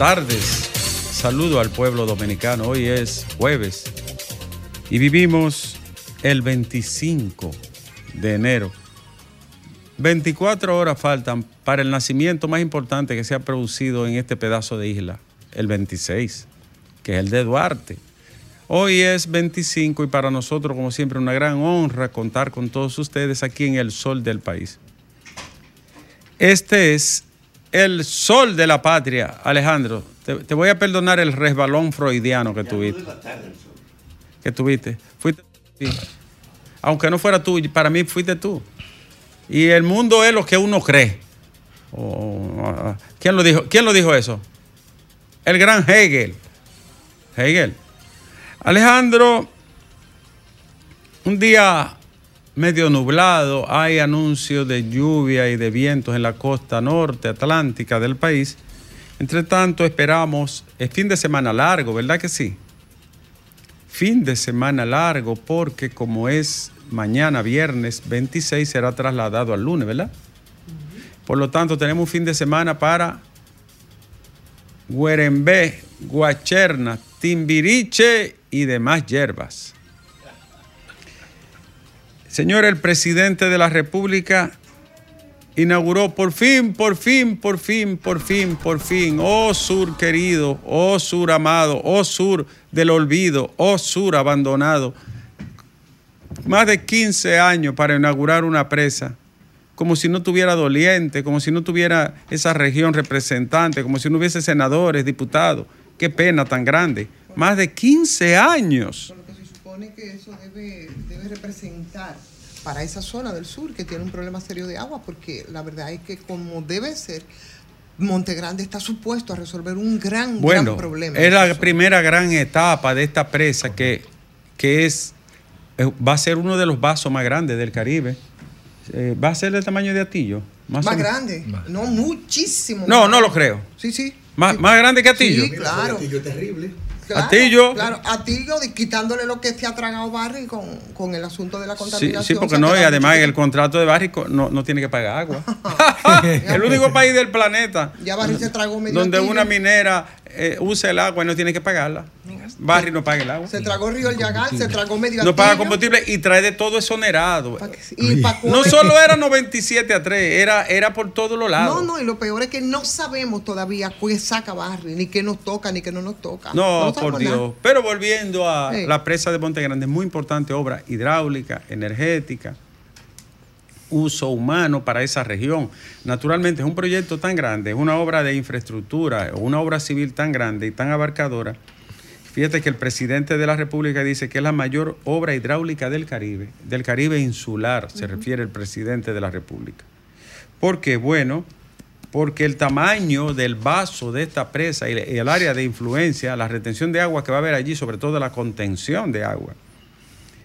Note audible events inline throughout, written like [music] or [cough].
tardes. Saludo al pueblo dominicano. Hoy es jueves y vivimos el 25 de enero. 24 horas faltan para el nacimiento más importante que se ha producido en este pedazo de isla, el 26, que es el de Duarte. Hoy es 25 y para nosotros, como siempre, una gran honra contar con todos ustedes aquí en el sol del país. Este es el sol de la patria, Alejandro. Te, te voy a perdonar el resbalón freudiano que tuviste. Que tuviste. Fuiste sí. Aunque no fuera tú, para mí fuiste tú. Y el mundo es lo que uno cree. Oh, ¿quién, lo dijo? ¿Quién lo dijo eso? El gran Hegel. Hegel. Alejandro, un día medio nublado, hay anuncios de lluvia y de vientos en la costa norte atlántica del país. Entre tanto, esperamos el fin de semana largo, ¿verdad que sí? Fin de semana largo porque como es mañana viernes 26 será trasladado al lunes, ¿verdad? Por lo tanto, tenemos un fin de semana para Guerembé, Guacherna, Timbiriche y demás hierbas. Señor, el presidente de la República inauguró por fin, por fin, por fin, por fin, por fin, oh sur querido, oh sur amado, oh sur del olvido, oh sur abandonado. Más de 15 años para inaugurar una presa, como si no tuviera doliente, como si no tuviera esa región representante, como si no hubiese senadores, diputados. Qué pena tan grande. Más de 15 años supone que eso debe, debe representar para esa zona del sur que tiene un problema serio de agua, porque la verdad es que como debe ser, Monte Grande está supuesto a resolver un gran, bueno, gran problema. Es la primera gran etapa de esta presa que, que es, va a ser uno de los vasos más grandes del Caribe. Eh, ¿Va a ser del tamaño de Atillo? Más, más grande. Más. No, muchísimo. No, no lo creo. Sí, sí. Más, sí. más grande que Atillo. Sí, claro. Atillo es terrible. Claro, Atillo. Claro, Atillo quitándole lo que se ha tragado Barry con, con el asunto de la contaminación. Sí, sí porque no, y además el contrato de Barry no, no tiene que pagar agua. [laughs] [laughs] el único país del planeta. Ya Barry se tragó medio Donde una minera eh, usa el agua y no tiene que pagarla. Barry no paga el agua. Se tragó Río El Llagal, se tragó medio No paga combustible y trae de todo exonerado. Pa' que- y pa' No solo era 97 a 3, era, era por todos los lados. No, no, y lo peor es que no sabemos todavía qué saca Barry, ni qué nos toca, ni qué no nos toca. No, No por Dios. nada. Pero volviendo a Sí. la presa de Monte Grande, muy importante obra hidráulica, energética, uso humano para esa región. Naturalmente es un proyecto tan grande, es una obra de infraestructura, una obra civil tan grande y tan abarcadora. Fíjate que el presidente de la República dice que es la mayor obra hidráulica del Caribe, del Caribe insular, se refiere el presidente de la República. ¿Por qué? Bueno, porque el tamaño del vaso de esta presa y el área de influencia, la retención de agua que va a haber allí, sobre todo la contención de agua,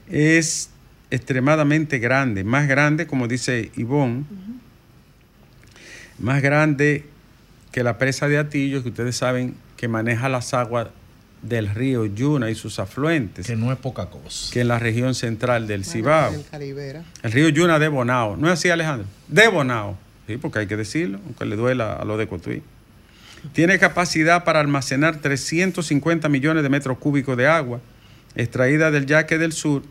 es extremadamente grande, más grande, como dice Ivonne, más grande que la presa de Atillo, que ustedes saben que maneja las aguas del río Yuna y sus afluentes, Que no es poca cosa. que en la región central del Cibao. El. El río Yuna de Bonao. ¿No es así, Alejandro? De Bonao. Sí, porque hay que decirlo, aunque le duela a lo de Cotuí. Tiene capacidad para almacenar 350 millones de metros cúbicos de agua extraída del Yaque del Sur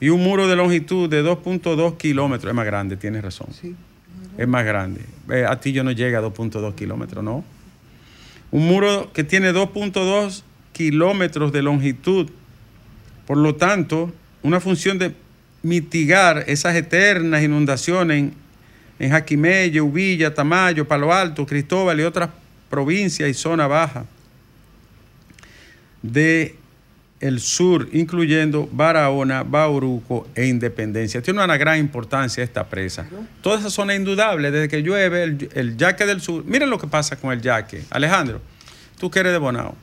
y un muro de longitud de 2.2 kilómetros. Es más grande, tienes razón. Sí. Es más grande. Eh, Atillo no llega a 2.2 kilómetros, ¿no? Un muro que tiene 2.2 kilómetros de longitud. Por lo tanto, una función de mitigar esas eternas inundaciones en, en Jaquimelle, Ubilla, Tamayo, Palo Alto, Cristóbal y otras provincias y zona baja de el sur, incluyendo Barahona, Bauruco e Independencia. Tiene una gran importancia esta presa. Toda esa zona es indudable, desde que llueve, el, el yaque del sur. Miren lo que pasa con el yaque. Alejandro, tú que eres de Bonao.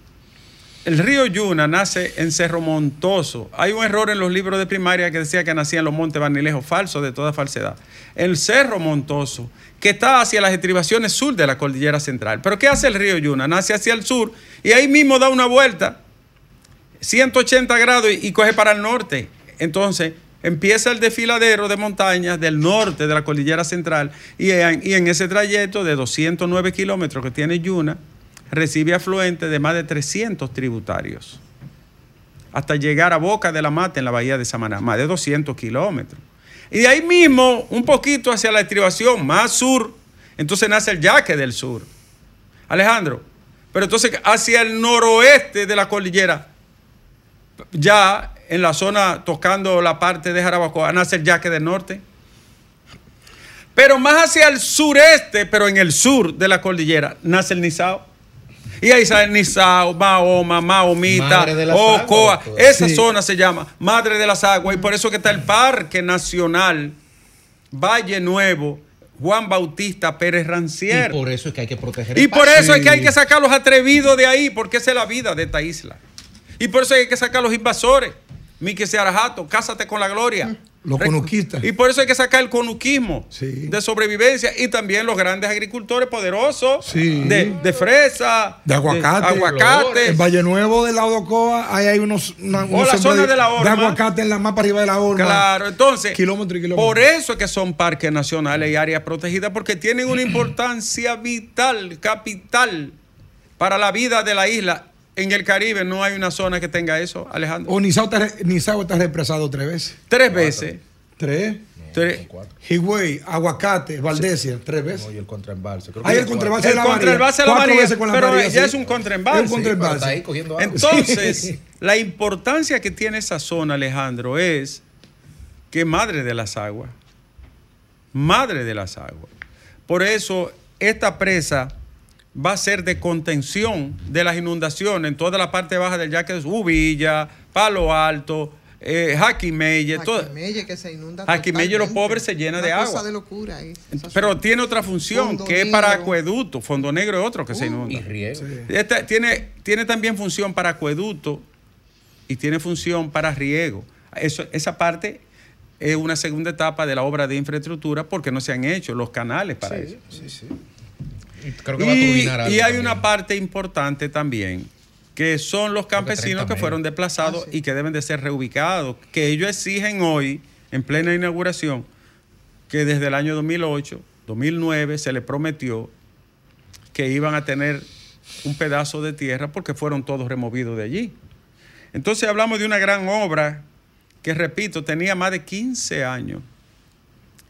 El río Yuna nace en Cerro Montoso. Hay un error en los libros de primaria que decía que nacía en los montes Barnilejos, falso de toda falsedad. El Cerro Montoso, que está hacia las estribaciones sur de la cordillera central. Pero ¿qué hace el río Yuna? Nace hacia el sur y ahí mismo da una vuelta 180 grados y, coge para el norte. Entonces empieza el desfiladero de montañas del norte de la cordillera central y en, y en ese trayecto de 209 kilómetros que tiene Yuna, recibe afluentes de más de 300 tributarios, hasta llegar a Boca de la Mata en la bahía de Samaná, más de 200 kilómetros. Y de ahí mismo, un poquito hacia la estribación, más sur, entonces nace el yaque del sur. Alejandro, pero entonces hacia el noroeste de la cordillera, ya en la zona tocando la parte de Jarabacoa, nace el yaque del norte. Pero más hacia el sureste, pero en el sur de la cordillera, nace el Nizao. Y ahí sale Nizao, Mahoma, Mahomita, Ocoa. doctor. Esa Sí. zona se llama Madre de las Aguas. Y por eso que está el Parque Nacional Valle Nuevo, Juan Bautista Pérez Y Rancier. por eso es que hay que proteger Y el por parque. eso es que hay que sacar los atrevidos de ahí, porque esa es la vida de esta isla. Y por eso hay que sacar los invasores. Miki Searajato, cásate con la gloria. Los conuquistas. Y por eso hay que sacar el conuquismo Sí. de sobrevivencia y también los grandes agricultores poderosos Sí. de, de fresa, De aguacate. aguacate. En Valle Nuevo del lado de Ocoa, ahí hay unos. una- O unos la zona de la Horma. De aguacate en la más para arriba de la horma. Claro, entonces, Kilómetro y kilómetro. por eso es que son parques nacionales y áreas protegidas, porque tienen una [clears throat] importancia vital, capital, para la vida de la isla. En el Caribe no hay una zona que tenga eso, Alejandro. O Nizao está, Nizao está represado tres veces. Tres veces. Tres. Tres. Higüey, Aguacate, Valdesia, tres veces. No, y el contraembalse. Creo que Hay el cuatro. contraembalse El de la María. contraembalse de la Cuatro María, veces con la pero María, ya sí. es un contraembalse. Es un contraembalse. está ahí cogiendo agua. Entonces, Sí. [laughs] la importancia que tiene esa zona, Alejandro, es que madre de las aguas, madre de las aguas. Por eso, esta presa va a ser de contención de las inundaciones en toda la parte baja del yaque de Ubilla, Palo Alto, eh, Jaquimelle, Jaquimelle que se inunda Jaquimelle, los pobres, se llena de Una cosa agua. de locura Pero tiene otra función, Fondo que es para acueducto. Fondo Negro es otro que se Uh, inunda. Y riego. Esta tiene, tiene también función para acueducto y tiene función para riego. Eso, esa parte es una segunda etapa de la obra de infraestructura porque no se han hecho los canales para eso. Sí, sí. Y Creo que va a Y, turbinar algo y hay también. una parte importante también, que son los campesinos 30 que fueron desplazados Ah, sí. y que deben de ser reubicados, que ellos exigen hoy, en plena inauguración, que desde el año 2008, 2009 se les prometió que iban a tener un pedazo de tierra porque fueron todos removidos de allí. Entonces hablamos de una gran obra que, repito, tenía más de 15 años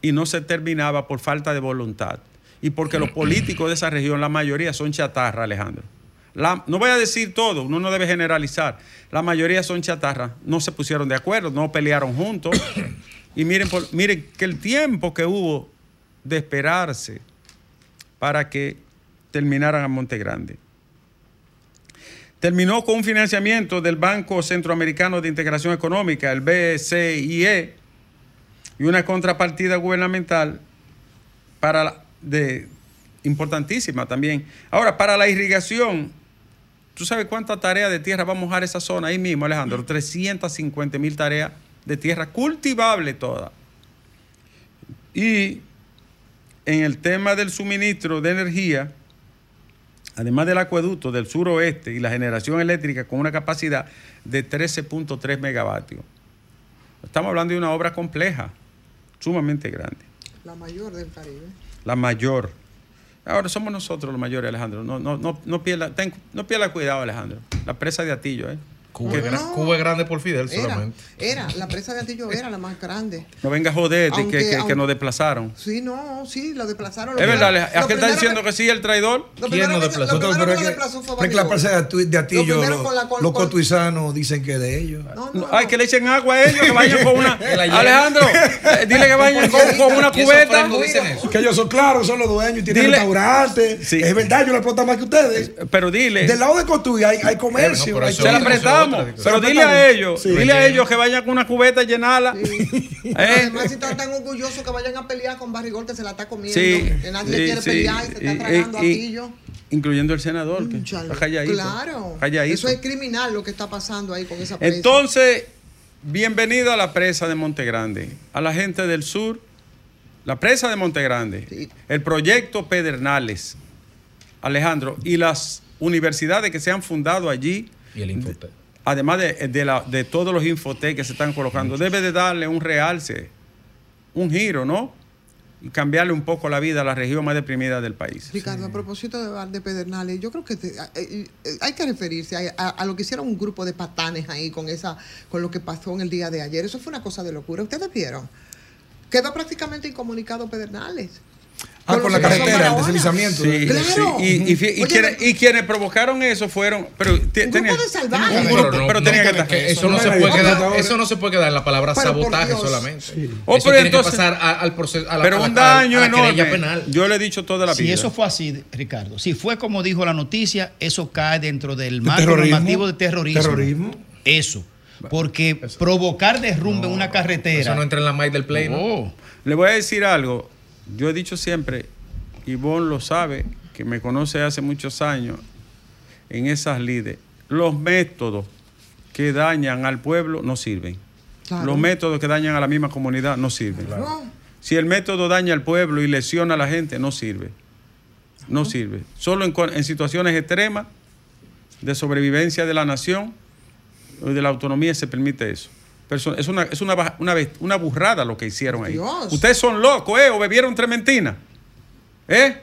y no se terminaba por falta de voluntad. Y porque los políticos de esa región, la mayoría son chatarra, Alejandro. No voy a decir todo, uno no debe generalizar. La mayoría son chatarra. No se pusieron de acuerdo, no pelearon juntos. Y miren, miren que el tiempo que hubo de esperarse para que terminaran a Monte Grande. Terminó con un financiamiento del Banco Centroamericano de Integración Económica, el BCIE, y una contrapartida gubernamental para de importantísima también. Ahora, para la irrigación, ¿tú sabes cuánta tarea de tierra va a mojar esa zona ahí mismo, Alejandro? 350 mil tareas de tierra cultivable toda. Y en el tema del suministro de energía, además del acueducto del suroeste y la generación eléctrica con una capacidad de 13.3 megavatios. Estamos hablando de una obra compleja, sumamente grande, La mayor del Caribe. La mayor. Ahora somos nosotros los mayores, Alejandro. No, no, no, no, pierda, ten- no pierda cuidado, Alejandro. La presa de Atillo, ¿eh? Cuba, No, es gran- no. Cuba es grande por Fidel Era, solamente. era, la presa de Antillo era la más grande. No venga a joder de que- Aunque- que, que aunque- nos desplazaron. Sí, no, sí, lo desplazaron. Lo Es verdad, lo aquel está primero diciendo que sí, el traidor. Lo ¿Quién nos que- desplazó? Lo primero pero que es lo desplazó fue que, es que la presa de Atillo, Lo lo- la los con- cotuizanos dicen que es de ellos. No, no, Ay, no. que le echen agua a ellos, que vayan con una. [laughs] Que la. Alejandro, eh, dile que vayan con, con una ¿Y esos cubeta. Que ellos son claros, son los dueños, y tienen Dile- restaurantes. Sí. Es verdad, yo lo explotan más que ustedes. Pero dile. Del lado de Cotuí hay, hay comercio. Se la turismo. Pero dile a ellos, Sí. dile a ellos que vayan con una cubeta y llenarla. [laughs] ¿Eh? Además, si están tan orgullosos que vayan a pelear con Barrigol que se la está comiendo, Sí, que nadie sí, quiere sí. pelear y se está tragando y- a pillo. Incluyendo el senador, que Chale. está calladito. Claro. calladito. Eso es criminal lo que está pasando ahí con esa presa. Entonces, bienvenido a la presa de Montegrande, a la gente del sur, la presa de Montegrande, Sí. el proyecto Pedernales, Alejandro, y las universidades que se han fundado allí, Y el Infotec. Además de, de la- de todos los infotec que se están colocando, debe de darle un realce, un giro, ¿no? Y cambiarle un poco la vida a la región más deprimida del país. Ricardo, a propósito de Pedernales, yo creo que te- eh, eh, hay que referirse a, a- a lo que hicieron un grupo de patanes ahí con esa, con lo que pasó en el día de ayer. Eso fue una cosa de locura. ¿Ustedes vieron? Quedó prácticamente incomunicado Pedernales. Ah, con la carretera, el deslizamiento. Sí, Claro. sí. Y, y fi- y Oye, quienes, pero- y quienes provocaron eso fueron. Pero Un tenía- de salvajes. un Pero grupo, no- pero no tenía que estar. que eso, no se puede quedar, Ahora- eso no se puede quedar en la palabra Pero sabotaje solamente. Oh, eso pero tiene entonces- que pasar a- al proceso. A la, Pero un daño enorme. penal. Yo le he dicho toda la Si vida. eso fue así, Ricardo, si fue como dijo la noticia, eso cae dentro del ¿De marco normativo de terrorismo. Terrorismo. Eso. Porque provocar derrumbe en una carretera. Eso no entra en la maíz del play. Oh, Le voy a decir algo. Yo he dicho siempre, Ivonne lo sabe, que me conoce hace muchos años en esas lides. Los métodos que dañan al pueblo no sirven. Claro. Los métodos que dañan a la misma comunidad no sirven. Si el método daña al pueblo y lesiona a la gente, no sirve. No sirve. Solo en, en situaciones extremas de sobrevivencia de la nación o de la autonomía se permite eso. Es una, es una, una, una burrada lo que hicieron ahí. Dios. Ustedes son locos, ¿eh? O bebieron trementina. ¿Eh?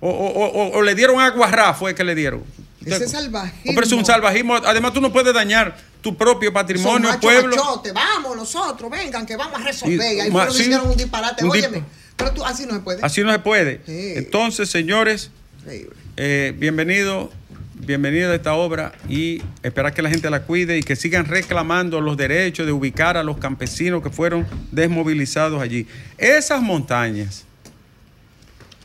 O, o- o- o le dieron agua ra, fue que le dieron. Ese Usted- salvajismo. Pero es un salvajismo. Además, tú no puedes dañar tu propio patrimonio, macho pueblo. machote, vamos nosotros, vengan, que vamos a resolver. Y- ahí ma- sí, hicieron un disparate. un Óyeme, pero tú así no se puede. Así no se puede. Sí. Entonces, señores, eh, bienvenido, bienvenido a esta obra y esperar que la gente la cuide y que sigan reclamando los derechos de ubicar a los campesinos que fueron desmovilizados allí. Esas montañas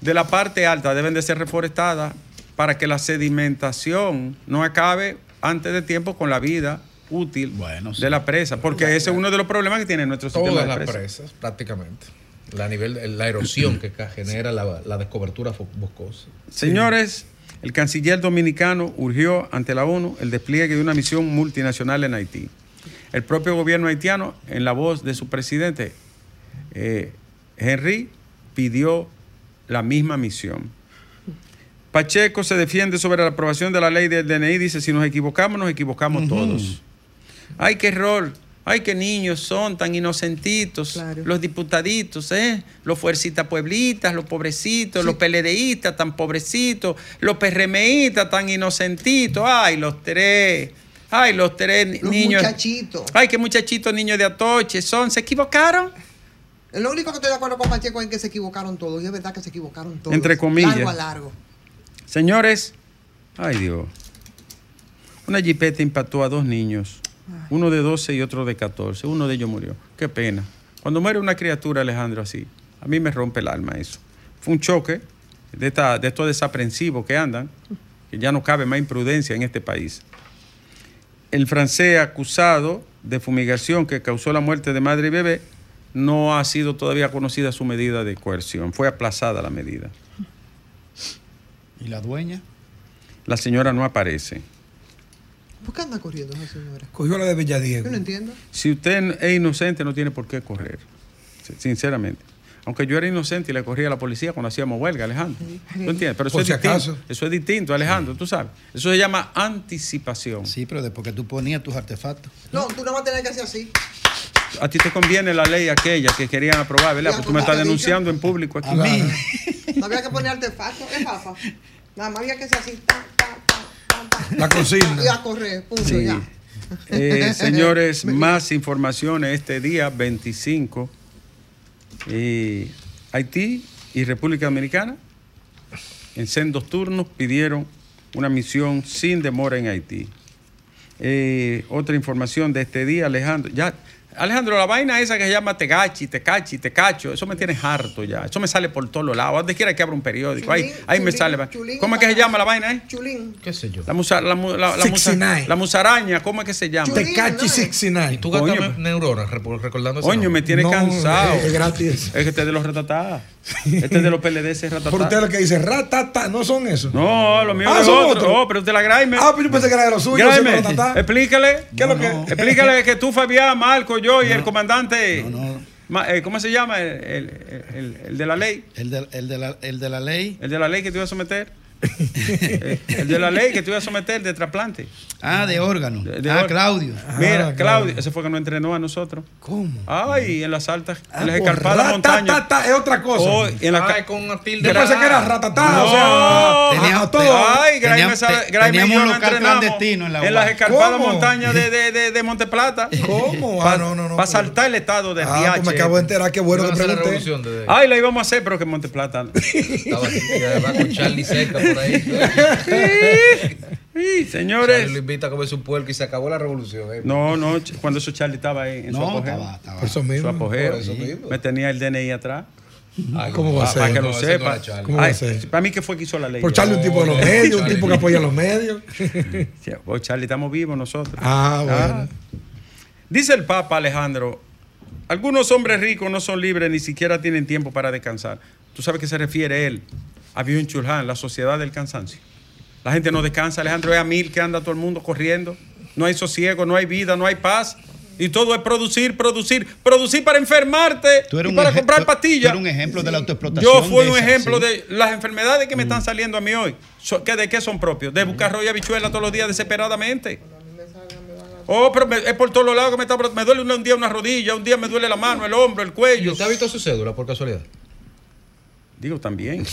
de la parte alta deben de ser reforestadas para que la sedimentación no acabe antes de tiempo con la vida útil Bueno, sí. de la presa, porque ese es uno de los problemas que tiene nuestro sistema Todas de las presas. presas, prácticamente. La, nivel, la erosión que genera la, la descobertura boscosa. Señores, el canciller dominicano urgió ante la ONU el despliegue de una misión multinacional en Haití. El propio gobierno haitiano, en la voz de su presidente, eh, Henry, pidió la misma misión. Pacheco se defiende sobre la aprobación de la ley del DNI, dice, si nos equivocamos, nos equivocamos todos. Ay, qué error. Ay, qué niños son tan inocentitos. Claro. Los diputaditos, ¿eh? Los fuercitas pueblitas, los pobrecitos, los peledeístas tan pobrecitos, los PRMistas tan inocentitos. Ay, los tres. Ay, los tres Los niños. muchachitos. Ay, qué muchachitos niños de Atoche son. ¿Se equivocaron? Lo único que estoy de acuerdo con Pacheco es que se equivocaron todos. Y es verdad que se equivocaron todos. Entre comillas. Largo a largo. Señores, ay Dios. Una jipeta impactó a dos niños, uno de 12 y otro de 14. Uno de ellos murió. Qué pena. Cuando muere una criatura, Alejandro, así, a mí me rompe el alma eso. Fue un choque de, esta, de estos desaprensivos que andan, que ya no cabe más imprudencia en este país. El francés acusado de fumigación que causó la muerte de madre y bebé no ha sido todavía conocida su medida de coerción. Fue aplazada la medida. ¿Y la dueña? La señora no aparece. ¿Por qué anda corriendo esa señora? Cogió la de Villadiego. Yo no entiendo. Si usted es inocente, no tiene por qué correr. Sinceramente. Aunque yo era inocente y le corría a la policía cuando hacíamos huelga, Alejandro. ¿Tú entiendes? Pero eso Por es si distinto. acaso. Eso es distinto, Alejandro, tú sabes. Eso se llama anticipación. Sí, pero después que tú ponías tus artefactos. No, tú no vas a tener que hacer así. A ti te conviene la ley aquella que querían aprobar, ¿verdad? Porque tú me estás denunciando en público aquí. A mí. No había que poner artefactos. ¿Qué pasa? Nada más había que hacer así. La [laughs] consigna. Y a correr. Punto, Sí. ya. Eh, [laughs] señores, más informaciones este día 25. Eh, Haití y República Dominicana en sendos turnos pidieron una misión sin demora en Haití. Eh, otra información de este día, Alejandro. Ya Alejandro, la vaina esa que se llama Tegachi, Tecachi, Tecacho, eso me tiene harto ya. Eso me sale por todos los lados. Donde quiera que abra un periódico, ahí, Chulín, ahí me chulín, sale. chulín, ¿Cómo es que se llama la vaina, eh? Chulín. ¿Qué sé yo? La, musa, la, la, la, musa- 69. la musaraña, ¿cómo es que se llama? Tecachi ¿no? 69. Tú gastas Coño. me- neuronas recordando ese Coño, me tiene No, cansado. Es gratis. Es que es de los ratatadas. Este es de los PLD, ese Por ratatá. usted lo que dice, ratata, no son esos. No, lo mío Ah, es son otro. otros. Oh, pero usted la Graimer. Ah, pues yo pensé que era de los suyos. Ratatá. explícale. ¿Qué es lo que? [laughs] Explícale que tú, Fabián, Marco, yo y el comandante. No, no. Ma- eh, ¿Cómo se llama? El, el- el- el de la ley. El de, el, de la, el de la ley. El de la ley que te iba a someter. [laughs] El de la ley que te iba a someter de trasplante. Ah, de órgano. De- de ah, órgano. Claudio. Mira, Ah, Claudio, Claudio. ese fue que nos entrenó a nosotros. ¿Cómo? Ay, en las altas, Ah, en las pues, escarpadas montañas. ratatata es otra cosa. Oh, en la Ah, es con una tilde. Yo pensé que era ratatá, No. o sea, Tenía- a, a todo. Ay, Graeme, Teníamos- teníamos un local clandestino en la UAS. las escarpadas ¿Cómo? montañas de, de, de, de Monteplata. [laughs] ¿Cómo? Ah, Para no, no, no. saltar el estado de Ah, pues me acabo de enterar, qué bueno que pregunté. Ay, la íbamos a hacer, pero que en Monteplata. Estaba aquí, con Charlie cerca por ahí. Sí, Charlie lo señores. invita a comer su puerco y se acabó la revolución. eh. No, no, cuando eso Charlie estaba ahí en su No, apogeo. estaba, estaba. Por eso Su mismo. apogeo. Por eso mismo. Me tenía el DNI atrás. Ay, ¿Cómo va a ser? Para que No, lo no sepa. era Charlie. ¿Cómo va a Ay, ser? Para mí que fue que hizo la ley. Por Charlie, un tipo de los No, medios, un tipo que apoya a los medios. [laughs] Sí, oh, Charlie, estamos vivos nosotros. Ah, bueno. Dice el Papa Alejandro, algunos hombres ricos no son libres, ni siquiera tienen tiempo para descansar. ¿Tú sabes a qué se refiere él? A Byung Chul Han, la sociedad del cansancio. La gente no descansa, Alejandro, es a mil que anda todo el mundo corriendo. No hay sosiego, no hay vida, no hay paz. Y todo es producir, producir, producir para enfermarte Tú eres y un para comprar pastillas. tú eres un ejemplo de la autoexplotación. Yo fui un esa, ejemplo sí. de las enfermedades que me están saliendo a mí hoy. So- que ¿De qué son propios? De buscar rollo y habichuela todos los días desesperadamente. Oh, pero me- es por todos los lados que me está. Me duele un día una rodilla, un día me duele la mano, el hombro, el ¿Y cuello. usted ha visto su cédula por casualidad? Digo, también.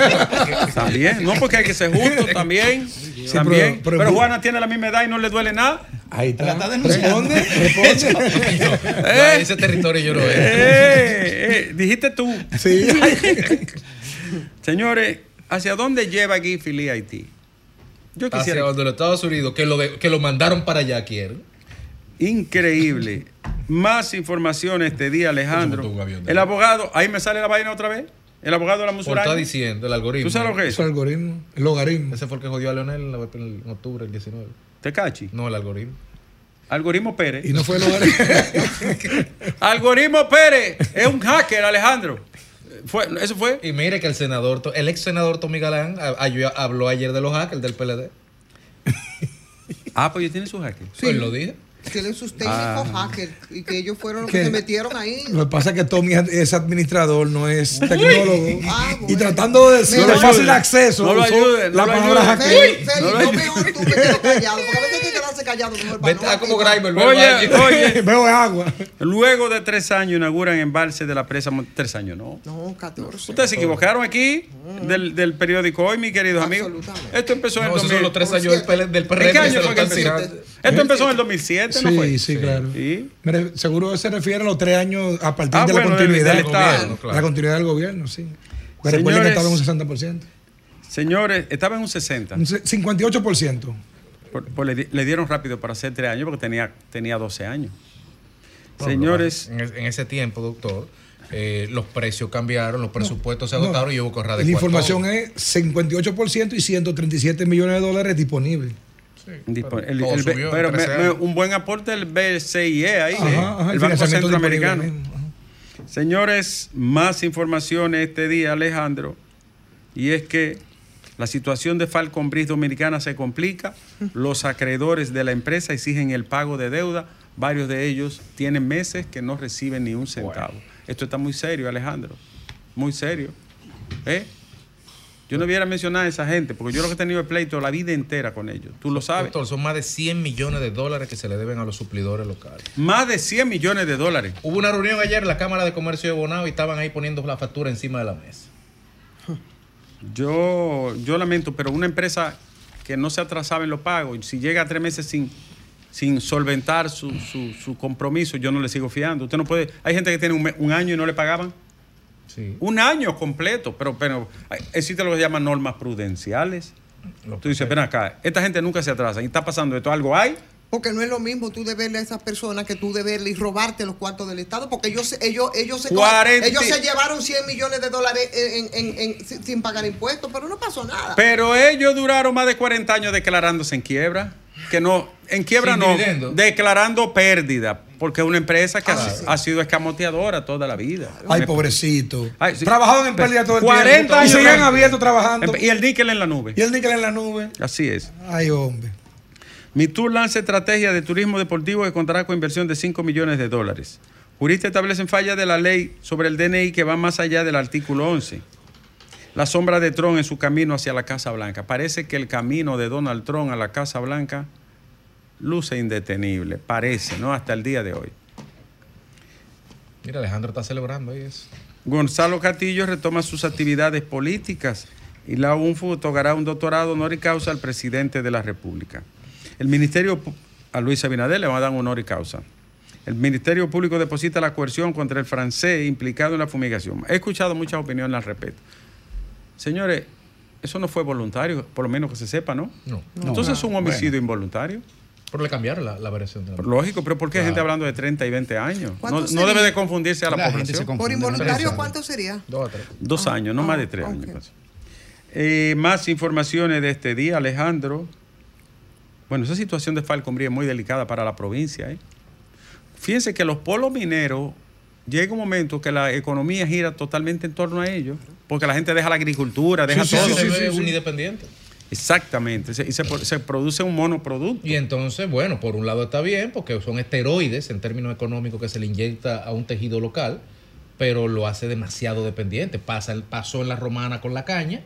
[laughs] también. No, porque hay que ser justo, también. también. pero- Pero, pero- Juana tiene la misma edad y no le duele nada. Ahí La está. está denunciando. Responde, responde. [laughs] No, ese territorio yo no es. Eh, eh, dijiste tú. Sí. [laughs] Señores, ¿hacia dónde lleva Guy Philly Haití? Yo Hacia quisiera. donde los Estados Unidos, que lo, de- que lo mandaron para allá, quieren. Increíble. Más información este día, Alejandro. El abogado, ahí me sale la vaina otra vez. El abogado de la Por musaraña. está diciendo el algoritmo. ¿Tú sabes lo que es? Es algoritmo, el logaritmo. Ese fue el que jodió a Leonel en, octubre del 19. ¿Te cachi? No, el algoritmo. Algoritmo Pérez. Y no fue el logaritmo. [laughs] Algoritmo Pérez es un hacker, Alejandro. Fue, eso fue. Y mire que el senador, el ex senador Tommy Galán a- a- habló ayer de los hackers del PLD. Ah, pues ya tiene su hacker. Sí. Pues lo dije. Tienen sus técnicos hackers y que ellos fueron los ¿Qué? que se metieron ahí. Lo que pasa es que Tommy es administrador, no es tecnólogo. Ah, Y bueno. tratando de decir No de lo fácil acceso, No lo ayude, no la lo palabra ayude. hacker. Félix, no lo mejor tú me quedo callado. Porque a veces que callado mejor para Vete, no ah, como activar. Grimer, Oye, oye. [laughs] Veo agua. Luego de tres años inauguran embalse de la presa. Tres años, ¿no? No, 14. Ustedes se equivocaron aquí del, del periódico hoy, mis queridos amigos. Esto empezó en el No, esos 2000. son los tres años del. Esto empezó en el 2007, ¿no fue? Sí, sí, claro. Sí. Mire, seguro se refiere a los tres años a partir Ah, de bueno, la del- continuidad. del Estado, Gobierno, claro. La continuidad del gobierno, sí. Me recuerden que estaba en un 60%. Señores, estaba en un 60. Un se- 58%. Por le, di- le dieron rápido para hacer tres años porque tenía, tenía 12 años. No, Señores, En, es- en ese tiempo, doctor, eh, los precios cambiaron, los presupuestos se No. agotaron y hubo que La adecuar información todo. es 58% y 137 millones de dólares disponibles. el- el- subió en pero me- 13 me- años. un buen aporte del BCIE ahí, Ajá, eh, ajá, el Banco Centroamericano. Señores, más informaciones este día, Alejandro, y es que la situación de Falcon Bridge Dominicana se complica, los acreedores de la empresa exigen el pago de deuda, varios de ellos tienen meses que no reciben ni un centavo. Esto está muy serio, Alejandro, muy serio. ¿Eh? Yo no hubiera mencionado a esa gente, porque yo lo que he tenido el pleito la vida entera con ellos, tú lo sabes. Doctor, son más de 100 millones de dólares que se le deben a los suplidores locales. Más de 100 millones de dólares. Hubo una reunión ayer en la Cámara de Comercio de Bonao y estaban ahí poniendo la factura encima de la mesa. Yo, yo lamento, pero una empresa que no se atrasaba en los pagos, si llega a tres meses sin, sin solventar su, su- su compromiso, yo no le sigo fiando. Usted no puede. Hay gente que tiene un, un año y no le pagaban. Sí. Un año completo, pero, pero existe lo que se llama normas prudenciales. Lo Tú dices, ven acá, esta gente nunca se atrasa y está pasando esto. Algo hay. Porque no es lo mismo tú deberle a esas personas que tú deberle y robarte los cuartos del Estado, porque ellos se- ellos ellos se, ellos se llevaron 100 millones de dólares en- en- en- sin- sin pagar impuestos, pero no pasó nada. Pero ellos duraron más de 40 años declarándose en quiebra. Que no, en quiebra Sin no, dividendo. declarando pérdida. Porque es una empresa que ha, Ah, sí. ha sido escamoteadora toda la vida. Ay, Me- pobrecito. Ay, sí. Trabajaban en pérdida todo el 40 tiempo. años Y tra- abiertos trabajando. Y el níquel en la nube. Y el níquel en la nube. Así es. Ay, hombre. Mi tour lanza estrategia de turismo deportivo que contará con inversión de 5 millones de dólares. Juristas establecen fallas de la ley sobre el DNI que va más allá del artículo 11. La sombra de Trump en su camino hacia la Casa Blanca. Parece que el camino de Donald Trump a la Casa Blanca luce indetenible. Parece, ¿no? Hasta el día de hoy. Mira, Alejandro está celebrando ahí eso. Gonzalo Castillo retoma sus actividades políticas y la UNFU otorgará un doctorado honoris causa al presidente de la República. El Ministerio, a Luis Abinader le va a dar un honoris causa. El Ministerio Público deposita la coerción contra el francés implicado en la fumigación. He escuchado muchas opiniones al respecto. Señores, eso no fue voluntario, por lo menos que se sepa, ¿no? No. Entonces es un homicidio involuntario. Pero le cambiaron la, la variación de la Lógico, pero ¿por qué hay gente hablando de 30 y 20 años? No, debe de confundirse a la, La gente población. Por Tres involuntario. ¿cuánto sería? Dos a tres. Dos Ah, años, no ah, más de tres ok. años. Eh, más informaciones de este día, Alejandro. Bueno, esa situación de Falconbría es muy delicada para la provincia. ¿eh? Fíjense que los polos mineros llega un momento que la economía gira totalmente en torno a ellos, porque la gente deja la agricultura, deja Sí, todo. sí, Se sí, un independiente. Exactamente, se- y se, se produce un monoproducto. Y entonces, bueno, por un lado está bien, porque son esteroides en términos económicos que se le inyecta a un tejido local, pero lo hace demasiado dependiente. Pasa, el- pasó en la romana con la caña,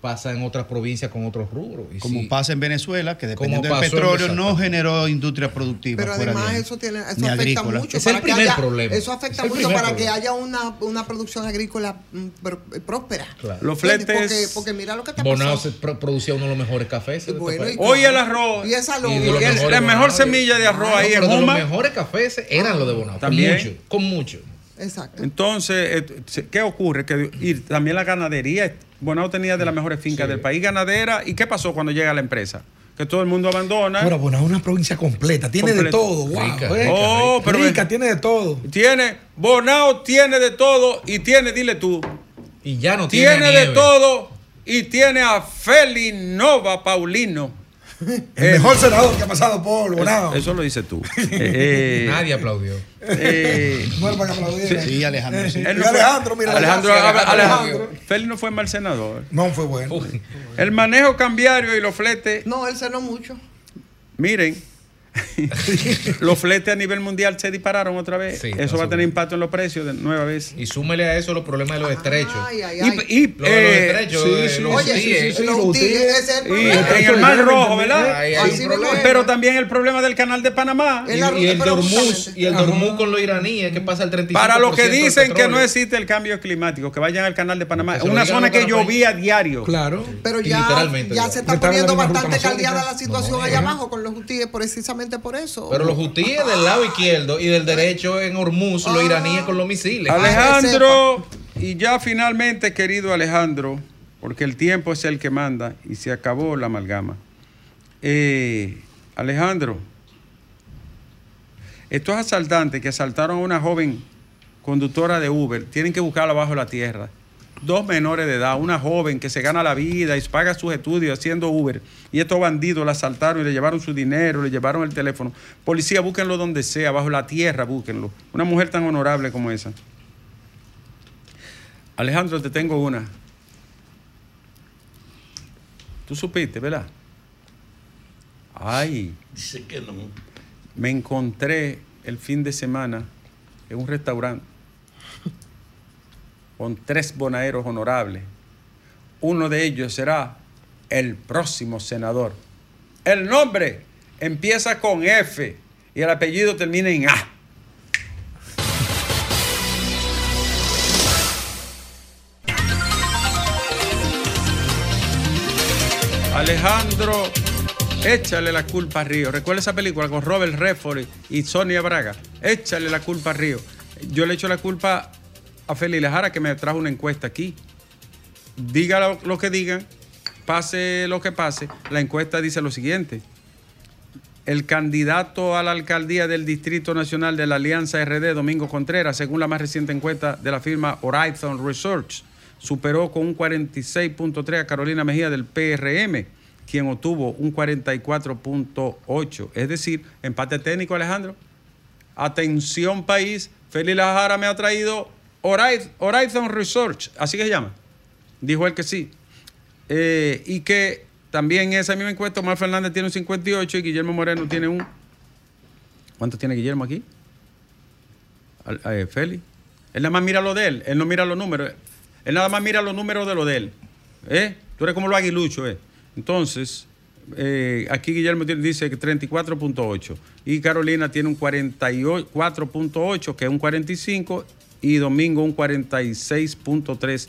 pasa en otras provincias con otros rubros. Y Como sí, pasa en Venezuela, que dependiendo del en petróleo no generó industria productiva. Pero fuera además de eso tiene, eso ni afecta agrícola. mucho Es el que primer haya, problema. eso afecta Es mucho para que haya una, una producción agrícola mm, pr- próspera. Claro. Los fletes. Porque, porque mira lo que está Bonao pasando. se pro- producía uno de los mejores cafés. de este Hoy el arroz. Y esa Y el- mejores la mejor Bonao. semilla de arroz Ah, ahí Juma. Los mejores cafés eran los de Bonao. También. Con mucho. Con mucho. Exacto. Entonces, eh, ¿qué ocurre? Que, y también la ganadería. Bonao tenía de las mejores fincas Sí. del país ganadera. ¿Y qué pasó cuando llega la empresa? Que todo el mundo abandona. Ahora, bueno, es una provincia completa. Tiene de todo. Wow, Rica, eh. rica, Oh, rica. pero rica, tiene de todo. tiene, Bonao tiene de todo y tiene, dile tú, Y ya no tiene, tiene de todo y tiene a Feli Nova Paulino. [laughs] El mejor senador que ha pasado por Bonao. Eso lo dices tú. [laughs] Eh, Nadie aplaudió. eh, [laughs] No era para que aplaudiera. Sí, Alejandro. sí. Y él no fue- Alejandro, mira. Alejandro, Alejandro. Feli no fue mal senador. No, fue bueno. Uy, El manejo cambiario y los fletes No, él cenó mucho. Miren, [laughs] los fletes a nivel mundial se dispararon otra vez. Sí, Eso va a tener impacto en los precios de nueva vez. Y súmele a eso los problemas de los estrechos. Ay, ay, Y, ay. y, de los eh, estrechos, sí, de sí, los Oye, UTIE. sí, sí, los y en el Mar Rojo, ¿verdad? Pero también el problema del canal de Panamá. Y, y el Dormuz y el Dormuz con los iraníes que pasa el 35% Para los que dicen que no existe el cambio climático, que vayan al canal de Panamá. Una zona a que llovía a diario. Claro. Pero Y ya, literalmente, ya se está poniendo bastante caldeada la situación allá abajo con los UTIE, precisamente por eso. Pero los hutíes del lado izquierdo y del derecho en Hormuz, los Ah. iraníes con los misiles. Alejandro, y ya finalmente, querido Alejandro, porque el tiempo es el que manda y se acabó la amalgama. Eh, Alejandro, estos asaltantes que asaltaron a una joven conductora de Uber tienen que buscarla bajo la tierra. Dos menores de edad, una joven que se gana la vida y paga sus estudios haciendo Uber. Y estos bandidos la asaltaron y le llevaron su dinero, le llevaron el teléfono. Policía, búsquenlo donde sea, bajo la tierra, búsquenlo. Una mujer tan honorable como esa. Alejandro, te tengo una. Tú supiste, ¿verdad? Ay, Dice que no. me encontré el fin de semana en un restaurante con tres bonaeros honorables. Uno de ellos será el próximo senador. El nombre empieza con F y el apellido termina en A. Alejandro, échale la culpa a Río. Recuerda esa película con Robert Redford y Sonia Braga. Échale la culpa a Río. Yo le echo la culpa a Feli Lajara que me trajo una encuesta aquí. Diga lo, que digan, pase lo que pase, la encuesta dice lo siguiente. el candidato a la alcaldía del Distrito Nacional de la Alianza RD, Domingo Contreras, según la más reciente encuesta de la firma Horizon Research, superó con un 46.3 a Carolina Mejía del PRM, quien obtuvo un 44.8. Es decir, empate técnico, Alejandro. Atención país, Félix Lajara me ha traído Horizon Research, así que se llama. Dijo él que sí. Eh, y que también esa misma encuesta Omar Fernández tiene un 58 y Guillermo Moreno tiene un... ¿Cuánto tiene Guillermo aquí? Eh, Félix. Él nada más mira lo de él, él no mira los números. Él nada más mira los números de lo de él. ¿Eh? Tú eres como los aguiluchos, ¿eh? Entonces, aquí Guillermo dice que 34.8 y Carolina tiene un 44.8, que es un 45, y Domingo un 46.3.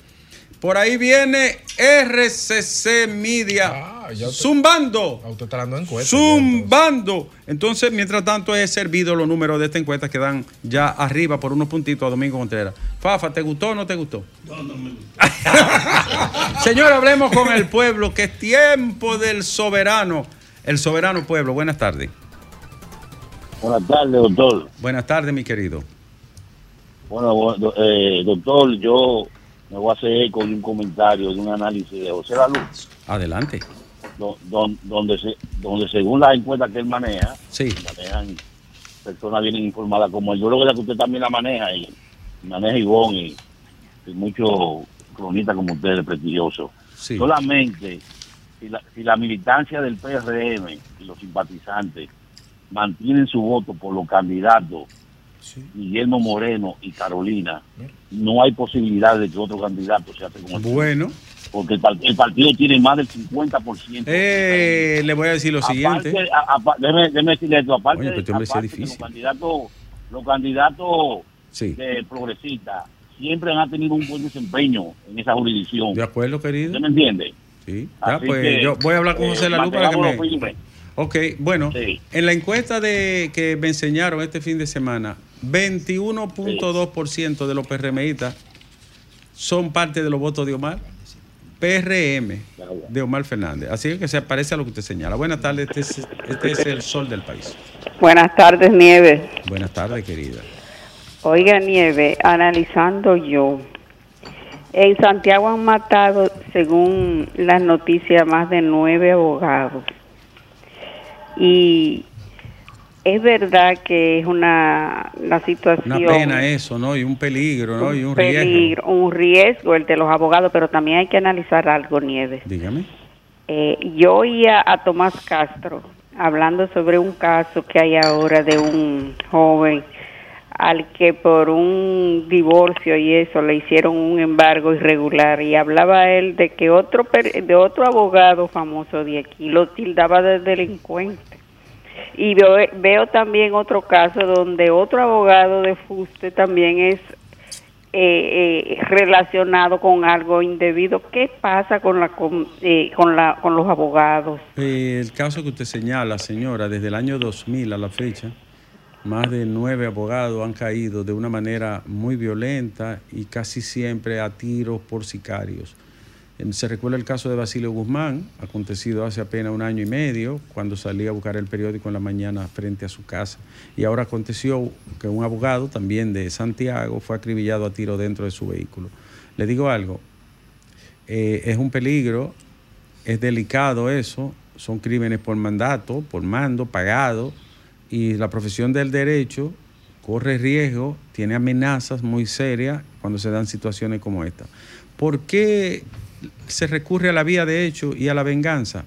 Por ahí viene RCC Media Ah, ya usted- zumbando. A usted está dando encuestas. ya, entonces. Zumbando. Entonces, mientras tanto, he servido los números de esta encuesta que dan ya arriba por unos puntitos a Domingo Contreras. Fafa, ¿te gustó o no te gustó? No, no me gustó. [laughs] Señor, hablemos con el pueblo, que es tiempo del soberano. El soberano pueblo. Buenas tardes. Buenas tardes, doctor. Buenas tardes, mi querido. Bueno, eh, doctor, yo me voy a hacer eco de un comentario, de un análisis de José Luz, Adelante. donde, se, donde según las encuestas que él maneja, Sí. manejan personas bien informadas como él. Yo creo que usted también la maneja y maneja Ivonne y, y muchos cronistas como ustedes, prestigiosos. Sí. Solamente si la, si la militancia del PRM y los simpatizantes mantienen su voto por los candidatos Guillermo Moreno y Carolina, no hay posibilidad de que otro candidato se hace el Bueno, porque el, par- el partido tiene más del 50%. eh, le voy a decir lo siguiente. A- déjeme, déjeme decirle esto, aparte, Oye, pero este sí es difícil. los candidatos, los candidatos Sí. de progresistas siempre han tenido un buen desempeño en esa jurisdicción. ¿De acuerdo, querido? ¿Usted me entiende? Sí. Ya, Así pues que, yo voy a hablar con eh, José Lalu para que me... firme. Ok, bueno, Sí. en la encuesta de que me enseñaron este fin de semana, 21.2% de los PRMistas son parte de los votos de Omar. PRM de Omar Fernández. Así que se parece a lo que usted señala. Buenas tardes, este es, este es el sol del país. Buenas tardes, Nieve. Buenas tardes, querida. Oiga, Nieve, analizando yo, en Santiago han matado, según las noticias, más de nueve abogados. Y es verdad que es una, una situación... Una pena eso, ¿no? Y un peligro, ¿no? Y un riesgo. peligro, un riesgo el de los abogados, pero también hay que analizar algo, Nieves. Dígame. Eh, yo oía a Tomás Castro hablando sobre un caso que hay ahora de un joven al que por un divorcio y eso le hicieron un embargo irregular y hablaba él de que otro de otro abogado famoso de aquí lo tildaba de delincuente y veo, también otro caso donde otro abogado de fuste también es eh, eh, relacionado con algo indebido. ¿Qué pasa con la con, eh, con la con los abogados? El caso que usted señala, señora, desde el año 2000 a la fecha, más de nueve abogados han caído de una manera muy violenta y casi siempre a tiros por sicarios. Eh, Se recuerda el caso de Basilio Guzmán, acontecido hace apenas un año y medio, cuando salía a buscar el periódico en la mañana frente a su casa. Y ahora aconteció que un abogado también de Santiago fue acribillado a tiro dentro de su vehículo. Le digo algo, eh, es un peligro, es delicado eso, son crímenes por mandato, por mando, pagado, y la profesión del derecho corre riesgo, tiene amenazas muy serias cuando se dan situaciones como esta. ¿Por qué se recurre a la vía de hecho y a la venganza?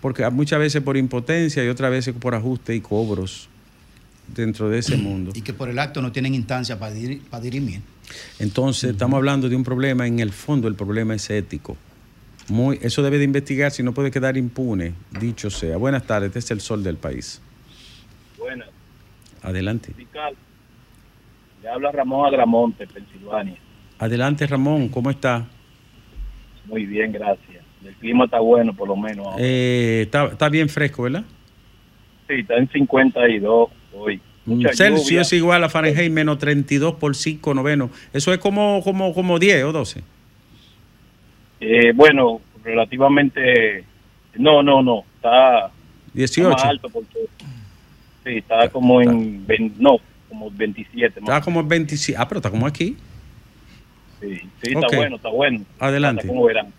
Porque muchas veces por impotencia y otras veces por ajuste y cobros dentro de ese mundo. Y que por el acto no tienen instancia para, dir- para dirimir. Entonces, estamos hablando de un problema, en el fondo el problema es ético. Muy, eso debe de investigarse y no puede quedar impune, dicho sea. Buenas tardes, este es el sol del país. Bueno, Adelante. le habla Ramón Agramonte, Pensilvania. Adelante, Ramón, ¿cómo está? Muy bien, gracias. El clima está bueno, por lo menos. ahora. Eh, está, está bien fresco, ¿verdad? Sí, está en 52 hoy. Mucha Celsius lluvia. es igual a Fahrenheit menos 32 por 5 noveno. Eso es como, como, como 10 o 12. Eh, bueno, relativamente... No, no, no. Está 18. Más alto porque sí, estaba como en 20, no, como 27. más. Está como en 27. Ah, pero está como aquí. Sí, sí, está bueno, está bueno. Adelante. Como verán.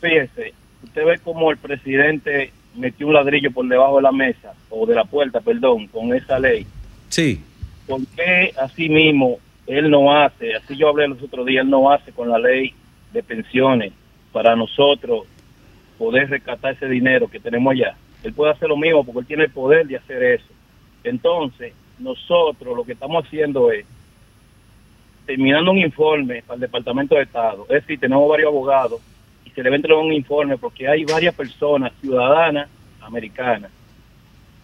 Fíjese, usted ve como el presidente metió un ladrillo por debajo de la mesa, o de la puerta, perdón, con esa ley. Sí. ¿Por qué así mismo él no hace, así yo hablé los otros días, él no hace con la ley de pensiones para nosotros poder rescatar ese dinero que tenemos allá? Él puede hacer lo mismo porque él tiene el poder de hacer eso. Entonces, nosotros lo que estamos haciendo es terminando un informe para el Departamento de Estado. Es decir, tenemos varios abogados y se le va a entregar un informe porque hay varias personas, ciudadanas americanas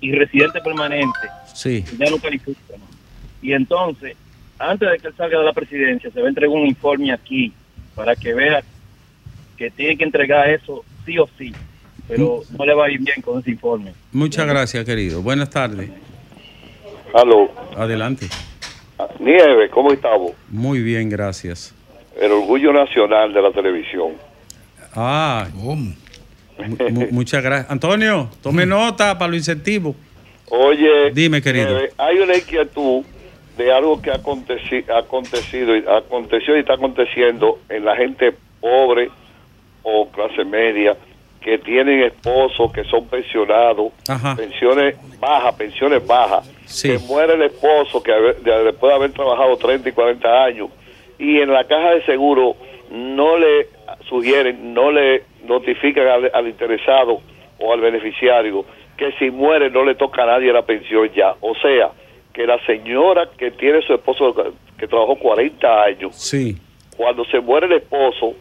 y residentes permanentes, Sí. que ya no califican. Y entonces, antes de que él salga de la presidencia, se va a entregar un informe aquí para que vea que tiene que entregar eso sí o sí. Pero no le va a ir bien con ese informe. Muchas gracias, querido. Buenas tardes. Aló, Adelante. Nieve, ¿cómo estamos? Muy bien, gracias. El orgullo nacional de la televisión. Ah, mu- muchas gracias. Antonio, tome nota para los incentivos. Oye, Dime, querido. Hay una inquietud de algo que ha aconteci- ha acontecido, y aconteció y está aconteciendo en la gente pobre o clase media que tienen esposos que son pensionados, Ajá. pensiones bajas, pensiones bajas, Sí. que muere el esposo que de- después de haber trabajado 30 y 40 años y en la caja de seguro no le sugieren, no le notifican al, al interesado o al beneficiario que si muere no le toca a nadie la pensión ya. O sea, que la señora que tiene su esposo que trabajó 40 años, Sí. cuando se muere el esposo,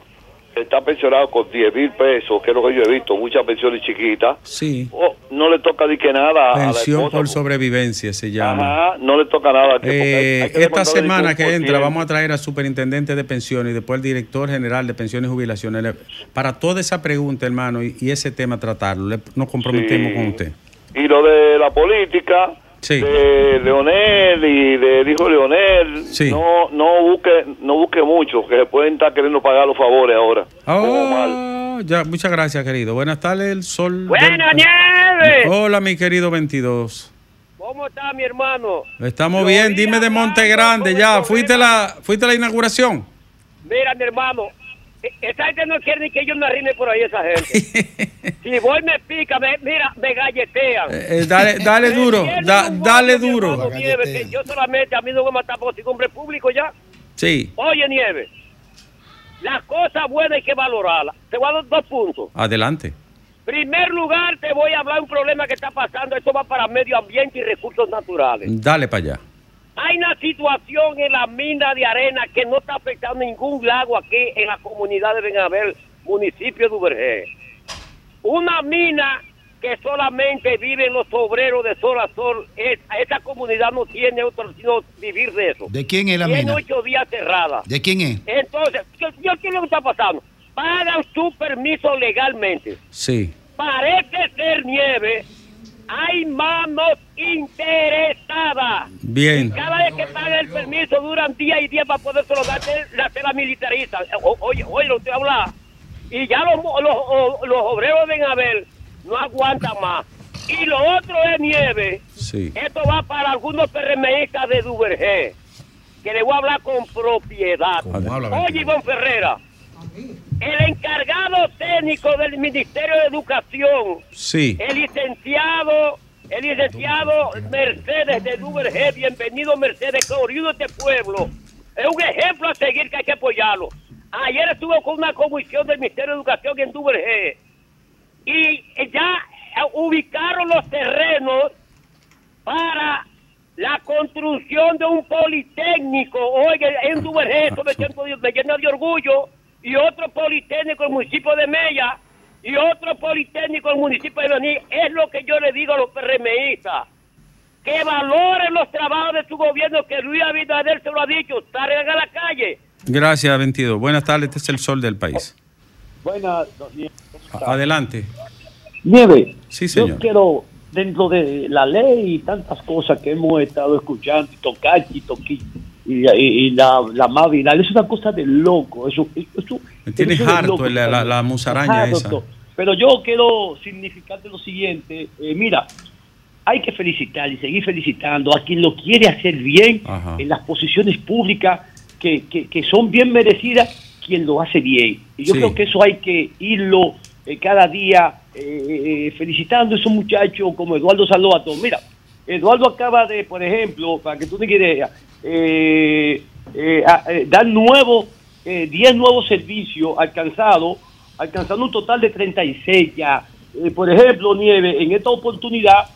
está pensionado con 10 mil pesos, que es lo que yo he visto, muchas pensiones chiquitas, Sí. o no le toca ni que nada a la Pensión por sobrevivencia se llama. Ajá, no le toca nada. Eh, hay que esta semana que entra vamos a traer al superintendente de pensiones y después al director general de pensiones y jubilaciones para toda esa pregunta, hermano, y, y ese tema tratarlo. Le- nos comprometemos Sí. con usted. Y lo de la política, Sí. de Leonel y del hijo Leonel, Sí. no no busque no busque mucho, que se pueden estar queriendo pagar los favores ahora. Oh, ya, muchas gracias, querido. Buenas tardes, el sol. Buena del- nieve. Hola, mi querido 22. ¿Cómo está mi hermano? Estamos bien, dime de Monte Grande, ya. ¿Fuiste la, ¿Fuiste a la inauguración? Mira mi hermano, esa gente no quiere ni que yo me arrime por ahí esa gente. [laughs] si voy me pica, me, mira, me galletean. Eh, eh, dale, dale duro, da- dale duro. Nieve, que yo solamente a mí no me matar por hombre público ya. Sí, Oye, Nieve, las cosas buenas hay que valorarlas. Te voy a dar dos puntos. adelante. Primer lugar, te voy a hablar de un problema que está pasando. Esto va para medio ambiente y recursos naturales. Dale para allá. Hay una situación en la mina de arena que no está afectando ningún lago aquí en la comunidad de Benabel, municipio de Ubergé. Una mina que solamente viven los obreros de sol a sol. Es- esa comunidad no tiene otro sino vivir de eso. ¿De quién es la Tiene mina? ocho días cerrada. ¿De quién es? Entonces, ¿qué, qué- qué es lo que está pasando? Pagan su permiso legalmente. Sí. Parece ser nieve. Hay manos interesadas. Bien. Cada vez que pagan el permiso duran día y día para poder solo darte la tela militarista. O- Oye, oye, lo estoy hablando. Y ya los, los, los obreros de Abel no aguantan más. Y lo otro es nieve. Sí. Esto va para algunos PRMistas de Duvergé, que le voy a hablar con propiedad. ¿Cómo habla, Oye? Iván Ferrera, el encargado técnico del Ministerio de Educación, Sí. el licenciado, el licenciado Mercedes de Duvergé, bienvenido Mercedes, de este pueblo, es un ejemplo a seguir que hay que apoyarlo. Ayer estuve con una comisión del Ministerio de Educación en Duvergé y ya ubicaron los terrenos para la construcción de un politécnico. Oye, en Duvergé, eso me llena de orgullo. Y otro politécnico en el municipio de Mella. Y otro politécnico en el municipio de Bení. Es lo que yo le digo a los PRMistas. Que valoren los trabajos de su gobierno, que Luis Abinader se lo ha dicho. Salgan a la calle. Gracias, 22. Buenas tardes, este es el sol del país. Buenas, Adelante. Nieve. Sí, señor. Yo quiero, dentro de la ley y tantas cosas que hemos estado escuchando, y tocar y toqui, y, y- y la, la más viral, es una cosa de loco. Eso, eso, Me tienes eso harto loco, la, la- la musaraña Ajá, esa. Pero yo quiero significarte lo siguiente. eh, mira, hay que felicitar y seguir felicitando a quien lo quiere hacer bien Ajá. en las posiciones públicas que, que- que son bien merecidas, quien lo hace bien. Y yo Sí. creo que eso hay que irlo eh, cada día eh, felicitando a esos muchachos como Eduardo Salvato. Mira, Eduardo acaba de, por ejemplo, para que tú tengas idea, eh, eh, eh, dar nuevos, eh, 10 nuevos servicios alcanzados, alcanzando un total de 36 ya. Eh, por ejemplo, Nieve, en esta oportunidad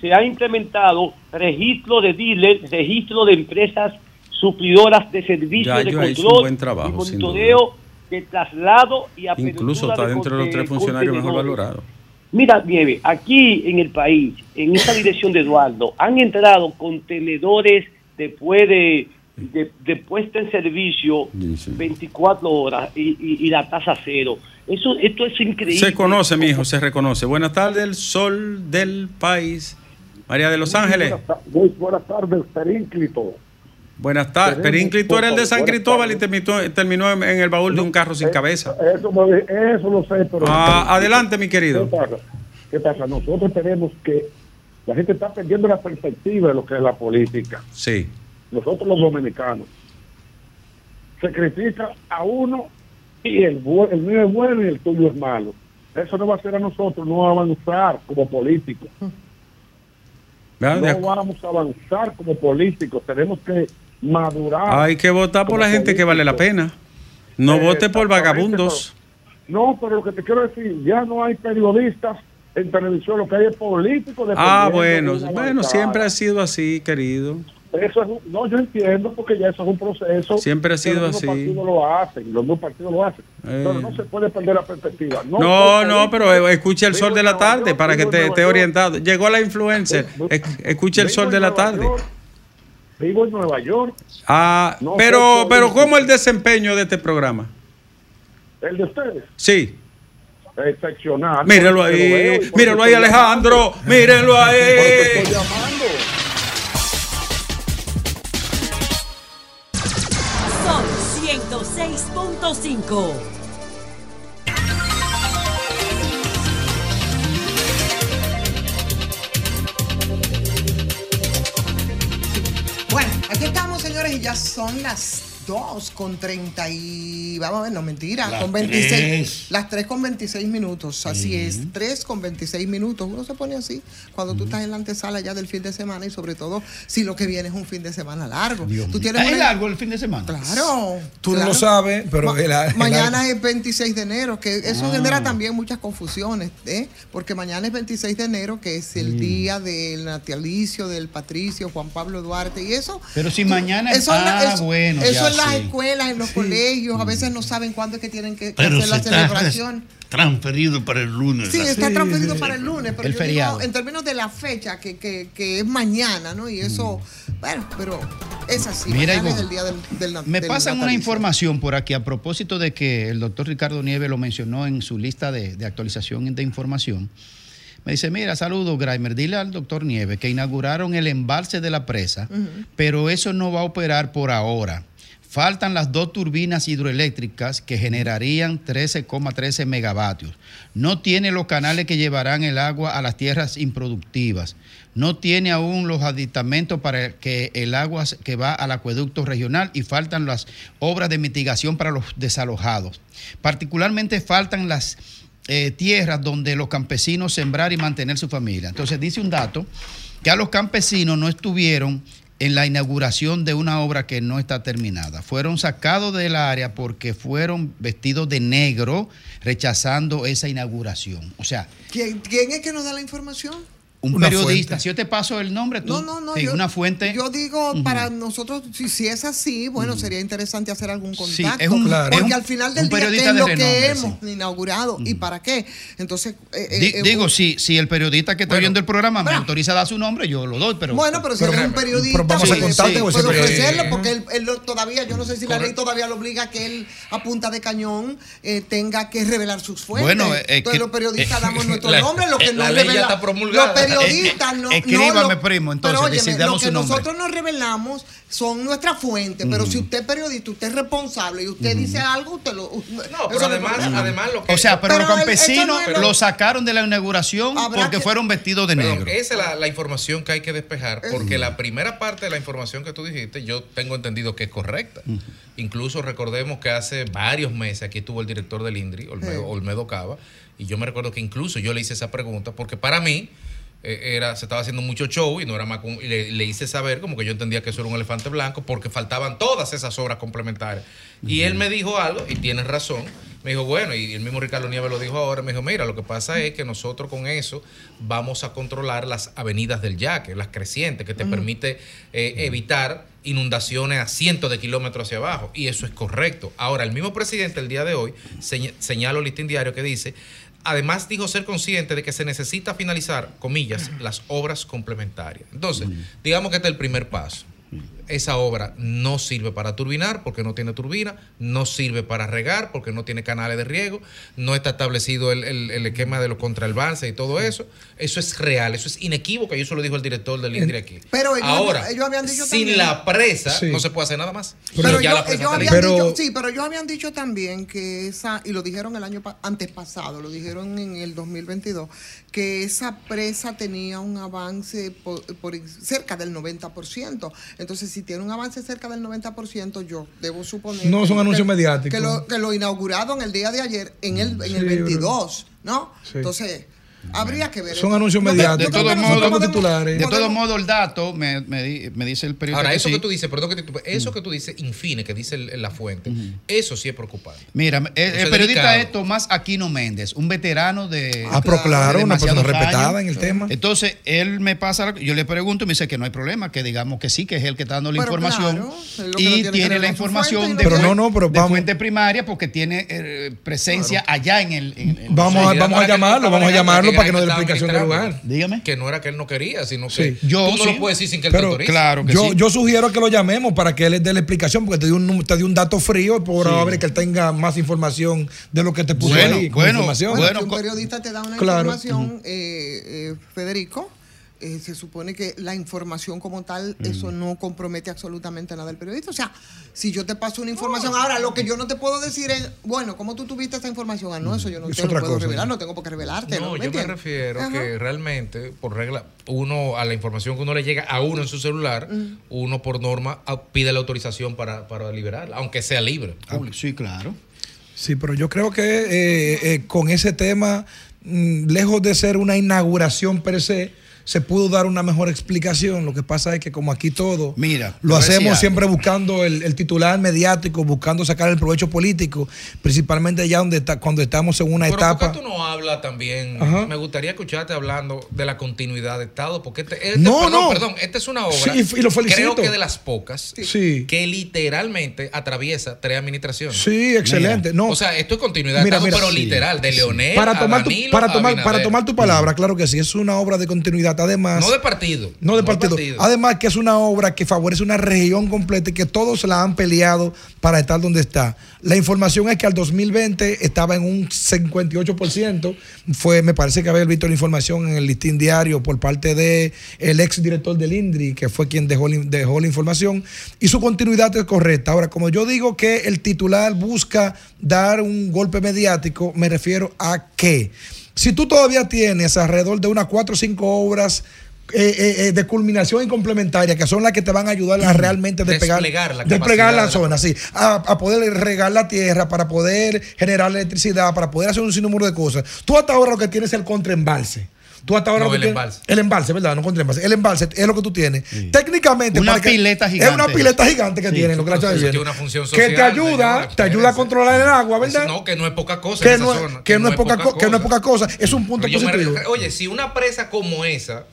se ha implementado registro de dealers, registro de empresas suplidoras de servicios Ya, de control buen trabajo, y monitoreo de traslado y apertura Incluso está de dentro de los tres funcionarios mejor valorados. Mira, Nieve, aquí en el país, en esta dirección de Eduardo, han entrado contenedores después de, de, de puesta en servicio 24 horas y, y- y la tasa cero. Eso, esto es increíble. Se conoce, mi hijo, se reconoce. Buenas tardes, el sol del país. María de Los Ángeles. Muy buenas tardes, Perínclito. Buenas tardes. Tenemos Perínclito era el de San Cristóbal y terminó, terminó en, el baúl de un carro sin cabeza. Eso, eso lo sé, pero... Ah, adelante, mi querido. ¿Qué pasa? ¿Qué pasa? Nosotros tenemos que... La gente está perdiendo la perspectiva de lo que es la política. Sí. Nosotros los dominicanos. Se critica a uno y el, el mío es bueno y el tuyo es malo. Eso no va a ser a nosotros, no va a avanzar como políticos. No vamos a avanzar como políticos. Tenemos que madurar. Hay que votar por la gente que vale la pena. No Eh, vote por vagabundos. No, pero lo que te quiero decir, ya no hay periodistas en televisión, lo que hay es políticos. Ah, bueno, bueno, bancada. siempre ha sido así, querido. Eso es un- no, yo entiendo porque ya eso es un proceso. Siempre ha sido los así. mismos partidos lo hacen, los mismos partidos lo hacen. Eh. Pero no se puede perder la perspectiva. No, No, pero político. escuche el sol de la tarde York, para que te esté orientado. Llegó la influencer. Ec- Escuche el sol de la tarde. York, Vivo en Nueva York. Ah, No pero, pero. ¿cómo el desempeño de este programa? El de ustedes. Sí. Excepcional. Míralo Porque lo veo y ahí, míralo ahí, Alejandro. Mírenlo ahí. estoy llamando. Sol 106.5. aquí estamos, señores, y ya son las 2 con 30 y... Vamos a ver, no, mentira, Las con 26. tres. Las 3 con 26 minutos, así es, 3 con 26 minutos. Uno se pone así cuando tú estás en la antesala ya del fin de semana y sobre todo si lo que viene es un fin de semana largo. tú tienes ¿Es una- largo el fin de semana? Claro. Tú no claro. lo sabes, pero Ma- el- el- mañana es 26 de enero, que eso Ah. genera también muchas confusiones, ¿eh? porque mañana es 26 de enero, que es el Mm. día del natalicio del patricio Juan Pablo Duarte, y eso... Pero si mañana es- eso, ah, eso- bueno, eso ya las sí. escuelas, en los colegios, a veces no saben cuándo es que tienen que, Pero hacer se la está celebración. transferido para el lunes. Sí, está transferido para el lunes, pero El yo feriado. digo en términos de la fecha, que, que, que es mañana, ¿no? Y eso, bueno, pero es así, Mm. Mira, mañana es Ivonne, el día del, del na- Me del pasan una información por aquí a propósito de que el doctor Ricardo Nieve lo mencionó en su lista de, de actualización de información. Me dice, mira, saludos, Graimer, dile al doctor Nieve que inauguraron el embalse de la presa, pero eso no va a operar por ahora. Faltan las dos turbinas hidroeléctricas que generarían 13,13 megavatios. No tiene los canales que llevarán el agua a las tierras improductivas. No tiene aún los aditamentos para que el agua que va al acueducto regional y faltan las obras de mitigación para los desalojados. Particularmente faltan las eh, tierras donde los campesinos sembrar y mantener su familia. Entonces dice un dato que a los campesinos no estuvieron en la inauguración de una obra que no está terminada. Fueron sacados del área porque fueron vestidos de negro rechazando esa inauguración. O sea, ¿Quién, quién es que nos da la información? Un Una periodista, fuente. si yo te paso el nombre, tú, No, no, no. sí, yo- una fuente. Yo digo, para nosotros, si, si es así, bueno, sería interesante hacer algún Sí, contacto. es un- Claro. porque es un- al final un del día, ¿qué periodista es de lo que renombre, hemos inaugurado y para qué? Entonces, eh, eh, Di- eh, digo, un- si, si el periodista que está Bueno, oyendo el programa me autoriza a dar su nombre, yo lo doy, pero... Bueno, pero si Pero- eres un periodista, pero vamos a contarte periodista. ofrecerlo, porque él, él todavía, yo no sé si la ley todavía lo obliga a que él, a punta de cañón, eh, tenga que revelar sus fuentes. Bueno, Entonces que- los periodistas eh, damos [laughs] nuestro nombre, lo que no la ley ya revela- está promulgada. Los periodistas no. Eh, escríbame, lo- primo, entonces, pero, óyeme, lo que su nombre. nosotros nos revelamos son nuestras fuentes, pero Mm. si usted es periodista, usted es responsable y usted dice algo, usted lo. No, pero además- además lo que- O sea, pero, Pero los campesinos no lo- lo sacaron de la inauguración porque que- fueron vestidos de negro. esa es la, la información que hay que despejar, porque la primera parte de la información que tú dijiste, yo tengo entendido que es correcta. Incluso recordemos que hace varios meses aquí estuvo el director del INDRI, Olmedo, Sí. Olmedo Cava, y yo me recuerdo que incluso yo le hice esa pregunta, porque para mí eh, era, se estaba haciendo mucho show y no era más con- y le, le hice saber como que yo entendía que eso era un elefante blanco porque faltaban todas esas obras complementarias. Y él me dijo algo, y tienes razón, me dijo, bueno, y el mismo Ricardo Nieves lo dijo ahora, me dijo, mira, lo que pasa es que nosotros con eso vamos a controlar las avenidas del Yaque, las crecientes, que te permite eh, evitar inundaciones a cientos de kilómetros hacia abajo. Y eso es correcto. Ahora, el mismo presidente el día de hoy señ- señala el listín diario que dice, además dijo ser consciente de que se necesita finalizar, comillas, las obras complementarias. Entonces, digamos que este es el primer paso. Esa obra no sirve para turbinar porque no tiene turbina, no sirve para regar porque no tiene canales de riego, no está establecido el, el- el esquema de los contralbances y todo eso. Eso es real, eso es inequívoco y eso lo dijo el director del INDRI aquí. Pero ellos, Ahora, ellos habían dicho sin también- la presa Sí. no se puede hacer nada más. Pero, ya yo- la presa ellos habían lista. dicho, sí, pero ellos habían dicho también que esa, y lo dijeron el año antes pasado, lo dijeron en el 2022, que esa presa tenía un avance por, por cerca del 90%. Entonces, si tiene un avance cerca del 90%, yo debo suponer... No son que- anuncios mediáticos. Que lo, que lo inaugurado en el día de ayer, en el, en el Sí, 22, ¿no? Sí. Entonces, habría que ver. Son anuncios mediáticos. podemos- de podemos- todos modos, el dato me, me me dice el periodista. Ahora, que eso sí. que tú dices, perdón que te eso que tú dices, infine, que dice el- la fuente, eso sí es preocupante. Mira, el, Eso el es periodista delicado. es Tomás Aquino Méndez, un veterano de. Ah, pero claro, de una persona respetada en el tema. Entonces, él me pasa, la- yo le pregunto y me dice que no hay problema, que digamos que sí, que es él que está dando la Pero información. claro, y tiene la información fuente de, Pero no, no, pero de vamos- fuente primaria porque tiene eh, presencia allá en el. en- en- Vamos, a, vamos llamarlo, vamos a llamarlo para que nos dé explicación del lugar. Dígame. Que no era que él no quería, sino que Sí. Yo tú no sí. lo puedes decir sin que él te Pero autorice. claro que yo, sí. yo sugiero que lo llamemos para que él dé la explicación, porque te dio un, te dio un dato frío, por ahora que él tenga más información de lo que te puso Bueno, ahí. bueno. Bueno, Bueno, si un periodista te da una Claro. información, eh, eh, Federico, eh, se supone que la información como tal, eso no compromete absolutamente nada al periodista. O sea, si yo te paso una información, ahora lo que yo no te puedo decir es, bueno, ¿cómo tú tuviste esta información? Ah, no, eso yo no Es te lo puedo cosa, revelar, ya. no tengo por qué revelarte. No, ¿me yo me refiero Ajá. que realmente, por regla, uno, a la información que uno le llega a uno en su celular, uno por norma ah, pide la autorización para, para liberarla, aunque sea libre. Ah, Sí, claro. Sí, pero yo creo que eh, eh, con ese tema, mm, lejos de ser una inauguración per se, se pudo dar una mejor explicación. Lo que pasa es que como aquí todo Mira, lo a hacemos siempre buscando el, el titular mediático, buscando sacar el provecho político, principalmente allá donde está, cuando estamos en una Pero etapa. ¿por qué tú no hablas también? Ajá. Me gustaría escucharte hablando de la continuidad de Estado, porque este, este- No, perdón, no. perdón, esta es una obra, Sí, y lo felicito. creo que de las pocas, Sí. que literalmente atraviesa tres administraciones. Sí, excelente. No. O sea, esto es continuidad Mira, de Estado, mira, pero sí, literal, de. Leonel para a tomar tu, Danilo, para a tomar para tomar tu palabra, claro que sí, es una obra de continuidad. Además, No de partido. No de partido. Además que es una obra que favorece una región completa y que todos la han peleado para estar donde está. La información es que al 2020 estaba en un 58%. Fue, me parece que haber visto la información en el listín diario por parte de el ex director del INDRI, que fue quien dejó, la- dejó la información. Y su continuidad es correcta. Ahora, como yo digo que el titular busca dar un golpe mediático, me refiero a que si tú todavía tienes alrededor de unas cuatro o cinco obras eh, eh, eh, de culminación y complementaria, que son las que te van a ayudar a realmente despegar, Desplegar la desplegar la capacidad de la- zona, sí, a, a poder regar la tierra, para poder generar electricidad, para poder hacer un sinnúmero de cosas. Tú hasta ahora lo que tienes es el contraembalse. Tú hasta ahora No, el tienes- embalse. El embalse, ¿verdad? No contraembalse. El embalse es lo que tú tienes. Técnicamente. Una que- pileta Es gigante. una pileta gigante que Sí, tienen, lo que la chava tiene viene. una función Que te ayuda, te ayuda a controlar el agua, ¿verdad? No, que no es poca cosa. que en no, esa es- zona, que no es poca co- que no es poca cosa. Es un punto me positivo. re- oye, si una presa como esa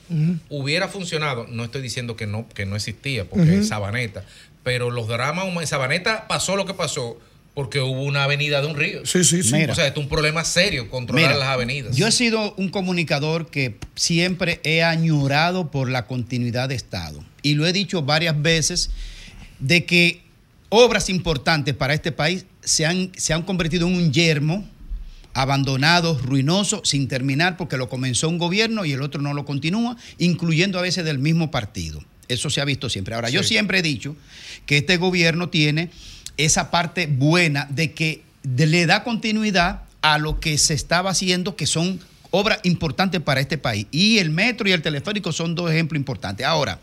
hubiera funcionado, no estoy diciendo que no, que no existía, porque es Sabaneta, pero los dramas humanos, en Sabaneta pasó lo que pasó porque hubo una avenida de un río. Sí, sí, sí. Mira. O sea, esto es un problema serio, controlar Mira, las avenidas. Yo he sido un comunicador que siempre he añorado por la continuidad de Estado. Y lo he dicho varias veces de que obras importantes para este país se han, se han convertido en un yermo abandonado, ruinoso, sin terminar porque lo comenzó un gobierno y el otro no lo continúa, incluyendo a veces del mismo partido. Eso se ha visto siempre. Ahora, yo siempre he dicho que este gobierno tiene esa parte buena de que le da continuidad a lo que se estaba haciendo, que son obras importantes para este país. Y el metro y el teleférico son dos ejemplos importantes. Ahora,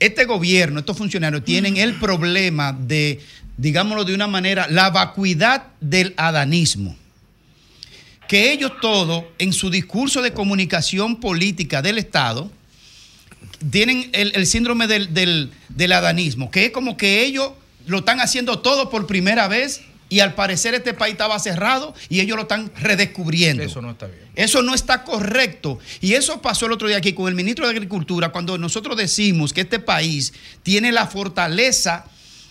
este gobierno, estos funcionarios tienen el problema de, digámoslo de una manera, la vacuidad del adanismo que ellos todos, en su discurso de comunicación política del Estado, tienen el, el síndrome del, del- del adanismo, que es como que ellos lo están haciendo todo por primera vez y al parecer este país estaba cerrado y ellos lo están redescubriendo. Eso no está bien. Eso no está correcto. Y eso pasó el otro día aquí con el ministro de Agricultura, cuando nosotros decimos que este país tiene la fortaleza,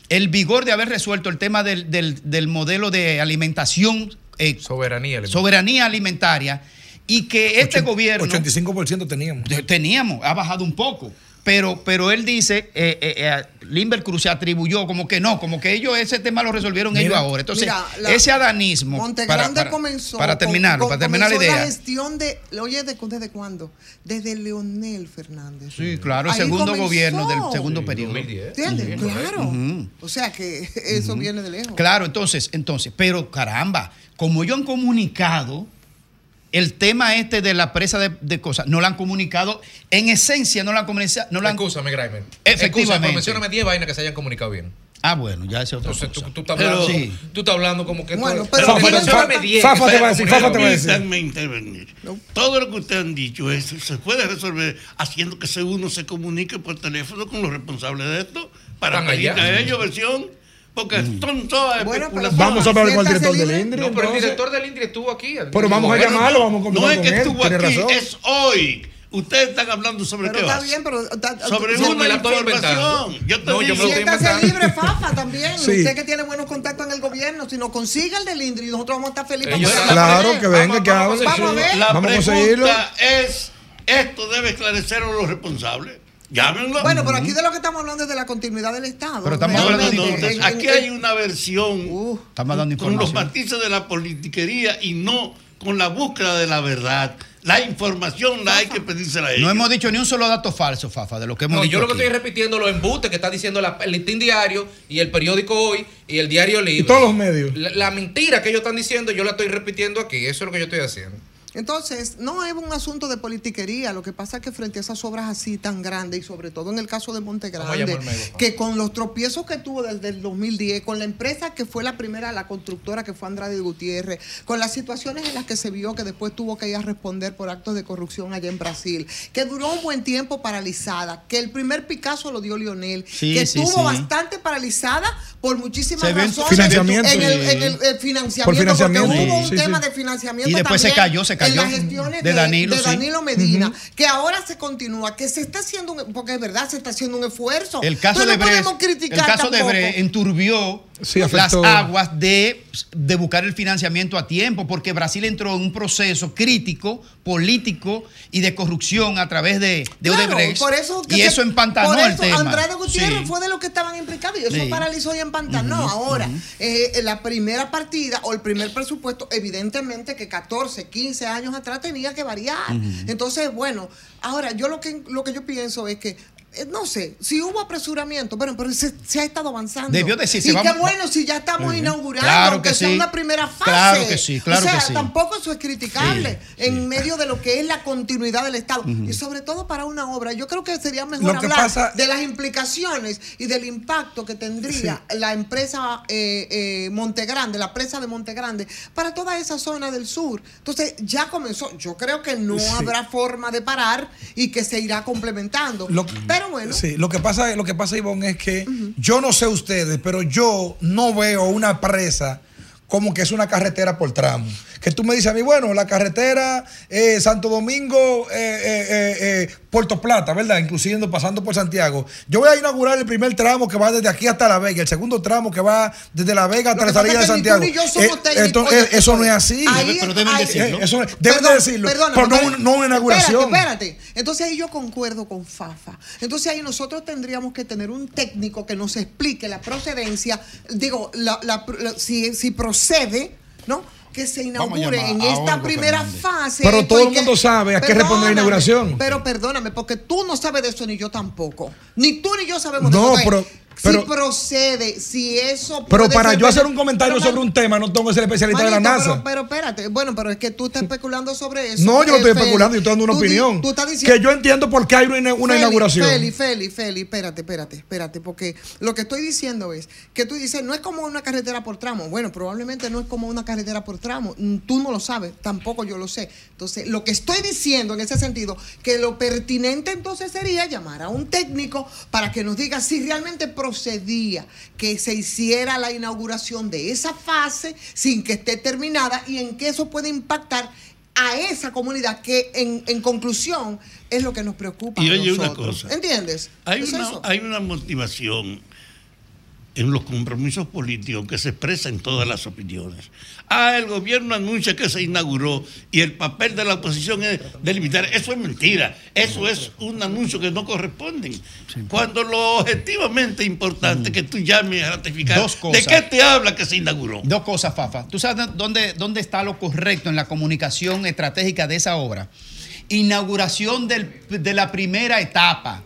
el vigor de haber resuelto el tema del, del- del modelo de alimentación. eh, Soberanía alimentaria. soberanía alimentaria y que este gobierno 85% teníamos. teníamos, ha bajado un poco. Pero, pero él dice, eh, eh, eh, Limber Cruz se atribuyó como que no, como que ellos ese tema lo resolvieron Mira, ellos ahora. Entonces, mira, la- ese adanismo. Montegrande comenzó. Para terminarlo, con- para terminar la comenzó idea. la gestión de. Oye, ¿de- ¿desde cuándo? Desde Leonel Fernández. Sí, claro, Ahí segundo comenzó. gobierno del segundo periodo. ¿Entiendes? Claro. O sea que eso viene de lejos. Claro, entonces, entonces, pero caramba, como ellos han comunicado el tema este de la presa de, de cosas, no lo han comunicado, en esencia no lo han comunicado. No lo han, Escúchame, Grimer. Efectivamente. Mencióname 10 vainas que se hayan comunicado bien. Ah, bueno, ya ese otro. Entonces, tú, tú estás hablando, Sí. tú estás hablando como que... Bueno, tú- pero pero tiene- mencióname 10. Fafa te va a hayan decir, Fafa te va a decir. Permítanme intervenir. Todo lo que ustedes han dicho es, se puede resolver haciendo que se uno se comunique por teléfono con los responsables de esto para pedirle a ellos versión, porque son todas Bueno, pero especulaciones. Vamos a hablar con el director del. INDRI. No, pero el director del INDRI estuvo aquí. Pero vamos a Bueno, llamarlo, vamos a No conversar es con que él. estuvo aquí, razón. es hoy. Ustedes están hablando sobre Pero qué está bien, pero. está- Sobre una información. Yo te No, yo digo, me lo estoy Siéntase libre, Fafa, [laughs] también. Sí. Usted que tiene buenos contactos en el gobierno, si nos consiga el del INDRI, nosotros vamos a estar felices. Ellos- Claro, que venga, Vamos- que vamos hable. a Vamos a ver. La Vamos a conseguirlo. pregunta es, ¿esto debe esclarecer a los responsables? Llámenlo. Bueno, pero aquí de lo que estamos hablando es de la continuidad del Estado. Pero estamos hablando en- Aquí hay una versión Uh, Estamos dando con los matices de la politiquería y no con la búsqueda de la verdad. La información la hay que pedírsela a ellos. No hemos dicho ni un solo dato falso, Fafa, de lo que hemos No, dicho. yo lo que aquí. estoy repitiendo los embustes que está diciendo la- el Listín Diario y el periódico Hoy y el Diario Libre. Y todos los medios. La, la mentira que ellos están diciendo, yo la estoy repitiendo aquí. Eso es lo que yo estoy haciendo. Entonces, no es un asunto de politiquería. Lo que pasa es que frente a esas obras así tan grandes, y sobre todo en el caso de Monte Vamos a Grande, llamarme algo, Juan. que con los tropiezos que tuvo desde el 2010, con la empresa que fue la primera, la constructora que fue Andrade Gutiérrez, con las situaciones en las que se vio que después tuvo que ir a responder por actos de corrupción allá en Brasil, que duró un buen tiempo paralizada, que el primer Picasso lo dio Lionel, Sí, que sí, estuvo sí. bastante paralizada por muchísimas Se razones. Financiamiento. En el, en el- el financiamiento, Por financiamiento, porque hubo un tema de financiamiento Y después se cayó, se en cayó. las gestiones De Danilo, de sí. Danilo Medina, que ahora se continúa, que se está haciendo, un- porque es verdad, se está haciendo un esfuerzo. El caso Pero de no podemos el criticar caso de tampoco. Brecht enturbió Sí, las aguas de, de buscar el financiamiento a tiempo, porque Brasil entró en un proceso crítico, político y de corrupción a través de, de Claro, Odebrecht. por eso que y se- eso empantanó por el tema. Andrade Gutiérrez Sí. fue de los que estaban implicados y eso Sí. paralizó y empantanó. Ahora, eh, la primera partida o el primer presupuesto, evidentemente que 14, 15 años atrás tenía que variar. Entonces, bueno, ahora yo lo que, lo que yo pienso es que no sé, si hubo apresuramiento, bueno, pero se, se ha estado avanzando. Debió decirse, Y vamos- qué bueno si ya estamos inaugurando, Claro aunque que sea sí. una primera fase. Claro que sí, claro o sea, que sí. tampoco eso es criticable en medio de lo que es la continuidad del Estado. Y sobre todo para una obra, yo creo que sería mejor Lo hablar pasa- de las implicaciones y del impacto que tendría la empresa eh, eh, Montegrande, la presa de Montegrande, para toda esa zona del sur. Entonces, ya comenzó. Yo creo que no habrá forma de parar y que se irá complementando. Lo- Pero bueno. Sí, lo que pasa, lo que pasa, Ivonne, es que yo no sé ustedes, pero yo no veo una presa como que es una carretera por tramo. Que tú me dices a mí, bueno, la carretera eh, Santo Domingo, eh, eh, eh, eh, Puerto Plata, ¿verdad? Inclusive pasando por Santiago. Yo voy a inaugurar el primer tramo que va desde aquí hasta La Vega, el segundo tramo que va desde La Vega hasta la salida de ni tú Santiago. ni yo somos Eh, técnicos. esto- Oye, eh, eso no es así. ahí- Pero deben ahí- decirlo. Eh, eso- deben Perdón, decirlo, perdóname, pero no, no una inauguración. Espérate, espérate. Entonces ahí yo concuerdo con Fafa. Entonces ahí nosotros tendríamos que tener un técnico que nos explique la procedencia, digo, la- la- la- si, si procede, ¿no? que se inaugure en esta primera Fernández. fase. Pero todo el mundo sabe a qué responde la inauguración. Pero perdóname, porque tú no sabes de eso ni yo tampoco. Ni tú ni yo sabemos No, de eso. pero- Entonces, pero- si procede, si eso Pero puede para ser yo hacer un comentario Pero, sobre un tema, no tengo que ser especialista de la NASA. Pero, pero espérate, bueno, pero es que tú estás especulando sobre eso. No, yo no estoy especulando, yo estoy dando una tú di- opinión. Tú estás diciendo que yo entiendo por qué hay una, una Feli, inauguración. Feli, Feli, Feli, espérate, espérate, espérate, porque lo que estoy diciendo es que tú dices, no es como una carretera por tramo. Bueno, probablemente no es como una carretera por tramo. Mm, Tú no lo sabes, tampoco yo lo sé. Entonces, lo que estoy diciendo en ese sentido, que lo pertinente entonces sería llamar a un técnico para que nos diga si realmente procedía que se hiciera la inauguración de esa fase sin que esté terminada y en qué eso puede impactar a esa comunidad que en, en conclusión es lo que nos preocupa. Y a oye una cosa. ¿Entiendes? Hay Es una, hay una motivación en los compromisos políticos que se expresa en todas las opiniones. Ah, el gobierno anuncia que se inauguró y el papel de la oposición es delimitar. Eso es mentira. Eso es un anuncio que no corresponde. Cuando lo objetivamente importante que tú llames a ratificar. Dos cosas. ¿De qué te habla que se inauguró? Dos cosas, Fafa. ¿Tú sabes dónde, dónde está lo correcto en la comunicación estratégica de esa obra? Inauguración del- de la primera etapa.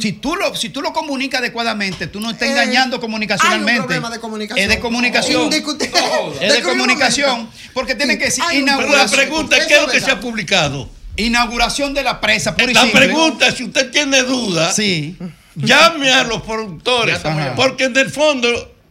Si, tú lo, si tú lo comunicas adecuadamente, tú no estás Eh, engañando hay comunicacionalmente. un problema de comunicación. Es de comunicación. Indiscutible. [laughs] Es de comunicación. Porque tiene que decir un- Pero la inauguración. pregunta es: ¿qué es lo que se ha publicado? Inauguración de la presa, pura La pregunta, si usted tiene dudas, Sí. llame a los productores. Porque en el fondo,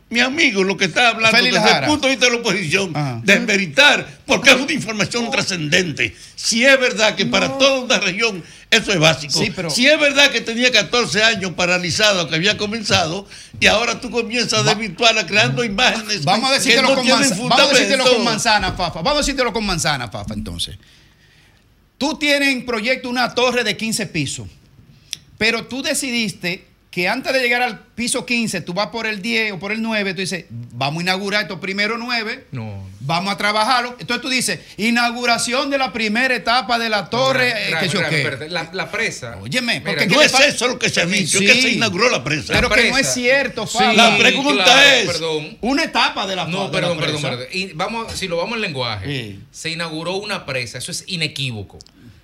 mi amigo, lo que está hablando Félix desde el Lajara. punto de vista de la oposición, Ajá. desmeritar, porque es una información trascendente. Si es verdad que para toda una región eso es básico. Sí, pero- Si es verdad que tenía 14 años paralizado, que había comenzado, y ahora tú comienzas a desvirtuarla creando imágenes Vamos a que decírtelo, no con, tienen manza- vamos a decírtelo con manzana, Fafa. Vamos a decírtelo con manzana, Fafa, entonces. Tú tienes en proyecto una torre de 15 pisos, pero tú decidiste que antes de llegar al piso 15, tú vas por el 10 o por el 9, tú dices, vamos a inaugurar estos primeros 9, No. vamos a trabajarlo. Entonces tú dices, inauguración de la primera etapa de la torre, eh, Ra- que yo qué. La, la presa. Óyeme, Mira, porque No ¿qué le es eso lo que se ha dicho, Sí. que se inauguró la presa. Pero La que no es presa. cierto, Sí. La pregunta claro, es- Perdón. Una etapa de la No, de la perdón, perdón, presa. perdón. Y vamos, si lo vamos en lenguaje, Sí. se inauguró una presa, eso es inequívoco.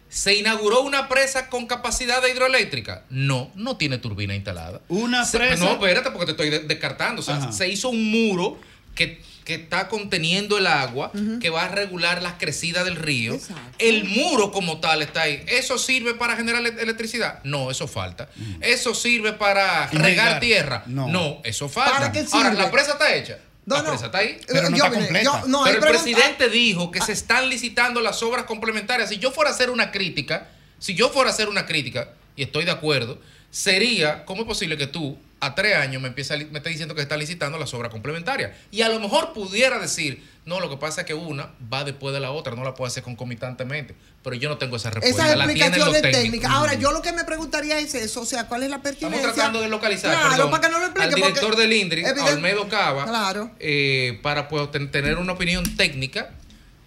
¿Se inauguró una presa con capacidad de hidroeléctrica? No, no tiene turbina instalada. Una Se- presa- No, espérate, porque te estoy de- descartando. O sea, Ajá. se hizo un muro que, que está conteniendo el agua, que va a regular las crecidas del río. Exacto. El muro como tal está ahí. ¿Eso sirve para generar ele- electricidad? No, eso falta. ¿Eso sirve para regar tierra? No. No, eso falta. ¿Para qué Ahora, sirve? la presa está hecha. No, la no. presa está ahí. Pero no Yo, está mire, completa. yo- no, hay Pero el pregunta- presidente dijo que se están licitando las obras complementarias. Si yo fuera a hacer una crítica, si yo fuera a hacer una crítica, y estoy de acuerdo, sería, ¿cómo es posible que tú a tres años me, empieza me estés diciendo que se están licitando las obras complementarias? Y a lo mejor pudiera decir, no, lo que pasa es que una va después de la otra, no la puedo hacer concomitantemente. Pero yo no tengo esa respuesta. Esas la explicaciones técnicas. Ahora, yo lo que me preguntaría es eso, o sea, ¿cuál es la pertinencia? Estamos tratando de localizar Claro, perdón, para que no lo explique. al director del INDRI, Olmedo Cava, Claro. eh, para pues, ten- tener una opinión técnica.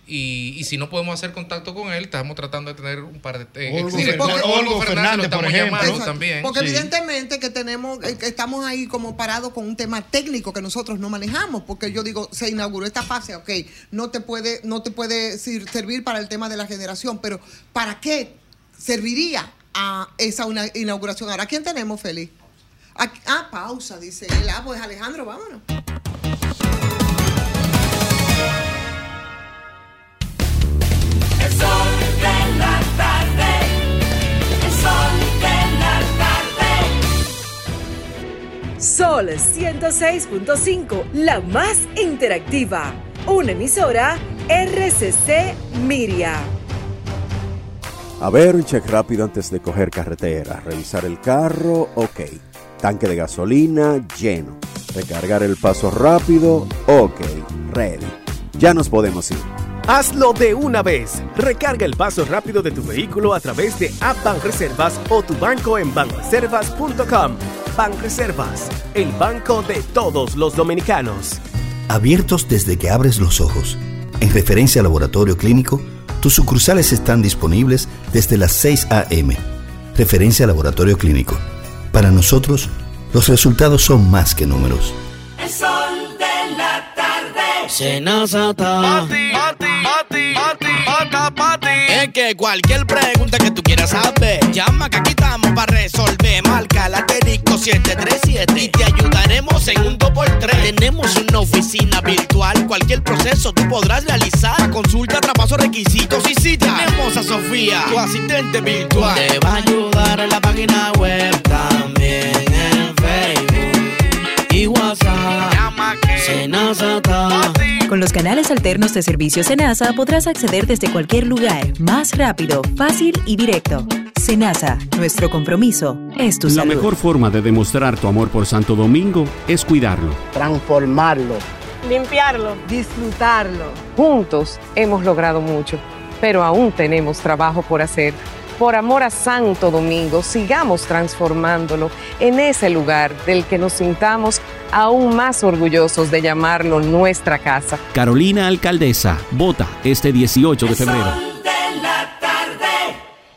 Y, y si no podemos hacer contacto con él, estamos tratando de tener un par de... eh, Olgo Fernández, Olgo por ejemplo. también. Porque Sí. evidentemente que tenemos, eh, que estamos ahí como parados con un tema técnico que nosotros no manejamos, porque yo digo, se inauguró esta fase, ok, no te puede, no te puede sir- servir para el tema de la generación, pero ¿para qué serviría a esa una inauguración? Ahora, ¿a quién tenemos, Félix? Aquí- ah, pausa, dice él. Ah, pues Alejandro, vámonos. El sol de la tarde. El sol de la tarde. Sol 106.5, la más interactiva. Una emisora RCC Miria. A ver, un check rápido antes de coger carretera. Revisar el carro, ok. Tanque de gasolina, lleno. Recargar el paso rápido, ok. Ready. Ya nos podemos ir. Hazlo de una vez. Recarga el paso rápido de tu vehículo a través de App Reservas o tu banco en banreservas.com. Banreservas, el banco de todos los dominicanos. Abiertos desde que abres los ojos. En referencia al laboratorio clínico, tus sucursales están disponibles desde las 6 a.m. Referencia al laboratorio clínico. Para nosotros, los resultados son más que números. El sol de la tarde. Senazata. Es que cualquier pregunta que tú quieras saber, llama que aquí estamos para resolver. Marca la asterisco 737 y te ayudaremos en un 2x3. Tenemos una oficina virtual, cualquier proceso tú podrás realizar. Consulta, traspaso, requisitos y si tenemos a Sofía, tu asistente virtual. Te va a ayudar en la página web también en Facebook y WhatsApp. Senazata. Con los canales alternos de servicio Senasa podrás acceder desde cualquier lugar, más rápido, fácil y directo. Senasa, nuestro compromiso es tu La salud. mejor forma de demostrar tu amor por Santo Domingo es cuidarlo. transformarlo, limpiarlo, disfrutarlo. Juntos hemos logrado mucho, pero aún tenemos trabajo por hacer. Por amor a Santo Domingo, sigamos transformándolo en ese lugar del que nos sintamos aún más orgullosos de llamarlo nuestra casa. Carolina Alcaldesa, vota este 18 de febrero.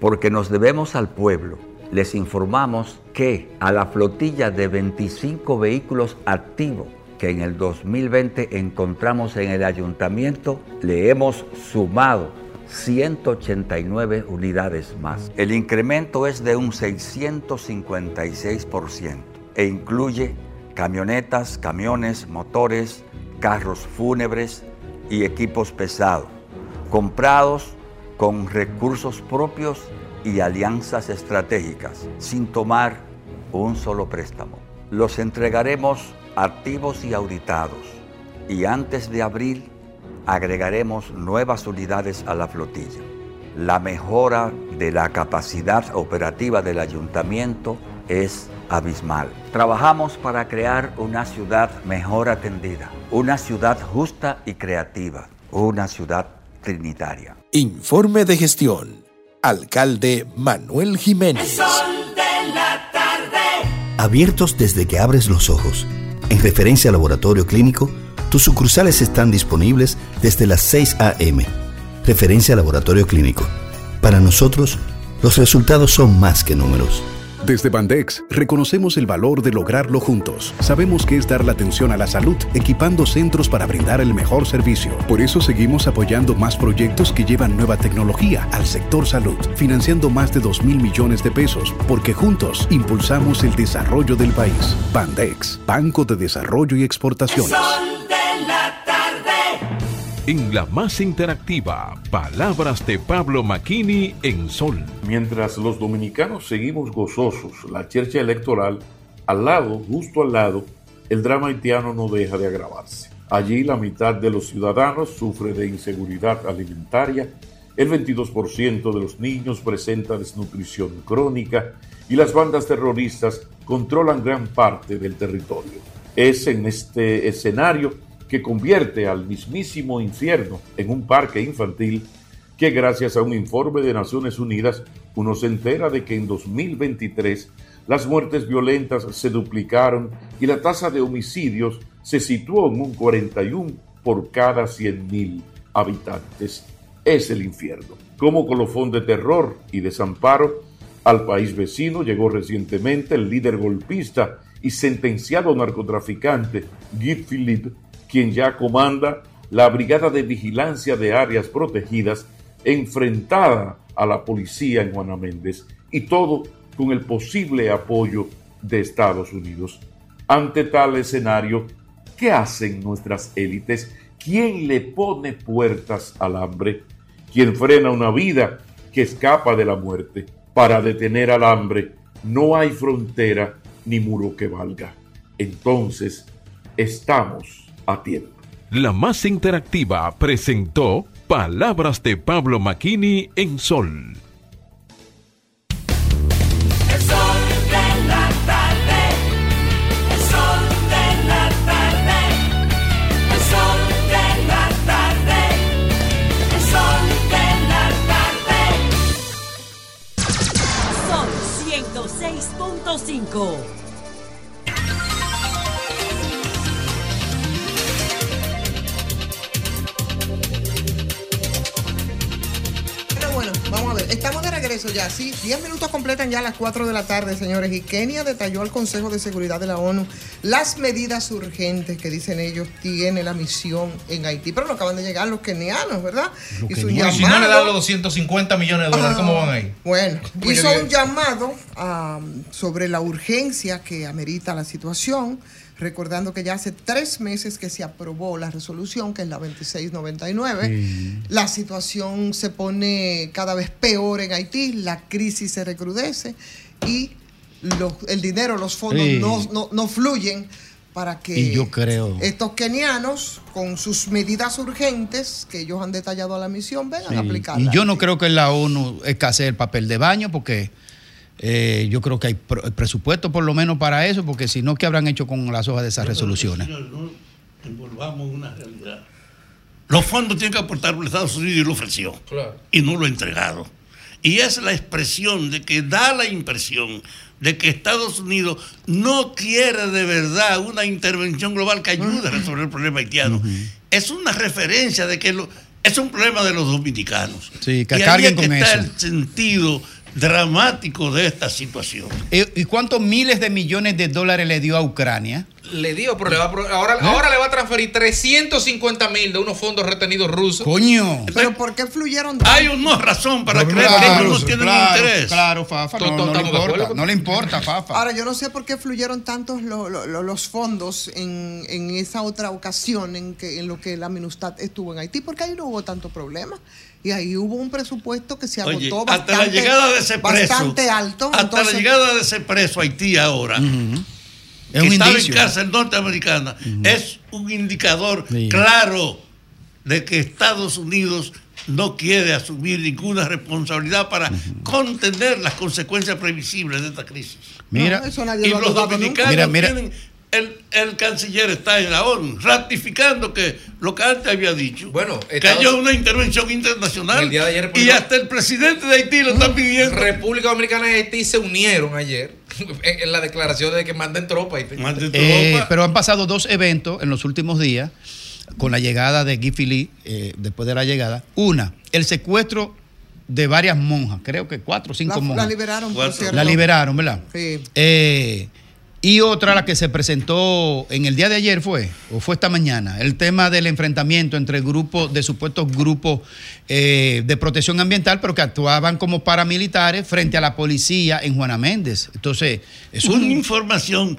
Porque nos debemos al pueblo, les informamos que a la flotilla de 25 vehículos activos que en el 2020 encontramos en el ayuntamiento, le hemos sumado 189 unidades más. El incremento es de un 656% e incluye camionetas, camiones, motores, carros fúnebres y equipos pesados, comprados con recursos propios y alianzas estratégicas, sin tomar un solo préstamo. Los entregaremos activos y auditados y antes de abril agregaremos nuevas unidades a la flotilla. La mejora de la capacidad operativa del ayuntamiento es abismal. Trabajamos para crear una ciudad mejor atendida, una ciudad justa y creativa, una ciudad trinitaria. Informe de gestión. Alcalde Manuel Jiménez. de la tarde. Abiertos desde que abres los ojos. En referencia al laboratorio clínico, tus sucursales están disponibles desde las 6 a.m. Referencia al laboratorio clínico. Para nosotros, los resultados son más que números. Desde Bandex reconocemos el valor de lograrlo juntos. Sabemos que es dar la atención a la salud, equipando centros para brindar el mejor servicio. Por eso seguimos apoyando más proyectos que llevan nueva tecnología al sector salud, financiando más de 2 mil millones de pesos, porque juntos impulsamos el desarrollo del país. Bandex, Banco de Desarrollo y Exportaciones. En la más interactiva, palabras de Pablo Maquini en Sol. Mientras los dominicanos seguimos gozosos la chercha electoral, al lado, justo al lado, el drama haitiano no deja de agravarse. Allí la mitad de los ciudadanos sufre de inseguridad alimentaria, el 22% de los niños presenta desnutrición crónica y las bandas terroristas controlan gran parte del territorio. Es en este escenario que convierte al mismísimo infierno en un parque infantil que gracias a un informe de Naciones Unidas uno se entera de que en 2023 las muertes violentas se duplicaron y la tasa de homicidios se situó en un 41 por cada 100.000 habitantes. Es el infierno. Como colofón de terror y desamparo, al país vecino llegó recientemente el líder golpista y sentenciado narcotraficante Guy Philippe, quien ya comanda la Brigada de Vigilancia de Áreas Protegidas enfrentada a la policía en Juana Méndez y todo con el posible apoyo de Estados Unidos. Ante tal escenario, ¿qué hacen nuestras élites? ¿Quién le pone puertas al hambre? ¿Quién frena una vida que escapa de la muerte? Para detener al hambre no hay frontera ni muro que valga. Entonces, estamos a tiempo. La más interactiva presentó Palabras de Pablo Maquini en Sol. El sol de la tarde. El sol de la tarde. El sol de la tarde. El sol de la tarde. Sol 106.5. Estamos de regreso ya, sí. Diez minutos completan ya las 4 de la tarde, señores. Y Kenia detalló al Consejo de Seguridad de la ONU las medidas urgentes que dicen ellos tiene la misión en Haití. Pero no acaban de llegar los kenianos, ¿verdad? Un Y si no le dan los 250 millones de dólares, ¿cómo van ahí? Bueno, Pues hizo un llamado ah, sobre la urgencia que amerita la situación, recordando que ya hace tres meses que se aprobó la resolución, que es la 2699. La situación se pone cada vez peor en Haití, la crisis se recrudece y los- el dinero, los fondos Sí. no, no- no fluyen para que Y yo creo. estos kenianos, con sus medidas urgentes que ellos han detallado a la misión, vengan a Sí, aplicarlas. Y yo no creo que la ONU escasee el papel de baño porque eh, yo creo que hay presupuesto por lo menos para eso, porque si no, ¿qué habrán hecho con las hojas de esas resoluciones? Señor, no envolvamos una realidad. Los fondos tienen que aportar por Estados Unidos y lo ofreció. Y no lo ha entregado. Y es la expresión de que da la impresión de que Estados Unidos no quiere de verdad una intervención global que ayude a resolver el problema haitiano. Es una referencia de que lo- es un problema de los dominicanos. Sí, que y ahí carguen es que con está eso. el sentido dramático de esta situación. Eh, ¿Y cuántos miles de millones de dólares le dio a Ucrania? Le dio, pero le va a ahora, ¿Eh? ahora le va a transferir 350 mil de unos fondos retenidos rusos. Coño. Pero ¿por qué fluyeron Hay una razón para creer que ellos no tienen claro, interés. Claro, Fafa, no, no le importa, no le importa, Fafa. Ahora, yo no sé por qué fluyeron tantos lo- lo- lo- los fondos en, en esa otra ocasión en, que, en lo que la Minustad estuvo en Haití, porque ahí no hubo tanto problema. Y ahí hubo un presupuesto que se agotó Oye, bastante, hasta la llegada de ese preso, bastante alto. hasta entonces- la llegada de ese preso a Haití ahora, Es que un estaba indicio. en cárcel norteamericana, es un indicador claro de que Estados Unidos no quiere asumir ninguna responsabilidad para contener las consecuencias previsibles de esta crisis. Mira. No, eso nadie y lo los dominicanos Mira, mira. tienen, el, el canciller está en la ONU ratificando que lo que antes había dicho, Bueno, que haya una intervención internacional El día de ayer, y hasta el presidente de Haití lo está pidiendo. República Dominicana y Haití se unieron ayer [laughs] en, la declaración de que manden tropas. Haití. Eh, pero han pasado dos eventos en los últimos días con la llegada de Guy Philippe, eh, después de la llegada. Una, el secuestro de varias monjas, creo que cuatro o cinco La, monjas. la liberaron, por cierto. La liberaron, ¿verdad? Sí. Eh, y otra, la que se presentó en el día de ayer fue, o fue esta mañana, el tema del enfrentamiento entre grupos, de supuestos grupos eh, de protección ambiental, pero que actuaban como paramilitares frente a la policía en Juana Méndez. Entonces, es una un, información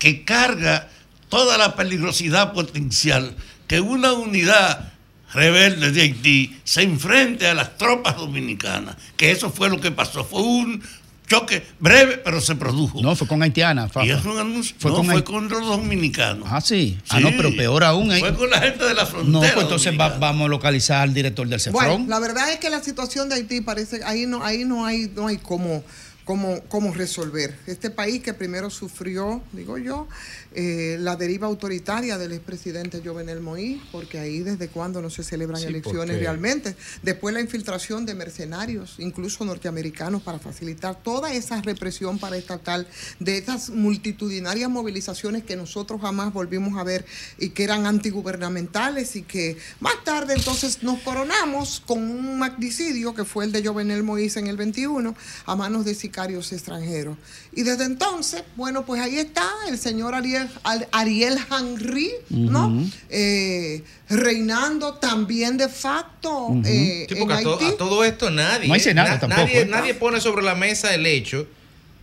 que carga toda la peligrosidad potencial que una unidad rebelde de Haití se enfrente a las tropas dominicanas, que eso fue lo que pasó, fue un choque breve, pero se produjo. No, fue con haitiana, Fafa. Y es un anuncio, Fue no, con fue contra los dominicanos. Ah, sí. Ah, Sí. no, pero peor aún. ¿eh? Fue con la gente de la No, frontera. pues entonces va- vamos a localizar al director del Bueno, CEFRON. la verdad es que la situación de Haití parece, ahí no, ahí no hay, no hay cómo, cómo, cómo resolver. Este país que primero sufrió, digo yo, eh, la deriva autoritaria del expresidente Jovenel Moïse, porque ahí desde cuando no se celebran Sí, elecciones porque- realmente. Después la infiltración de mercenarios, incluso norteamericanos, para facilitar toda esa represión paraestatal de estas multitudinarias movilizaciones que nosotros jamás volvimos a ver y que eran antigubernamentales y que más tarde entonces nos coronamos con un magnicidio que fue el de Jovenel Moïse en el 21 a manos de sicarios sicarios extranjeros. Y desde entonces, bueno, pues ahí está el señor Ariel, Ariel Henry, ¿no? Eh, reinando también de facto eh, Sí, en porque a, to- Haití. a todo esto nadie, No hay Senado na- tampoco, nadie, ¿eh? nadie pone sobre la mesa el hecho,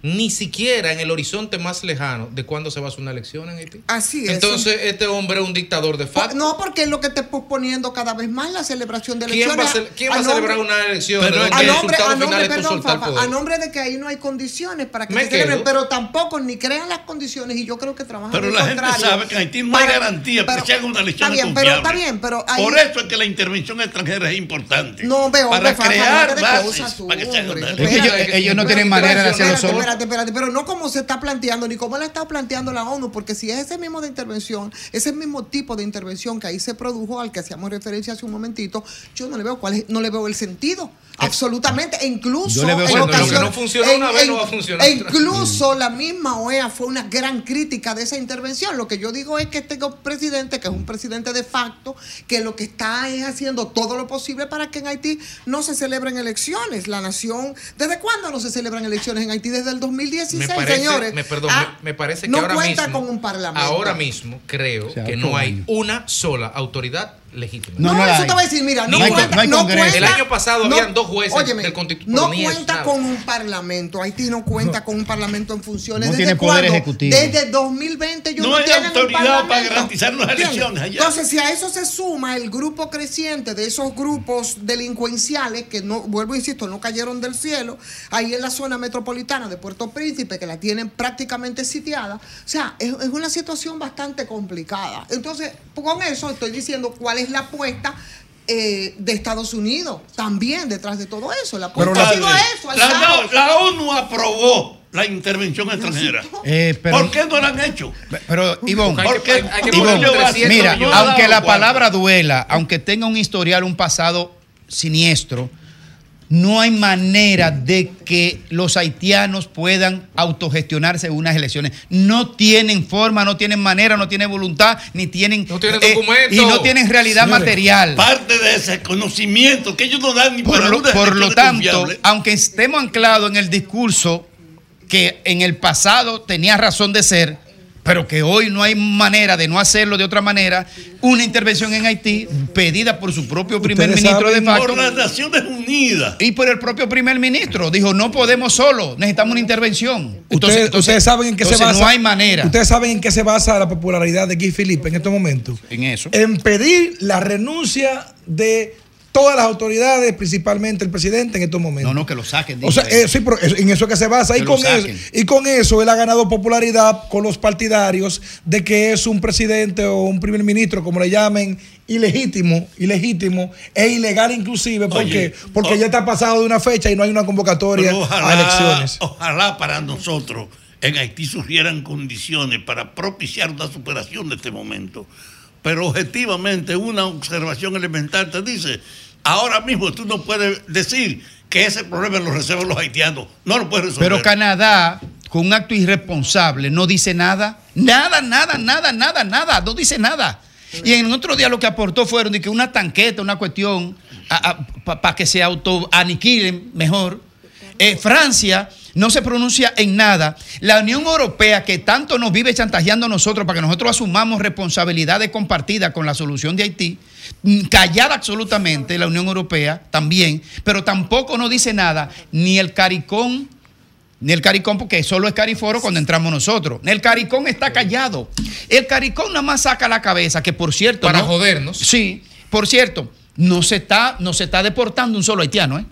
ni siquiera en el horizonte más lejano, de cuándo se va a hacer una elección en Haití. Así es. Entonces, este hombre es un dictador de facto. No, porque es lo que está posponiendo cada vez más la celebración de ¿Quién va a, elecciones. quién va a nombre- celebrar una elección Pero a el nombre, resultado a nombre, final es tú perdón, soltar Fafa, poder? a nombre de que ahí no hay condiciones para que Me se celebren, pero tampoco ni crean las condiciones y yo creo que trabajan Pero la gente sabe que en Haití no hay Para- garantía para que se haga una elección Está bien, pero está bien, pero ahí- Por eso es que la intervención extranjera es importante. No, veo, para crear bases para que se haga una que ellos, no tienen manera de hacerlo solo. Espérate, espérate, pero no como se está planteando, ni como la está planteando la ONU, porque si es ese mismo de intervención, ese mismo tipo de intervención que ahí se produjo, al que hacíamos referencia hace un momentito, yo no le veo cuál es- no le veo el sentido. Absolutamente, e incluso Yo le veo en sentido. Bueno, lo que no funcionó una vez no va a funcionar e incluso la misma OEA fue una gran crítica de esa intervención. Lo que yo digo es que este presidente, que es un presidente de facto, que lo que está es haciendo todo lo posible para que en Haití no se celebren elecciones. La nación, ¿desde cuándo no se celebran elecciones en Haití? Desde el 2016, me parece, señores. me, perdón, Ah, me, me parece que no ahora cuenta mismo, con un parlamento. ahora mismo creo sea, que no hay una sola autoridad legítima. No, No, eso hay. te voy a decir, mira, no, No hay con- cuenta, no hay no cuenta- El año pasado no- habían dos jueces óyeme, del No cuenta con un parlamento. Haití no cuenta con un parlamento en funciones. No ¿Desde tiene poder ejecutivo. Desde 2020 ellos No no, hay tienen un autoridad para parlamento. garantizar las elecciones allá. Entonces, si a eso se suma el grupo creciente de esos grupos delincuenciales que no, vuelvo e insisto, no cayeron del cielo, ahí en la zona metropolitana de Puerto Príncipe, que la tienen prácticamente sitiada, o sea, es, es una situación bastante complicada. Entonces, con eso estoy diciendo cuál es la apuesta. eh, de Estados Unidos también detrás de todo eso. La apuesta ha sido a eso, al la, caos. la ONU aprobó la intervención extranjera. Eh, pero, ¿Por qué no la han hecho? pero Ivonne, Hay que- Porque hay- hay que Ivonne, ponerle 300 mira, aunque la palabra duela, aunque tenga un historial, un pasado siniestro, no hay manera de que los haitianos puedan autogestionarse en unas elecciones. No tienen forma, no tienen manera, no tienen voluntad, ni tienen No tienen eh, y no tienen realidad Señores, material. Parte de ese conocimiento que ellos no dan ni Por para lo, una por lo tanto, confiable. aunque estemos anclados en el discurso que en el pasado tenía razón de ser, pero que hoy no hay manera de no hacerlo de otra manera, una intervención en Haití pedida por su propio primer ministro de facto por las Naciones Unidas. y por el propio primer ministro. Dijo, no podemos solo, necesitamos una intervención. Ustedes, ustedes saben en qué se entonces basa. no hay manera Ustedes saben en qué se basa la popularidad de Guy Philippe en estos momentos. en eso. En pedir la renuncia de todas las autoridades, principalmente el presidente en estos momentos. No, no, que lo saquen. O sea, eh, sí, pero en eso que se basa. Y con, eso, y con eso él ha ganado popularidad con los partidarios de que es un presidente o un primer ministro, como le llamen, ilegítimo, ilegítimo e ilegal inclusive, porque, Oye, porque o- ya está pasado de una fecha y no hay una convocatoria a elecciones. ojalá para nosotros en Haití surgieran condiciones para propiciar una superación de este momento. Pero objetivamente una observación elemental te dice, ahora mismo tú no puedes decir que ese problema lo resuelven los haitianos. No lo puedes resolver. Pero Canadá, con un acto irresponsable, no dice nada. Nada, nada, nada, nada, nada. No dice nada. Y en otro día lo que aportó fueron de que una tanqueta, una cuestión para que se autoaniquilen mejor. Eh, Francia no se pronuncia en nada. La Unión Europea, que tanto nos vive chantajeando a nosotros para que nosotros asumamos responsabilidades compartidas con la solución de Haití, mm, callada absolutamente la Unión Europea también, pero tampoco nos dice nada, ni el CARICOM, ni el CARICOM, porque solo es CARIFORO cuando entramos nosotros. El CARICOM está callado. El CARICOM nada más saca la cabeza, que por cierto. Para ¿no? jodernos. Sí, por cierto, no se está, no se está deportando un solo haitiano, ¿eh?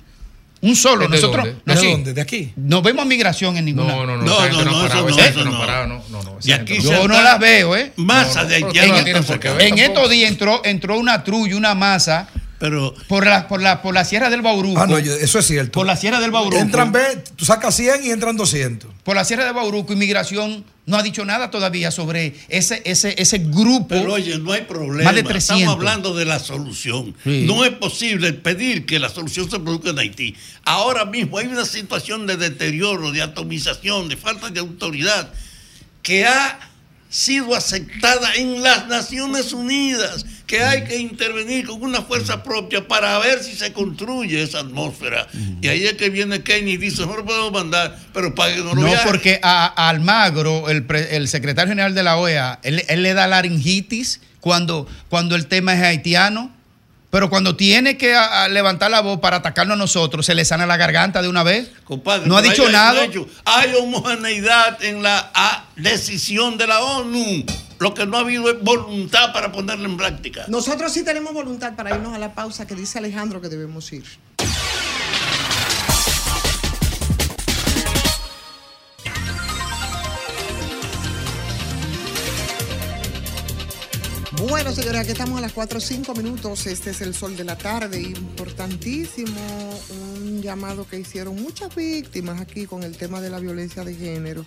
Un solo. ¿De Nosotros dónde? no, ¿De sí, dónde? ¿De aquí? no vemos migración en ninguna. No, no, no. No, no, ha no, parado, eso no, ha no. aquí no. Yo no las veo, ¿eh? Masa No, de haitianos. ver. En estos días entró, entró una trulla, una masa, Pero por la, por la, por la Sierra del Bauruco. Ah, no, yo- eso es cierto. Por la Sierra del Bauruco. Entran, ve, tú sacas 100 y entran 200. Por la Sierra de Bauruco, inmigración no ha dicho nada todavía sobre ese, ese, ese grupo. Pero oye, no hay problema. Más de 300. Estamos hablando de la solución. Sí. No es posible pedir que la solución se produzca en Haití. Ahora mismo hay una situación de deterioro, de atomización, de falta de autoridad que ha sido aceptada en las Naciones Unidas. Que hay que intervenir con una fuerza propia para ver si se construye esa atmósfera. Y ahí es que viene Kenny y dice, no lo podemos mandar, pero los No, viajes". porque a, a Almagro, el, pre- el secretario general de la OEA, él, él le da laringitis cuando, cuando el tema es haitiano, pero cuando tiene que a- a levantar la voz para atacarnos a nosotros, se le sana la garganta de una vez. Compadre, no ha dicho hay- nada. hay homogeneidad en la decisión de la ONU. Lo que no ha habido es voluntad para ponerla en práctica. Nosotros sí tenemos voluntad para irnos a la pausa que dice Alejandro que debemos ir. Bueno, señores, aquí estamos a las 4 o 5 minutos. Este es el sol de la tarde. Importantísimo un llamado que hicieron muchas víctimas aquí con el tema de la violencia de género,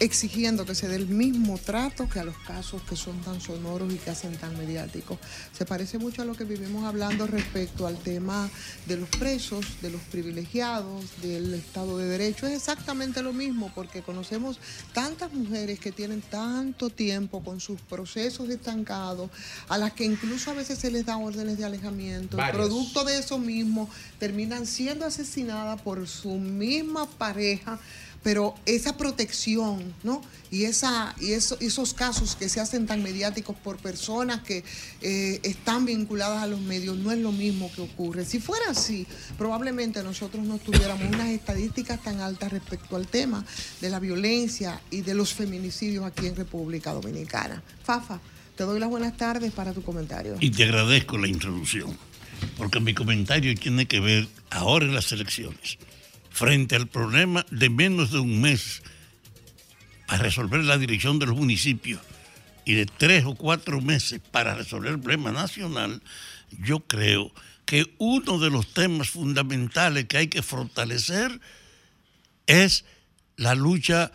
exigiendo que se dé el mismo trato que a los casos que son tan sonoros y que hacen tan mediáticos. Se parece mucho a lo que vivimos hablando respecto al tema de los presos, de los privilegiados, del Estado de Derecho. Es exactamente lo mismo porque conocemos tantas mujeres que tienen tanto tiempo con sus procesos estancados, a las que incluso a veces se les da órdenes de alejamiento. Producto de eso mismo, terminan siendo asesinadas por su misma pareja pero esa protección, ¿no? Y, esa, y eso- esos casos que se hacen tan mediáticos por personas que eh, están vinculadas a los medios, no es lo mismo que ocurre. Si fuera así, probablemente nosotros no tuviéramos unas estadísticas tan altas respecto al tema de la violencia y de los feminicidios aquí en República Dominicana. Fafa, te doy las buenas tardes para tu comentario. Y te agradezco la introducción, porque mi comentario tiene que ver ahora en las elecciones, frente al problema de menos de un mes para resolver la dirección de los municipios y de tres o cuatro meses para resolver el problema nacional, yo creo que uno de los temas fundamentales que hay que fortalecer es la lucha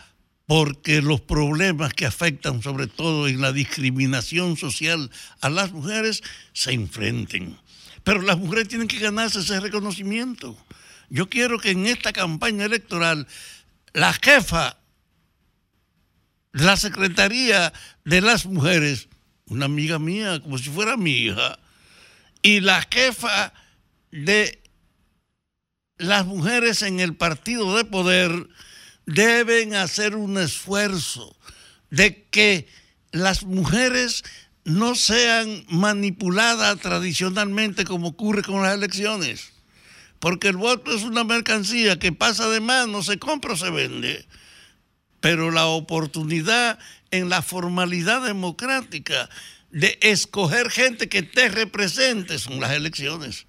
porque los problemas que afectan sobre todo en la discriminación social a las mujeres se enfrenten. Pero las mujeres tienen que ganarse ese reconocimiento. Yo quiero que en esta campaña electoral la jefa la Secretaría de las Mujeres, una amiga mía, como si fuera mi hija, y la jefa de las mujeres en el partido de poder deben hacer un esfuerzo de que las mujeres no sean manipuladas tradicionalmente como ocurre con las elecciones. Porque el voto es una mercancía que pasa de mano, se compra o se vende. Pero la oportunidad en la formalidad democrática de escoger gente que te represente son las elecciones.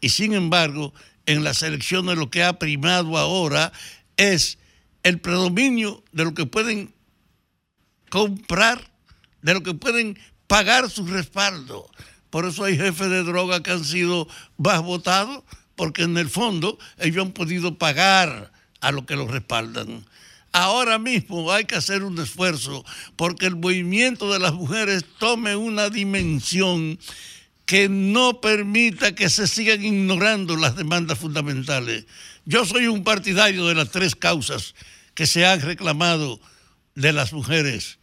Y sin embargo, en las elecciones lo que ha primado ahora es el predominio de lo que pueden comprar, de lo que pueden pagar su respaldo. Por eso hay jefes de droga que han sido más votados, porque en el fondo ellos han podido pagar a lo que los respaldan. Ahora mismo hay que hacer un esfuerzo porque el movimiento de las mujeres tome una dimensión que no permita que se sigan ignorando las demandas fundamentales. Yo soy un partidario de las tres causas que se han reclamado de las mujeres,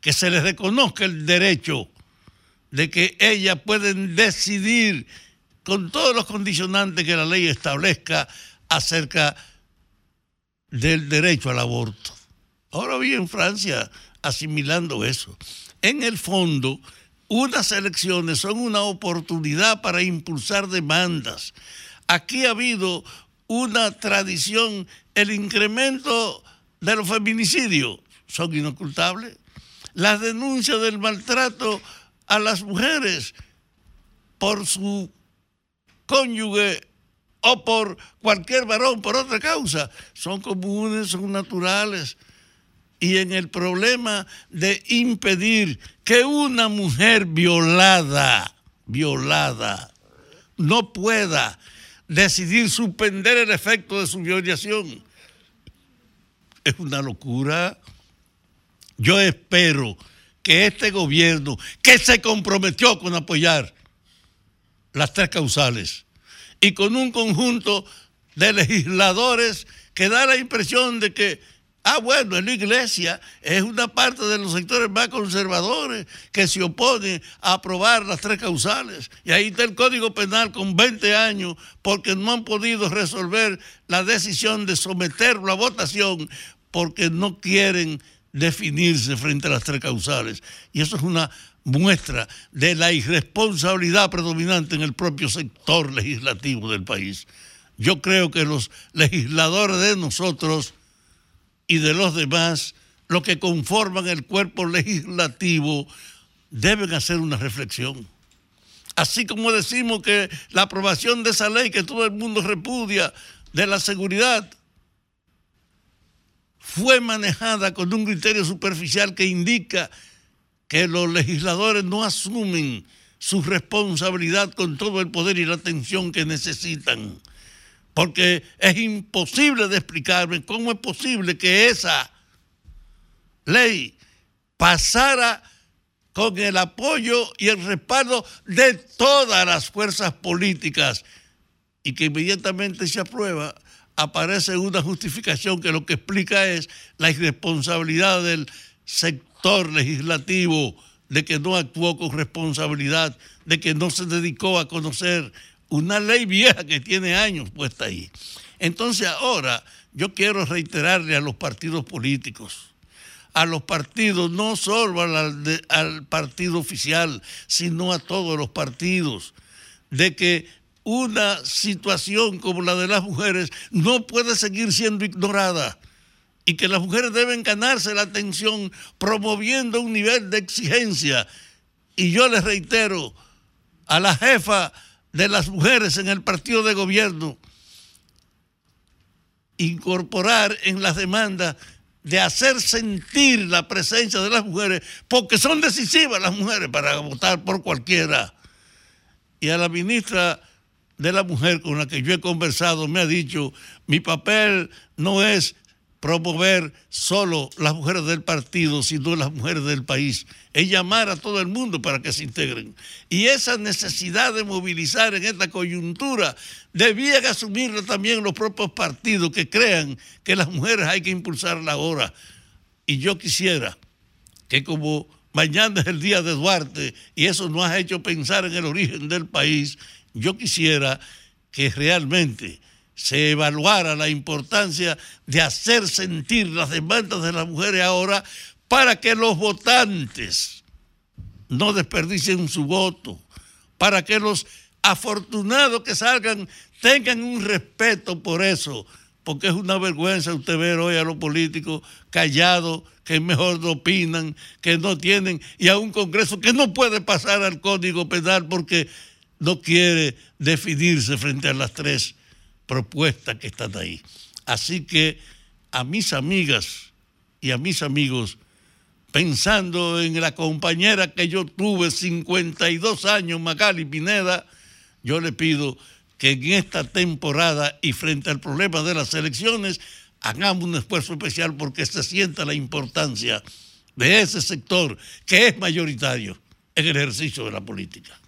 que se les reconozca el derecho de que ellas pueden decidir con todos los condicionantes que la ley establezca acerca del derecho al aborto. Ahora vi en Francia asimilando eso. En el fondo, unas elecciones son una oportunidad para impulsar demandas. Aquí ha habido una tradición, el incremento de los feminicidios son inocultables. Las denuncias del maltrato a las mujeres por su cónyuge o por cualquier varón por otra causa son comunes, son naturales. Y en el problema de impedir que una mujer violada, violada, no pueda decidir suspender el efecto de su violación, es una locura. Yo espero que este gobierno, que se comprometió con apoyar las tres causales, y con un conjunto de legisladores que da la impresión de que Ah, bueno, en la iglesia es una parte de los sectores más conservadores que se oponen a aprobar las tres causales. Y ahí está el Código Penal con 20 años porque no han podido resolver la decisión de someterlo a votación porque no quieren definirse frente a las tres causales. Y eso es una muestra de la irresponsabilidad predominante en el propio sector legislativo del país. Yo creo que los legisladores de nosotros y de los demás, los que conforman el cuerpo legislativo, deben hacer una reflexión. Así como decimos que la aprobación de esa ley que todo el mundo repudia de la seguridad fue manejada con un criterio superficial que indica que los legisladores no asumen su responsabilidad con todo el poder y la atención que necesitan. Porque es imposible de explicarme cómo es posible que esa ley pasara con el apoyo y el respaldo de todas las fuerzas políticas y que inmediatamente se aprueba aparece una justificación que lo que explica es la irresponsabilidad del sector legislativo, de que no actuó con responsabilidad, de que no se dedicó a conocer una ley vieja que tiene años puesta ahí. Entonces ahora yo quiero reiterarle a los partidos políticos, a los partidos, no solo al, al partido oficial, sino a todos los partidos, de que una situación como la de las mujeres no puede seguir siendo ignorada y que las mujeres deben ganarse la atención promoviendo un nivel de exigencia. Y yo les reitero a la jefa de las mujeres en el partido de gobierno, incorporar en las demandas de hacer sentir la presencia de las mujeres, porque son decisivas las mujeres para votar por cualquiera. Y a la ministra de la mujer con la que yo he conversado me ha dicho, mi papel no es promover solo las mujeres del partido, sino las mujeres del país. Es llamar a todo el mundo para que se integren. Y esa necesidad de movilizar en esta coyuntura debían asumirla también los propios partidos que crean que las mujeres hay que impulsarla ahora. Y yo quisiera que como mañana es el día de Duarte y eso nos ha hecho pensar en el origen del país, yo quisiera que realmente se evaluara la importancia de hacer sentir las demandas de las mujeres ahora para que los votantes no desperdicien su voto, para que los afortunados que salgan tengan un respeto por eso, porque es una vergüenza usted ver hoy a los políticos callados, que mejor no opinan, que no tienen, y a un Congreso que no puede pasar al Código Penal porque no quiere definirse frente a las tres propuestas que están ahí. Así que a mis amigas y a mis amigos, pensando en la compañera que yo tuve 52 años, Magali Pineda, yo le pido que en esta temporada y frente al problema de las elecciones, hagamos un esfuerzo especial porque se sienta la importancia de ese sector que es mayoritario en el ejercicio de la política.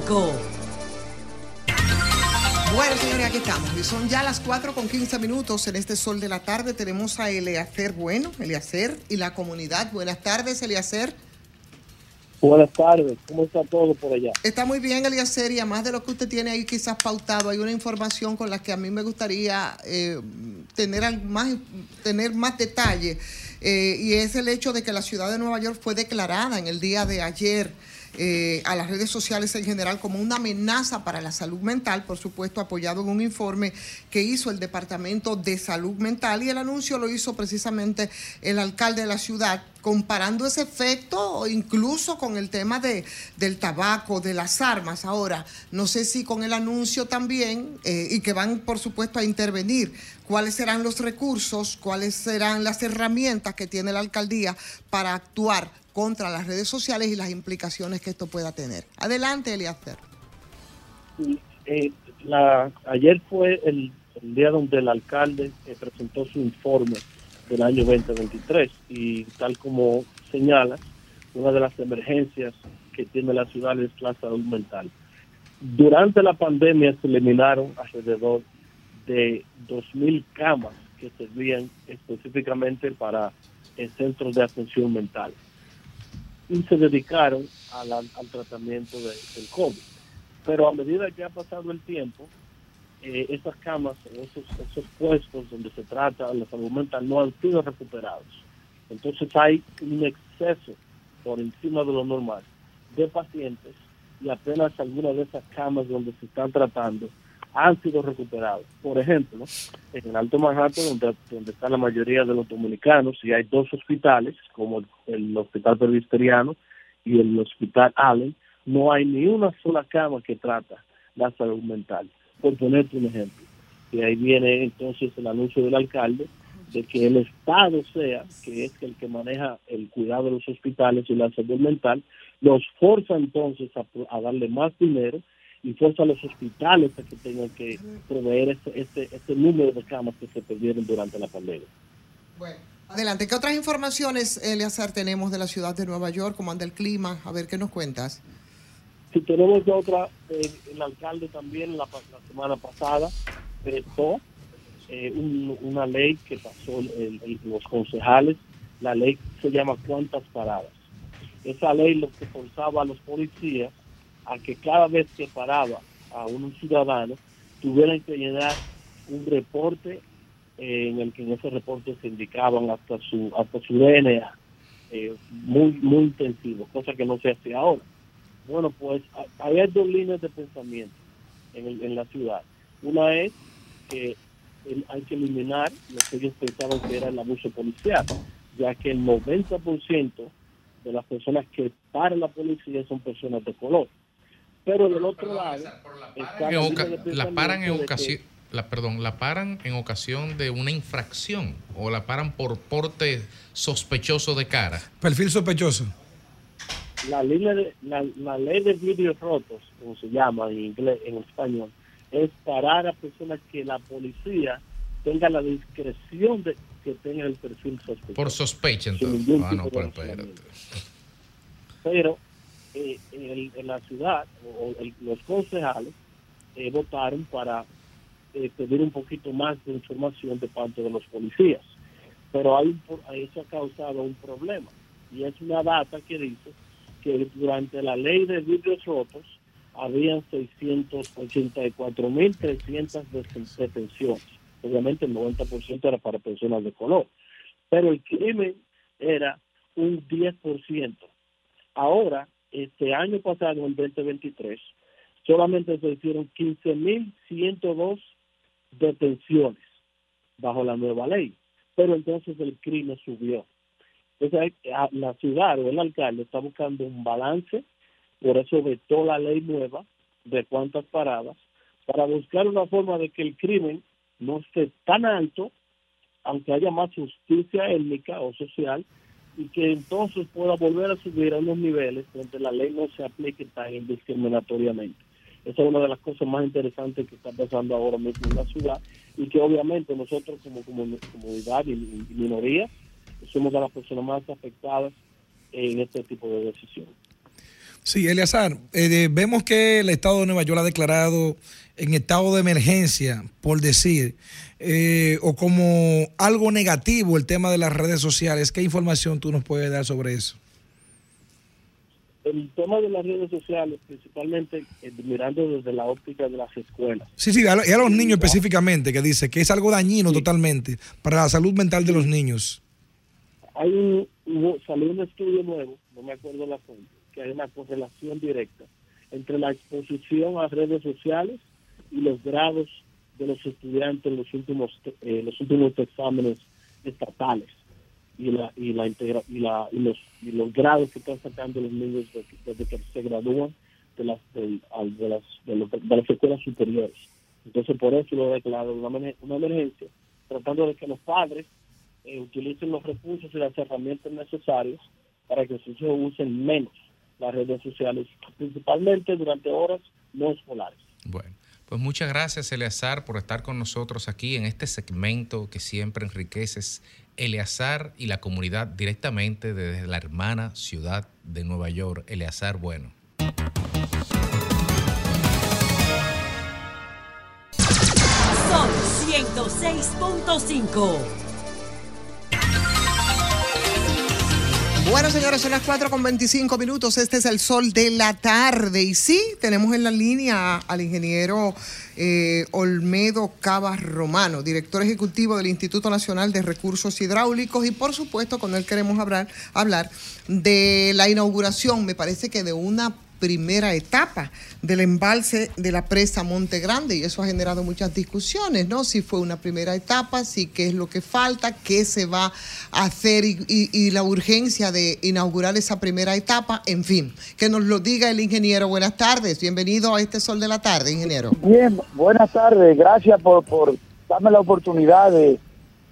5. Bueno, señores, aquí estamos. Y son ya las 4 con 15 minutos en este sol de la tarde. Tenemos a Eleacer Bueno, Eleacer y la comunidad. Buenas tardes, Eleacer. Buenas tardes, ¿cómo está todo por allá? Está muy bien, Eliacer, y además de lo que usted tiene ahí quizás pautado, hay una información con la que a mí me gustaría eh, tener, más, tener más detalle, eh, y es el hecho de que la ciudad de Nueva York fue declarada en el día de ayer eh, a las redes sociales en general como una amenaza para la salud mental, por supuesto apoyado en un informe que hizo el Departamento de Salud Mental y el anuncio lo hizo precisamente el alcalde de la ciudad, comparando ese efecto incluso con el tema de, del tabaco, de las armas. Ahora, no sé si con el anuncio también, eh, y que van por supuesto a intervenir, cuáles serán los recursos, cuáles serán las herramientas que tiene la alcaldía para actuar contra las redes sociales y las implicaciones que esto pueda tener. Adelante, Eliaster. Eh, ayer fue el, el día donde el alcalde eh, presentó su informe del año 2023. Y tal como señala, una de las emergencias que tiene la ciudad es la salud mental. Durante la pandemia se eliminaron alrededor de 2.000 camas que servían específicamente para eh, centros de atención mental y se dedicaron la- al tratamiento de- del COVID. Pero a medida que ha pasado el tiempo, eh, esas camas, esos, esos puestos donde se trata la salud mental no han sido recuperados. Entonces hay un exceso por encima de lo normal de pacientes y apenas algunas de esas camas donde se están tratando han sido recuperados. Por ejemplo, en el Alto Manhattan, donde, donde está la mayoría de los dominicanos, y hay dos hospitales, como el, el Hospital Presbiteriano y el Hospital Allen, no hay ni una sola cama que trata la salud mental, por ponerte un ejemplo. Y ahí viene entonces el anuncio del alcalde de que el Estado sea, que es el que maneja el cuidado de los hospitales y la salud mental, los forza entonces a, a darle más dinero y forza a los hospitales a que tengan que proveer este, este, este número de camas que se perdieron durante la pandemia. Adelante, ¿qué otras informaciones, Eleazar, tenemos de la ciudad de Nueva York? ¿Cómo anda el clima? A ver, ¿qué nos cuentas? Si tenemos otra, eh, el alcalde también la, semana pasada vetó eh, un- una ley que pasó el- los concejales, la ley se llama cuántas paradas. Esa ley lo que forzaba a los policías a que cada vez que paraba a un ciudadano tuvieran que llenar un reporte eh, en el que en ese reporte se indicaban hasta su hasta su DNA muy muy intensivo, cosa que no se hace ahora. Bueno, pues hay dos líneas de pensamiento en, el- en la ciudad. Una es que el- hay que eliminar lo que ellos pensaban que era el abuso policial, ya que el 90% de las personas que paran la policía son personas de color. Pero del otro lado, la paran en ocasión la perdón la paran en ocasión de una infracción o la paran por porte sospechoso de cara Perfil sospechoso. La de, la, la ley de vidrios rotos, como se llama en inglés, en español, es parar a personas que la policía tenga la discreción de que tenga el perfil sospechoso. por sospecha entonces ah no pero Pero eh, en, el- en la ciudad, o el- los concejales eh, votaron para eh, pedir un poquito más de información de parte de los policías. Pero hay eso ha causado un problema. Y es una data que dice que durante la ley de vidrios rotos habían 684.300 deten- detenciones. Obviamente el 90% era para personas de color. Pero el crimen era un 10%. Ahora, este año pasado, en 2023, solamente se hicieron 15.102 detenciones bajo la nueva ley. Pero entonces el crimen subió. Entonces, a- la ciudad o el alcalde está buscando un balance, por eso vetó la ley nueva de cuántas paradas, para buscar una forma de que el crimen no esté tan alto, aunque haya más justicia étnica o social, y que entonces pueda volver a subir a unos niveles donde la ley no se aplique tan indiscriminatoriamente. Esa es una de las cosas más interesantes que está pasando ahora mismo en la ciudad y que obviamente nosotros como, comu- comunidad y minoría somos de las personas más afectadas en este tipo de decisiones. Sí, Eleazar, eh, vemos que el Estado de Nueva York ha declarado en estado de emergencia, por decir, eh, o como algo negativo el tema de las redes sociales. ¿Qué información tú nos puedes dar sobre eso? El tema de las redes sociales, principalmente eh, mirando desde la óptica de las escuelas, Sí, sí, a, lo- y a los niños específicamente, que dice que es algo dañino totalmente para la salud mental de los niños. Hay un, hubo- salió un estudio nuevo, no me acuerdo la fuente, que hay una correlación directa entre la exposición a redes sociales y los grados de los estudiantes en los últimos eh, los últimos exámenes estatales y la y la integra- y la y los y los grados que están sacando los niños de- desde que se gradúan de las de las de, los- de las escuelas superiores. Entonces por eso lo he declarado una emergencia tratando de que los padres eh, utilicen los recursos y las herramientas necesarias para que sus hijos usen menos las redes sociales, principalmente durante horas no escolares. Bueno, pues muchas gracias, Eleazar, por estar con nosotros aquí en este segmento que siempre enriqueces Eleazar y la comunidad directamente desde la hermana ciudad de Nueva York. Eleazar, bueno. Sol 106.5. Bueno, señores, son las 4 con 25 minutos. Este es el sol de la tarde. Y sí, tenemos en la línea al ingeniero eh, Olmedo Cabas Romano, director ejecutivo del Instituto Nacional de Recursos Hidráulicos. Y por supuesto, con él queremos hablar, hablar de la inauguración, me parece que de una primera etapa del embalse de la presa Monte Grande y eso ha generado muchas discusiones, ¿no? Si fue una primera etapa, si qué es lo que falta, qué se va a hacer y, y- y la urgencia de inaugurar esa primera etapa, en fin, que nos lo diga el ingeniero. Buenas tardes, bienvenido a este Sol de la Tarde, ingeniero. Bien, buenas tardes. Gracias por, por darme la oportunidad de,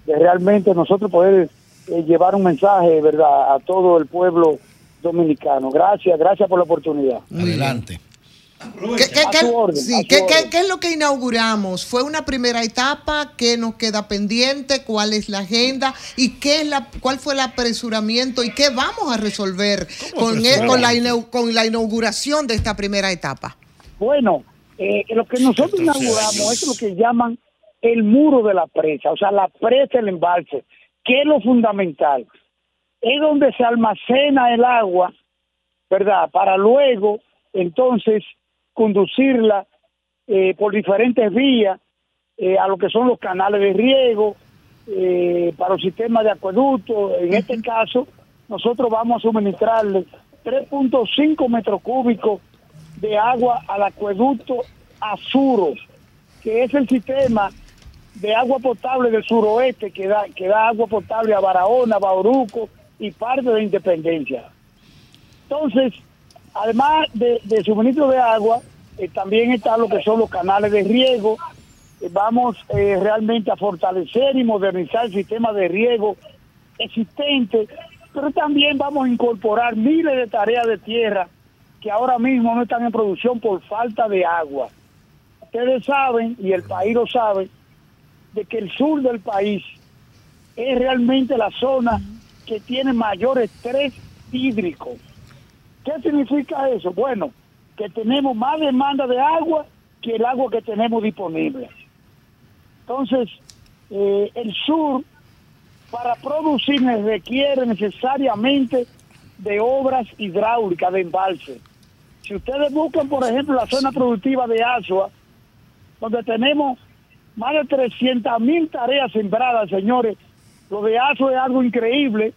realmente nosotros poder eh, llevar un mensaje, ¿verdad?, a todo el pueblo dominicano. Gracias, gracias por la oportunidad. Adelante. ¿Qué, qué- A qué- su orden, sí, a su ¿qué- orden. qué- qué es lo que inauguramos? ¿Fue una primera etapa? ¿Qué nos queda pendiente? ¿Cuál es la agenda? ¿Y qué es la, cuál fue el apresuramiento? ¿Y qué vamos a resolver con, e- con, la, con la inauguración de esta primera etapa? Bueno, eh, lo que nosotros inauguramos es lo que llaman el muro de la presa, o sea, la presa del embalse, que es lo fundamental. Es donde se almacena el agua, ¿verdad? Para luego, entonces, conducirla eh, por diferentes vías eh, a lo que son los canales de riego, eh, para los sistemas de acueducto. En este caso, nosotros vamos a suministrarle 3.5 metros cúbicos de agua al acueducto Azuro, que es el sistema de agua potable del suroeste que da, que da agua potable a Barahona, Bauruco y parte de Independencia. Entonces, además de, suministro de agua, eh, también está lo que son los canales de riego. Eh, vamos eh, realmente a fortalecer y modernizar el sistema de riego existente, pero también vamos a incorporar miles de tareas de tierra que ahora mismo no están en producción por falta de agua. Ustedes saben, y el país lo sabe, de que el sur del país es realmente la zona que tiene mayor estrés hídrico. ¿Qué significa eso? Bueno, que tenemos más demanda de agua que el agua que tenemos disponible. Entonces, eh, el sur, para producir, requiere necesariamente de obras hidráulicas, de embalse. Si ustedes buscan, por ejemplo, la zona productiva de Asua, donde tenemos más de 300 mil tareas sembradas, señores, lo de Asua es algo increíble.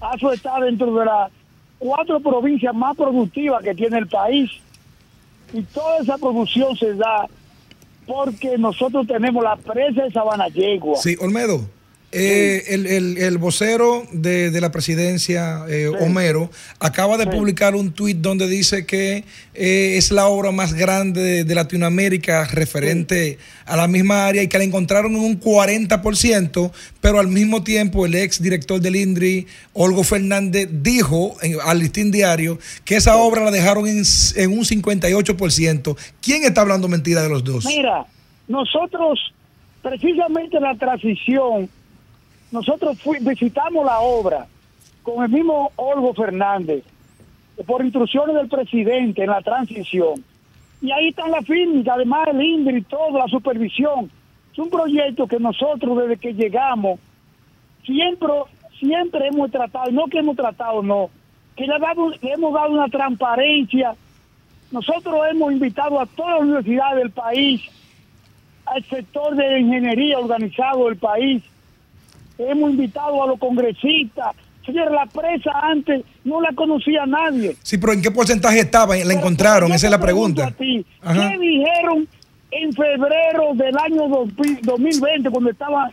Asua está dentro de las cuatro provincias más productivas que tiene el país. Y toda esa producción se da porque nosotros tenemos la presa de Sabana Yegua. Sí, Olmedo. Eh, el, el- el vocero de, de la presidencia, eh, Homero, acaba de publicar un tuit donde dice que eh, es la obra más grande de, de Latinoamérica referente a la misma área y que la encontraron en un 40%, pero al mismo tiempo el ex director del INDRI, Olgo Fernández, dijo en- al Listín Diario que esa obra la dejaron en, en un 58%. ¿Quién está hablando mentira de los dos? Mira, nosotros, precisamente en la transición, nosotros fui- visitamos la obra con el mismo Olgo Fernández, por instrucciones del presidente en la transición. Y ahí están las firmas, además el INDRI y todo, la supervisión. Es un proyecto que nosotros desde que llegamos siempre, siempre hemos tratado, no que hemos tratado, no, que le, dado- le hemos dado una transparencia. Nosotros hemos invitado a todas las universidades del país, al sector de ingeniería organizado del país, hemos invitado a los congresistas. Señor, la presa antes no la conocía nadie. Sí, pero ¿en qué porcentaje estaba? ¿La encontraron? Esa es la pregunta. a ti. ¿Qué dijeron en febrero del año 2000 2020 cuando estaba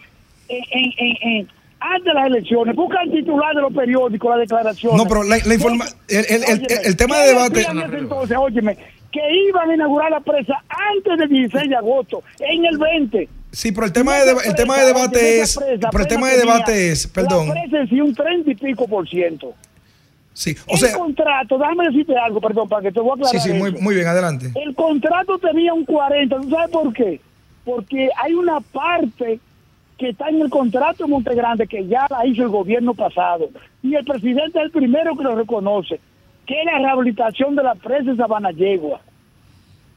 en, en- en- antes de las elecciones? Busca el titular de los periódicos, la declaración. No, pero la, la informa el, el- el- el- el tema de debate. entonces, óyeme, que iban a inaugurar la presa antes del 16 de agosto, en el 20. Sí, pero el tema de, el tema de debate es. Pero el tema de debate es, perdón. La sí, un 30 y pico por ciento. Sí, o el sea. contrato, déjame decirte algo, perdón, para que te voy a aclarar. Sí, sí, muy, muy bien, adelante. El contrato tenía un 40, ¿tú sabes por qué? Porque hay una parte que está en el contrato de Montegrande, que ya la hizo el gobierno pasado. Y el presidente es el primero que lo reconoce, que es la rehabilitación de la presa de Sabana Yegua.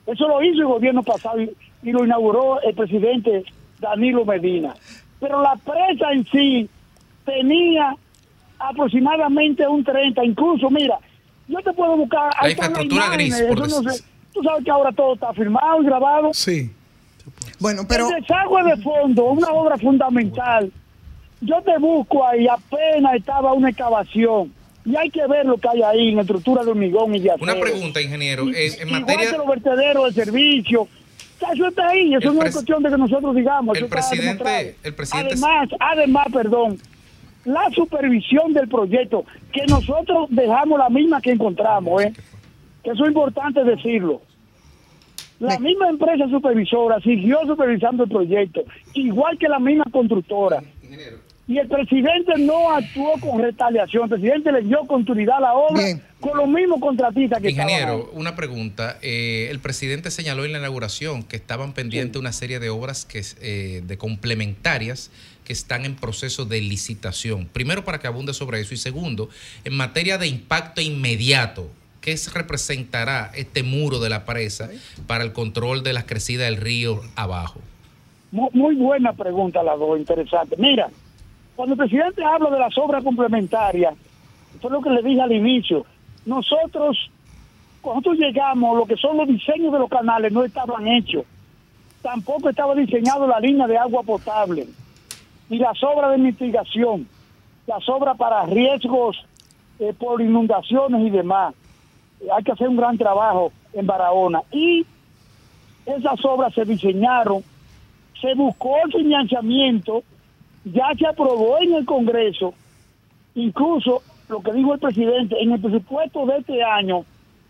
Eso lo hizo el gobierno pasado y, y lo inauguró el presidente Danilo Medina. Pero la presa en sí tenía aproximadamente un 30, incluso, mira, yo te puedo buscar... La infraestructura gris, por eso no sé. Tú sabes que ahora todo está firmado y grabado. Sí. Bueno, pero... El desagüe de fondo, una obra fundamental. Yo te busco ahí, apenas estaba una excavación. Y hay que ver lo que hay ahí en estructura de hormigón y de acero. Una pregunta, ingeniero. Eh, en Igual materia. que los vertederos de servicio. Eso está ahí, eso El no es cuestión de que nosotros digamos. el presidente- el presidente- Además, además, perdón, la supervisión del proyecto, que nosotros dejamos la misma que encontramos, ¿eh? que eso es importante decirlo. La misma empresa supervisora siguió supervisando el proyecto, igual que la misma constructora. Y el presidente no actuó con retaliación, el presidente le dio continuidad a la obra con los mismos contratistas que estaban. Ingeniero, una pregunta. Eh, el presidente señaló en la inauguración que estaban pendientes una serie de obras que eh, de complementarias que están en proceso de licitación. Primero, para que abunde sobre eso. Y segundo, en materia de impacto inmediato, ¿qué se representará este muro de la presa para el control de las crecidas del río abajo? Muy, muy buena pregunta las dos, interesante. Mira, cuando el presidente habla de las obras complementarias, fue lo que le dije al inicio, nosotros, cuando llegamos, lo que son los diseños de los canales no estaban hechos. Tampoco estaba diseñado la línea de agua potable. Y las obras de mitigación, las obras para riesgos eh, por inundaciones y demás. Hay que hacer un gran trabajo en Barahona. Y esas obras se diseñaron se buscó el financiamiento, ya se aprobó en el Congreso, incluso lo que dijo el presidente, en el presupuesto de este año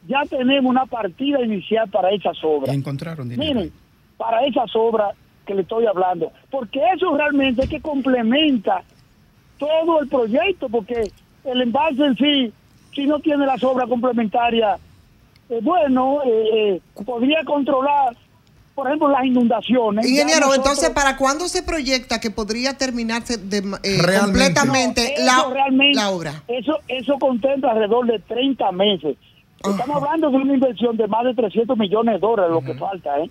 ya tenemos una partida inicial para esas obras. Encontraron dinero. Miren, para esas obras que le estoy hablando, porque eso realmente es que complementa todo el proyecto, porque el embalse en sí, si no tiene las obras complementarias, eh, bueno, eh, eh, podría controlar, por ejemplo, las inundaciones. Ingeniero, nosotros- entonces, ¿para cuándo se proyecta que podría terminarse de, eh, Realmente. completamente No, la, eso realmente- la obra? Eso, eso contempla alrededor de 30 meses. Estamos hablando de una inversión de más de 300 millones de dólares, lo que falta, ¿eh?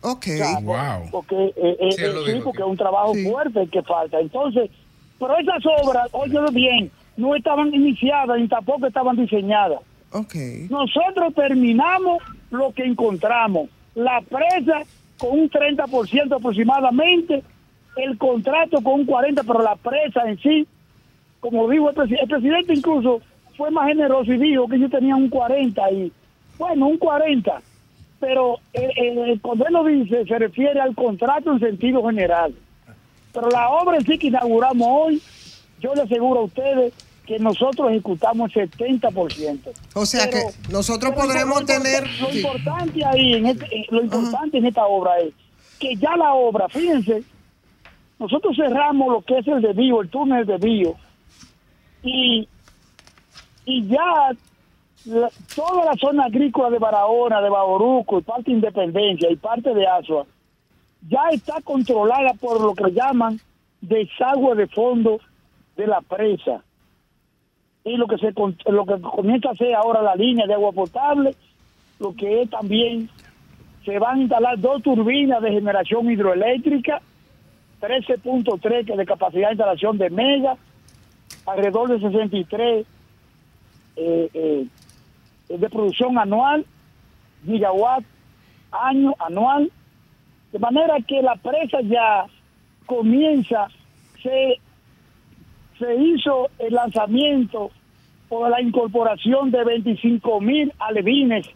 Ok. wow. Porque, eh, eh, Sí, sí, porque es un trabajo fuerte el que falta. Entonces, pero esas obras, óyelo bien, no estaban iniciadas ni tampoco estaban diseñadas. Okay. Nosotros terminamos lo que encontramos. La presa con un 30% aproximadamente, el contrato con un 40%, pero la presa en sí, como dijo el, presi- el presidente incluso fue más generoso y dijo que yo tenía un 40 y, bueno, un 40, pero eh, eh, cuando él lo dice se refiere al contrato en sentido general. Pero la obra en sí que inauguramos hoy, yo le aseguro a ustedes que nosotros ejecutamos el 70%. O sea Pero- que nosotros lo podremos tener... Lo importante ahí, en este- lo importante en esta obra es que ya la obra, fíjense, nosotros cerramos lo que es el desvío, el túnel de desvío, y, y ya la- toda la zona agrícola de Barahona, de Baboruco, y parte de Independencia y parte de Asua, ya está controlada por lo que llaman desagüe de fondo de la presa y lo que se lo que comienza a hacer ahora la línea de agua potable, lo que es también se van a instalar dos turbinas de generación hidroeléctrica, 13.3 que de capacidad de instalación de mega, alrededor de 63 eh, eh, de producción anual, gigawatt año anual, de manera que la presa ya comienza, se se hizo el lanzamiento o la incorporación de 25 mil alevines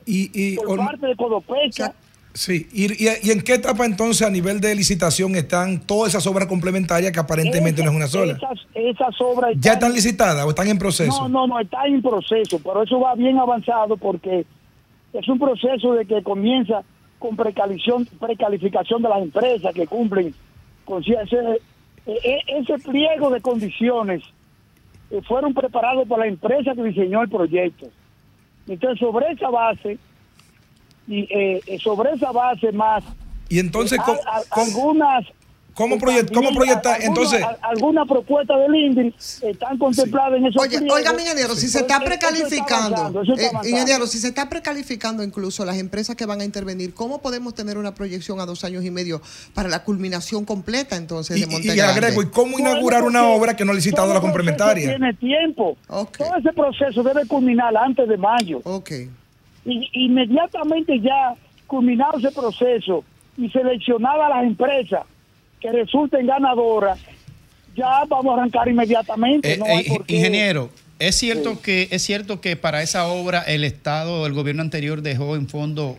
por Olmo- parte de Codopeca. Sí, y, y- y en qué etapa entonces a nivel de licitación están todas esas obras complementarias que aparentemente no es una sola? Esas, esas obras ¿Ya están licitadas o están en proceso? No, no, no, está en proceso, pero eso va bien avanzado porque es un proceso de que comienza con precalificación, precalificación de las empresas que cumplen con ese, e- e- ese pliego de condiciones fueron preparados por la empresa que diseñó el proyecto. Entonces, sobre esa base, y eh, eh, sobre esa base más, Y entonces, eh, ¿cómo, a- a- algunas ¿Cómo, proyect- cómo también proyectar? alguna- Entonces, alguna propuesta del INDRI están contempladas en esos Oye, pliegos. oiga, mi ingeniero, si se está eso- precalificando, avanzando, eso está eh, ingeniero, si se está precalificando incluso las empresas que van a intervenir, ¿cómo podemos tener una proyección a dos años y medio para la culminación completa entonces y, de Monte y agrego, ¿y cómo inaugurar una obra que no ha licitado la complementaria? Tiene tiempo. Todo ese proceso debe culminar antes de mayo. Y inmediatamente ya culminado ese proceso y seleccionada las empresas que resulten ganadoras, ya vamos a arrancar inmediatamente. Eh, no hay eh, por qué- ingeniero, ¿es cierto, que, ¿es cierto que para esa obra el Estado, el gobierno anterior dejó en fondo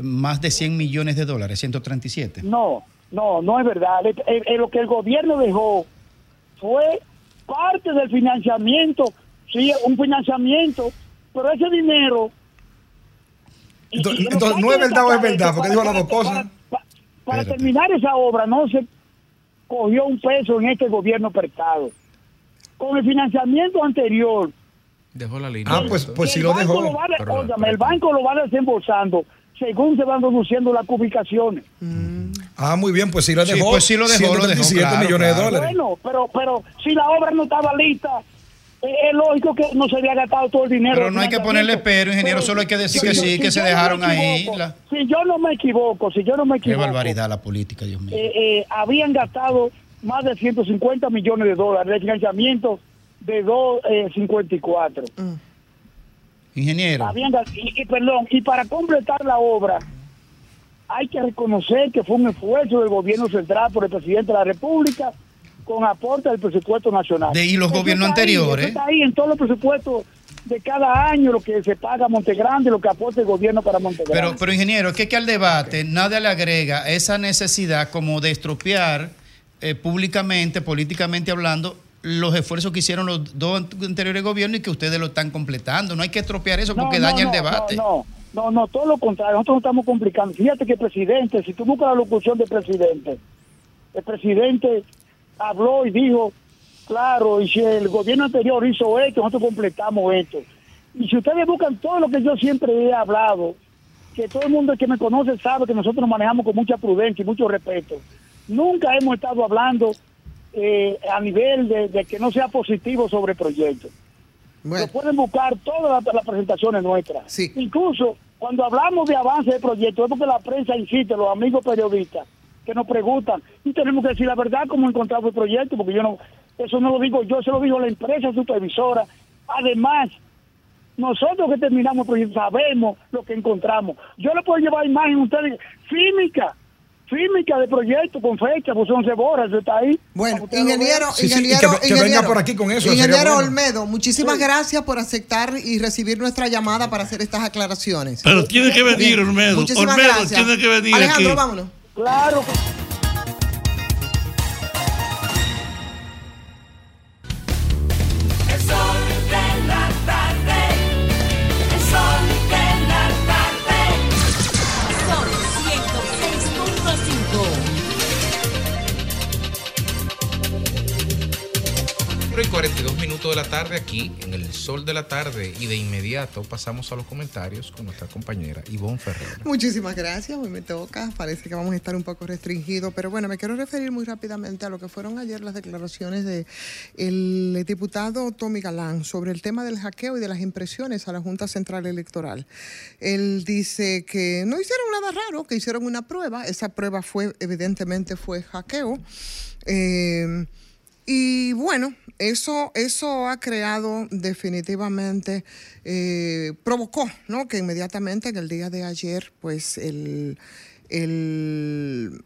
más de 100 millones de dólares, 137? No, no, no es verdad. Lo que el gobierno dejó fue parte del financiamiento, sí, un financiamiento, pero ese dinero... y- Entonces, y entonces, ¿no hay es verdad o es verdad? que Porque dijo las dos cosas. Para terminar esa obra no se cogió un peso en este gobierno prestado. Con el financiamiento anterior, Dejó la línea. Ah, pues, pues sí lo el banco dejó. va óigame, el banco lo va desembolsando según se van reduciendo las ubicaciones. Ah, muy bien, pues sí lo Sí, dejó. pues sí lo dejó, lo dejó, 137 claro, millones claro. de dólares. Bueno, pero, pero si la obra no estaba lista, es lógico que no se había gastado todo el dinero. Pero no hay que ponerle pero, ingeniero, solo hay que decir que sí, que se no dejaron ahí. la- Si yo no me equivoco, si yo no me Qué equivoco, barbaridad la política, Dios mío. eh, eh, habían gastado más de 150 millones de dólares de financiamiento de 254. Ingeniero. Habían y, y, perdón, y para completar la obra hay que reconocer que fue un esfuerzo del gobierno central por el presidente de la República con aporte del presupuesto nacional. De- y los Eso gobiernos está ahí, anteriores. eso está ahí en todos los presupuestos de cada año, lo que se paga a Montegrande, lo que aporta el gobierno para Montegrande. Pero, pero ingeniero, es que, que al debate nada le agrega esa necesidad como de estropear eh, públicamente, políticamente hablando, los esfuerzos que hicieron los dos anteriores gobiernos y que ustedes lo están completando. No hay que estropear eso porque no, daña no, el debate. No, no, no, no, todo lo contrario. Nosotros no estamos complicando. Fíjate que el presidente, si tú buscas la locución del presidente, el presidente habló y dijo, claro, y si el gobierno anterior hizo esto, nosotros completamos esto. Y si ustedes buscan todo lo que yo siempre he hablado, que todo el mundo que me conoce sabe que nosotros nos manejamos con mucha prudencia y mucho respeto. Nunca hemos estado hablando eh, a nivel de, de que no sea positivo sobre el proyecto. Lo pueden buscar todas las, las presentaciones nuestras. Incluso cuando hablamos de avance de proyecto, es porque la prensa insiste, los amigos periodistas, que nos preguntan, y tenemos que decir la verdad cómo encontramos el proyecto, porque yo no, eso no lo digo yo, se lo digo la empresa supervisora. Además, nosotros que terminamos el proyecto sabemos lo que encontramos. Yo le puedo llevar imagen a ustedes, fímica, fímica de proyecto con fecha, pues son se borra, eso está ahí. Bueno, ingeniero. Sí, sí, que- ingeniero, que venga ingeniero, por aquí con eso, Ingeniero bueno. Olmedo, muchísimas gracias por aceptar y recibir nuestra llamada para hacer estas aclaraciones. Pero tiene que venir, Bien, Olmedo. Muchísimas Olmedo gracias. tiene que venir Alejandro, aquí. vámonos. Claro. 42 minutos de la tarde aquí en el sol de la tarde y de inmediato pasamos a los comentarios con nuestra compañera Ivonne Ferrer. Muchísimas gracias, hoy me toca, parece que vamos a estar un poco restringidos, pero bueno, me quiero referir muy rápidamente a lo que fueron ayer las declaraciones de el diputado Tommy Galán sobre el tema del hackeo y de las impresiones a la Junta Central Electoral. Él dice que no hicieron nada raro, que hicieron una prueba, esa prueba fue, evidentemente fue hackeo. Eh, y bueno, eso, eso ha creado definitivamente, eh, provocó, ¿no? Que inmediatamente en el día de ayer, pues el, el-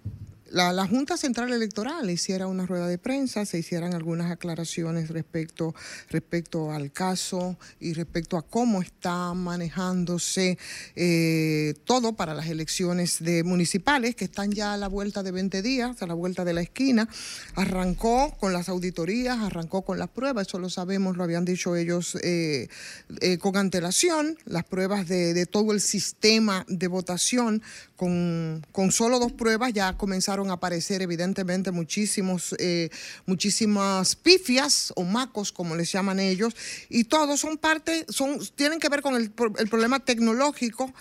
la, Junta Central Electoral hiciera una rueda de prensa, se hicieran algunas aclaraciones respecto, respecto al caso y respecto a cómo está manejándose eh, todo para las elecciones de municipales que están ya a la vuelta de 20 días, a la vuelta de la esquina. Arrancó con las auditorías, arrancó con las pruebas, eso lo sabemos, lo habían dicho ellos eh, eh, con antelación, las pruebas de, de todo el sistema de votación, con, con solo dos pruebas ya comenzaron aparecer evidentemente muchísimos, eh, muchísimas pifias o macos, como les llaman ellos, y todos son parte, son, tienen que ver con el, el problema tecnológico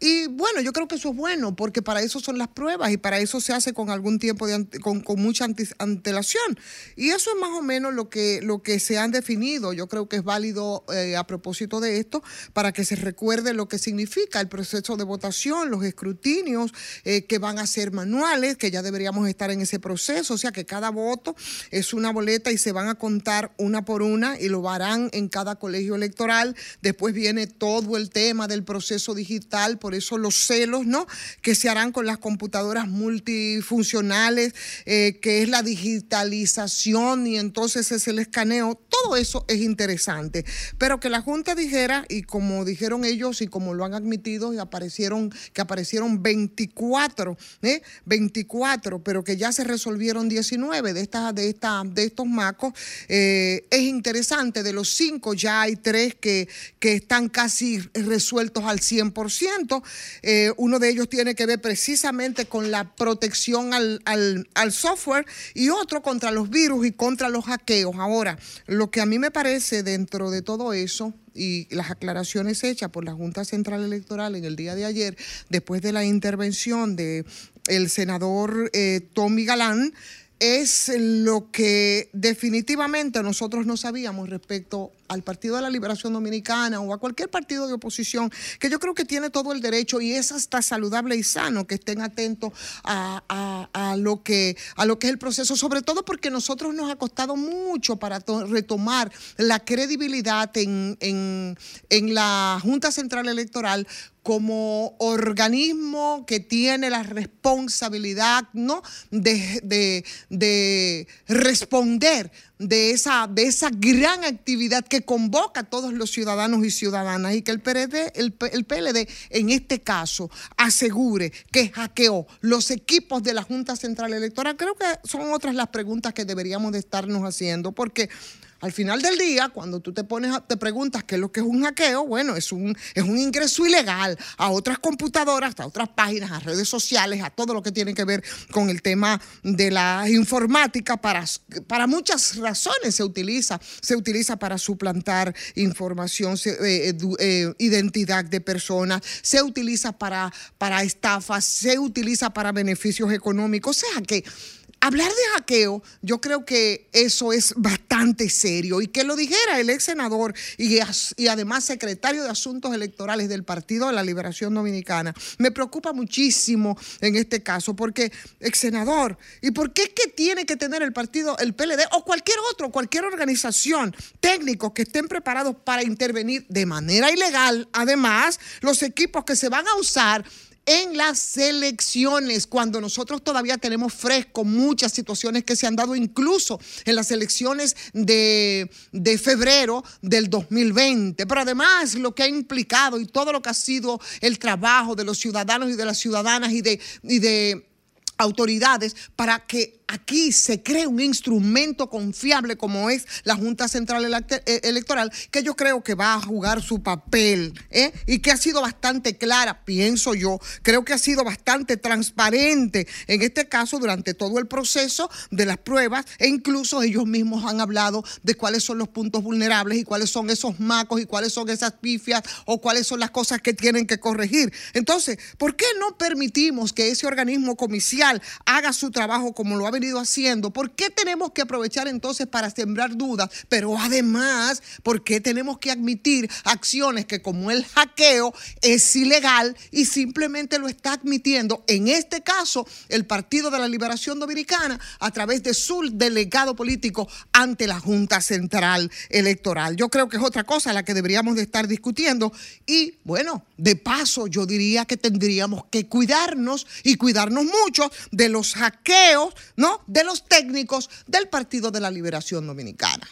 Y bueno, yo creo que eso es bueno, porque para eso son las pruebas y para eso se hace con algún tiempo, de con, con mucha antelación. Y eso es más o menos lo que, lo que se han definido. Yo creo que es válido eh, a propósito de esto para que se recuerde lo que significa el proceso de votación, los escrutinios eh, que van a ser manuales, que ya deberíamos estar en ese proceso. O sea, que cada voto es una boleta y se van a contar una por una y lo harán en cada colegio electoral. Después viene todo el tema del proceso digital, por eso los celos, ¿no? Que se harán con las computadoras multifuncionales, eh, que es la digitalización y entonces es el escaneo. Todo eso es interesante. Pero que la Junta dijera, y como dijeron ellos y como lo han admitido, y aparecieron, que aparecieron 24, ¿eh? 24, pero que ya se resolvieron 19 de, estas, de, esta, de estos macos, eh, es interesante. De los cinco ya hay tres que, que están casi resueltos al 100%. Eh, uno de ellos tiene que ver precisamente con la protección al, al- software y otro contra los virus y contra los hackeos. Ahora, lo que a mí me parece dentro de todo eso y las aclaraciones hechas por la Junta Central Electoral en el día de ayer, después de la intervención de el senador eh, Tommy Galán, es lo que definitivamente nosotros no sabíamos respecto al Partido de la Liberación Dominicana o a cualquier partido de oposición, que yo creo que tiene todo el derecho y es hasta saludable y sano que estén atentos a, a- lo, que, a lo que es el proceso, sobre todo porque nosotros nos ha costado mucho para to- retomar la credibilidad en, en- en la Junta Central Electoral como organismo que tiene la responsabilidad ¿no? de, de- de responder de esa, de esa gran actividad que convoca a todos los ciudadanos y ciudadanas y que el PRD, el, el PLD en este caso asegure que hackeó los equipos de la Junta Central Electoral. Creo que son otras las preguntas que deberíamos de estarnos haciendo porque al final del día, cuando tú te pones, a- te preguntas qué es lo que es un hackeo, bueno, es un, es un ingreso ilegal a otras computadoras, a otras páginas, a redes sociales, a todo lo que tiene que ver con el tema de la informática. Para, para muchas razones se utiliza, se utiliza para suplantar información, eh, eh, identidad de personas, se utiliza para, para estafas, se utiliza para beneficios económicos. O sea que Hablar de hackeo, yo creo que eso es bastante serio. Y que lo dijera el ex senador y, además secretario de Asuntos Electorales del Partido de la Liberación Dominicana, me preocupa muchísimo en este caso porque, ex senador, ¿y por qué es que tiene que tener el partido, el PLD o cualquier otro, cualquier organización, técnicos que estén preparados para intervenir de manera ilegal, además, los equipos que se van a usar en las elecciones, cuando nosotros todavía tenemos fresco muchas situaciones que se han dado incluso en las elecciones de, de febrero del 2020. Pero además lo que ha implicado y todo lo que ha sido el trabajo de los ciudadanos y de las ciudadanas y de... Y de autoridades para que aquí se cree un instrumento confiable como es la Junta Central eh, Electoral, que yo creo que va a jugar su papel ¿eh? y que ha sido bastante clara, pienso yo, creo que ha sido bastante transparente en este caso durante todo el proceso de las pruebas e incluso ellos mismos han hablado de cuáles son los puntos vulnerables y cuáles son esos macos y cuáles son esas pifias o cuáles son las cosas que tienen que corregir. Entonces, ¿por qué no permitimos que ese organismo comicial haga su trabajo como lo ha venido haciendo? ¿Por qué tenemos que aprovechar entonces para sembrar dudas? Pero además, ¿por qué tenemos que admitir acciones que como el hackeo es ilegal y simplemente lo está admitiendo, en este caso, el Partido de la Liberación Dominicana a través de su delegado político ante la Junta Central Electoral? Yo creo que es otra cosa la que deberíamos de estar discutiendo y bueno, de paso yo diría que tendríamos que cuidarnos y cuidarnos mucho de los hackeos, ¿no? De los técnicos del Partido de la Liberación Dominicana.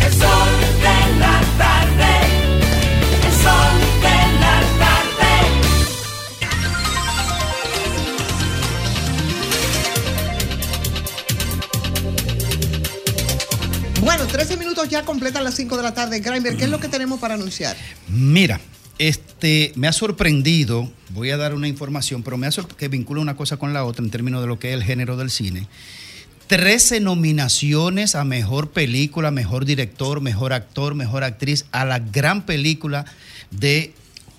El sol de la tarde. El sol de la tarde. Bueno, 13 minutos ya completan las 5 de la tarde. Grimer, ¿qué es lo que tenemos para anunciar? Mira, este, me ha sorprendido, voy a dar una información, pero me ha sorprendido que vincula una cosa con la otra en términos de lo que es el género del cine. 13 nominaciones a mejor película, mejor director, mejor actor, mejor actriz, a la gran película de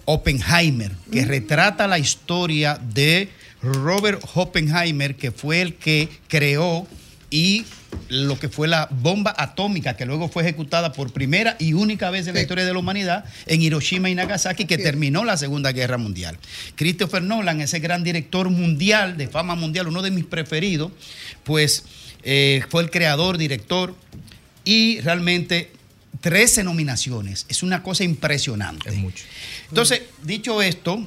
Oppenheimer, que retrata la historia de Robert Oppenheimer, que fue el que creó y lo que fue la bomba atómica que luego fue ejecutada por primera y única vez en la historia de la humanidad en Hiroshima y Nagasaki que terminó la Segunda Guerra Mundial. Christopher Nolan, ese gran director mundial, de fama mundial, uno de mis preferidos, pues eh, fue el creador, director y realmente 13 nominaciones. Es una cosa impresionante. Es mucho. Entonces, dicho esto,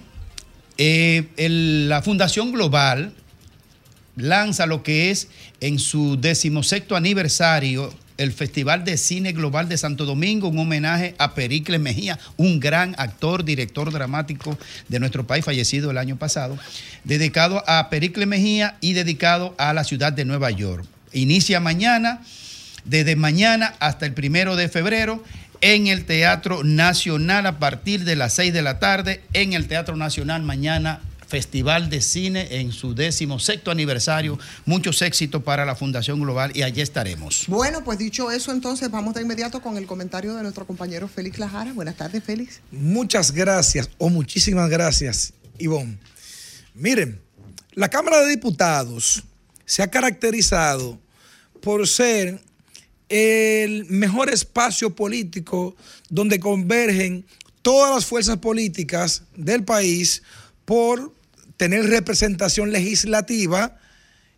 eh, el- la Fundación Global lanza lo que es en su decimosexto aniversario el Festival de Cine Global de Santo Domingo, un homenaje a Pericles Mejía, un gran actor, director dramático de nuestro país, fallecido el año pasado, dedicado a Pericles Mejía y dedicado a la ciudad de Nueva York. Inicia mañana, desde mañana hasta el primero de febrero, en el Teatro Nacional a partir de las 6 de la tarde, en el Teatro Nacional mañana. Festival de Cine en su décimo sexto aniversario. Muchos éxitos para la Fundación Global y allí estaremos. Bueno, pues dicho eso, entonces vamos de inmediato con el comentario de nuestro compañero Félix Lajara. Buenas tardes, Félix. Muchas gracias o muchísimas gracias, Ivonne. Miren, la Cámara de Diputados se ha caracterizado por ser el mejor espacio político donde convergen todas las fuerzas políticas del país por tener representación legislativa,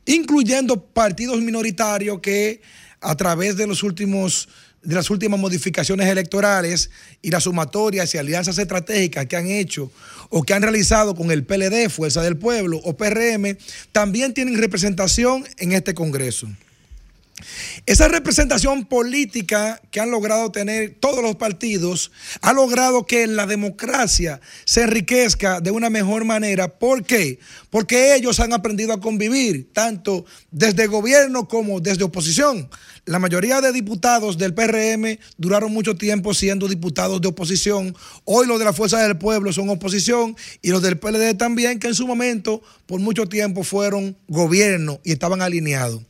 incluyendo partidos minoritarios que a través de los últimos de las últimas modificaciones electorales y las sumatorias y alianzas estratégicas que han hecho o que han realizado con el PLD, Fuerza del Pueblo o PRM, también tienen representación en este Congreso. Esa representación política que han logrado tener todos los partidos ha logrado que la democracia se enriquezca de una mejor manera. ¿Por qué? Porque ellos han aprendido a convivir, tanto desde gobierno como desde oposición. La mayoría de diputados del PRM duraron mucho tiempo siendo diputados de oposición. Hoy los de la Fuerza del Pueblo son oposición y los del PLD también, que en su momento por mucho tiempo fueron gobierno y estaban alineados.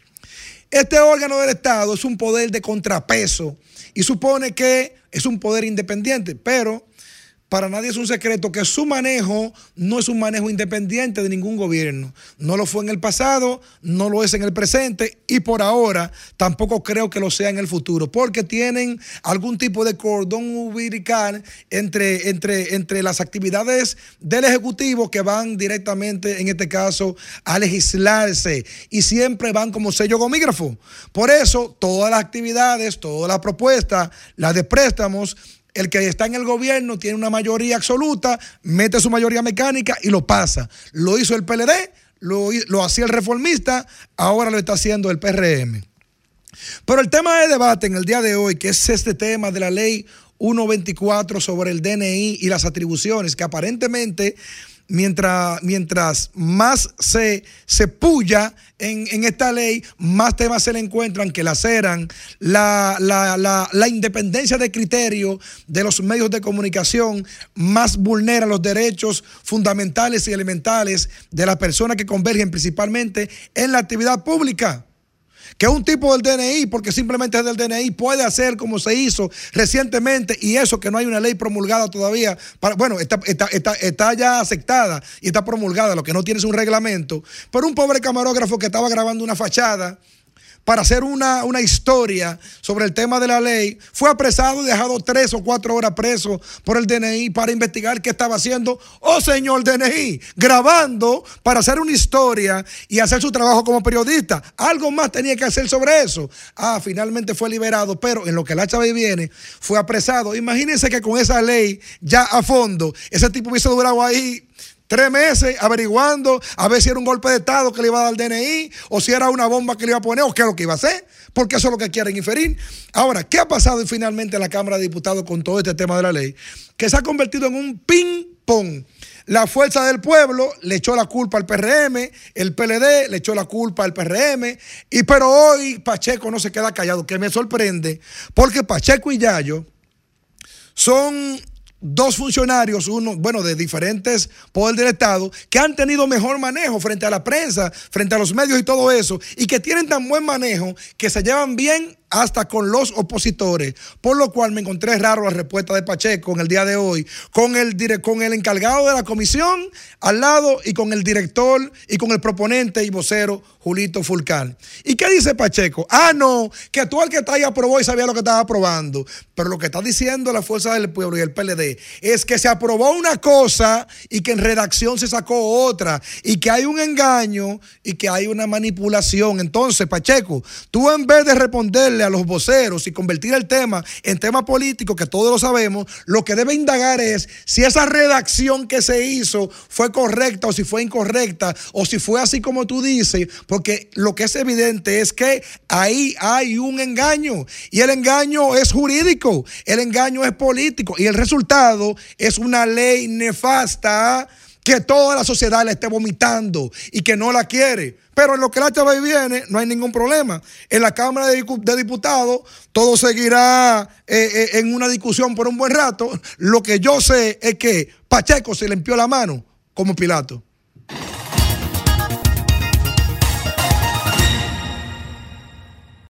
Este órgano del Estado es un poder de contrapeso y supone que es un poder independiente, pero para nadie es un secreto que su manejo no es un manejo independiente de ningún gobierno. No lo fue en el pasado, no lo es en el presente y por ahora tampoco creo que lo sea en el futuro, porque tienen algún tipo de cordón umbilical entre, entre, entre las actividades del Ejecutivo que van directamente, en este caso, a legislarse y siempre van como sello gomígrafo. Por eso, todas las actividades, todas las propuestas, las de préstamos, el que está en el gobierno tiene una mayoría absoluta, mete su mayoría mecánica y lo pasa. Lo hizo el PLD, lo, lo hacía el reformista, ahora lo está haciendo el PRM. Pero el tema de debate en el día de hoy, que es este tema de la ley 124 sobre el DNI y las atribuciones, que aparentemente mientras, mientras más se, se puya en, en esta ley, más temas se le encuentran que laceran la, la, la, la independencia de criterio de los medios de comunicación, más vulnera los derechos fundamentales y elementales de las personas que convergen principalmente en la actividad pública que un tipo del DNI, porque simplemente es del DNI, puede hacer como se hizo recientemente y eso que no hay una ley promulgada todavía. Para, bueno, está, está, está, está ya aceptada y está promulgada, lo que no tiene es un reglamento. Pero un pobre camarógrafo que estaba grabando una fachada para hacer una, una historia sobre el tema de la ley, fue apresado y dejado tres o cuatro horas preso por el DNI para investigar qué estaba haciendo. Oh, señor DNI, grabando para hacer una historia y hacer su trabajo como periodista. Algo más tenía que hacer sobre eso. Ah, finalmente fue liberado, pero en lo que la chava viene, fue apresado. Imagínense que con esa ley ya a fondo, ese tipo hubiese durado ahí Tres meses averiguando a ver si era un golpe de Estado que le iba a dar al DNI o si era una bomba que le iba a poner o qué es lo que iba a hacer, porque eso es lo que quieren inferir. Ahora, ¿qué ha pasado finalmente en la Cámara de Diputados con todo este tema de la ley? Que se ha convertido en un ping-pong. La fuerza del pueblo le echó la culpa al PRM, el PLD le echó la culpa al PRM, y pero hoy Pacheco no se queda callado, que me sorprende, porque Pacheco y Yayo son dos funcionarios, uno, bueno, de diferentes poderes del Estado, que han tenido mejor manejo frente a la prensa, frente a los medios y todo eso, y que tienen tan buen manejo que se llevan bien hasta con los opositores, por lo cual me encontré raro la respuesta de Pacheco en el día de hoy, con el, con el encargado de la comisión al lado y con el director y con el proponente y vocero Julito Fulcar. ¿Y qué dice Pacheco? Ah, no, que tú el que está ahí aprobó y sabía lo que estaba aprobando, pero lo que está diciendo la Fuerza del Pueblo y el PLD es que se aprobó una cosa y que en redacción se sacó otra y que hay un engaño y que hay una manipulación. Entonces, Pacheco, tú en vez de a los voceros y convertir el tema en tema político, que todos lo sabemos, lo que debe indagar es si esa redacción que se hizo fue correcta o si fue incorrecta o si fue así como tú dices, porque lo que es evidente es que ahí hay un engaño y el engaño es jurídico, el engaño es político y el resultado es una ley nefasta que toda la sociedad la esté vomitando y que no la quiere. Pero en lo que la HB viene, no hay ningún problema. En la Cámara de, Diputados, todo seguirá eh, eh, en una discusión por un buen rato. Lo que yo sé es que Pacheco se limpió la mano como Pilato.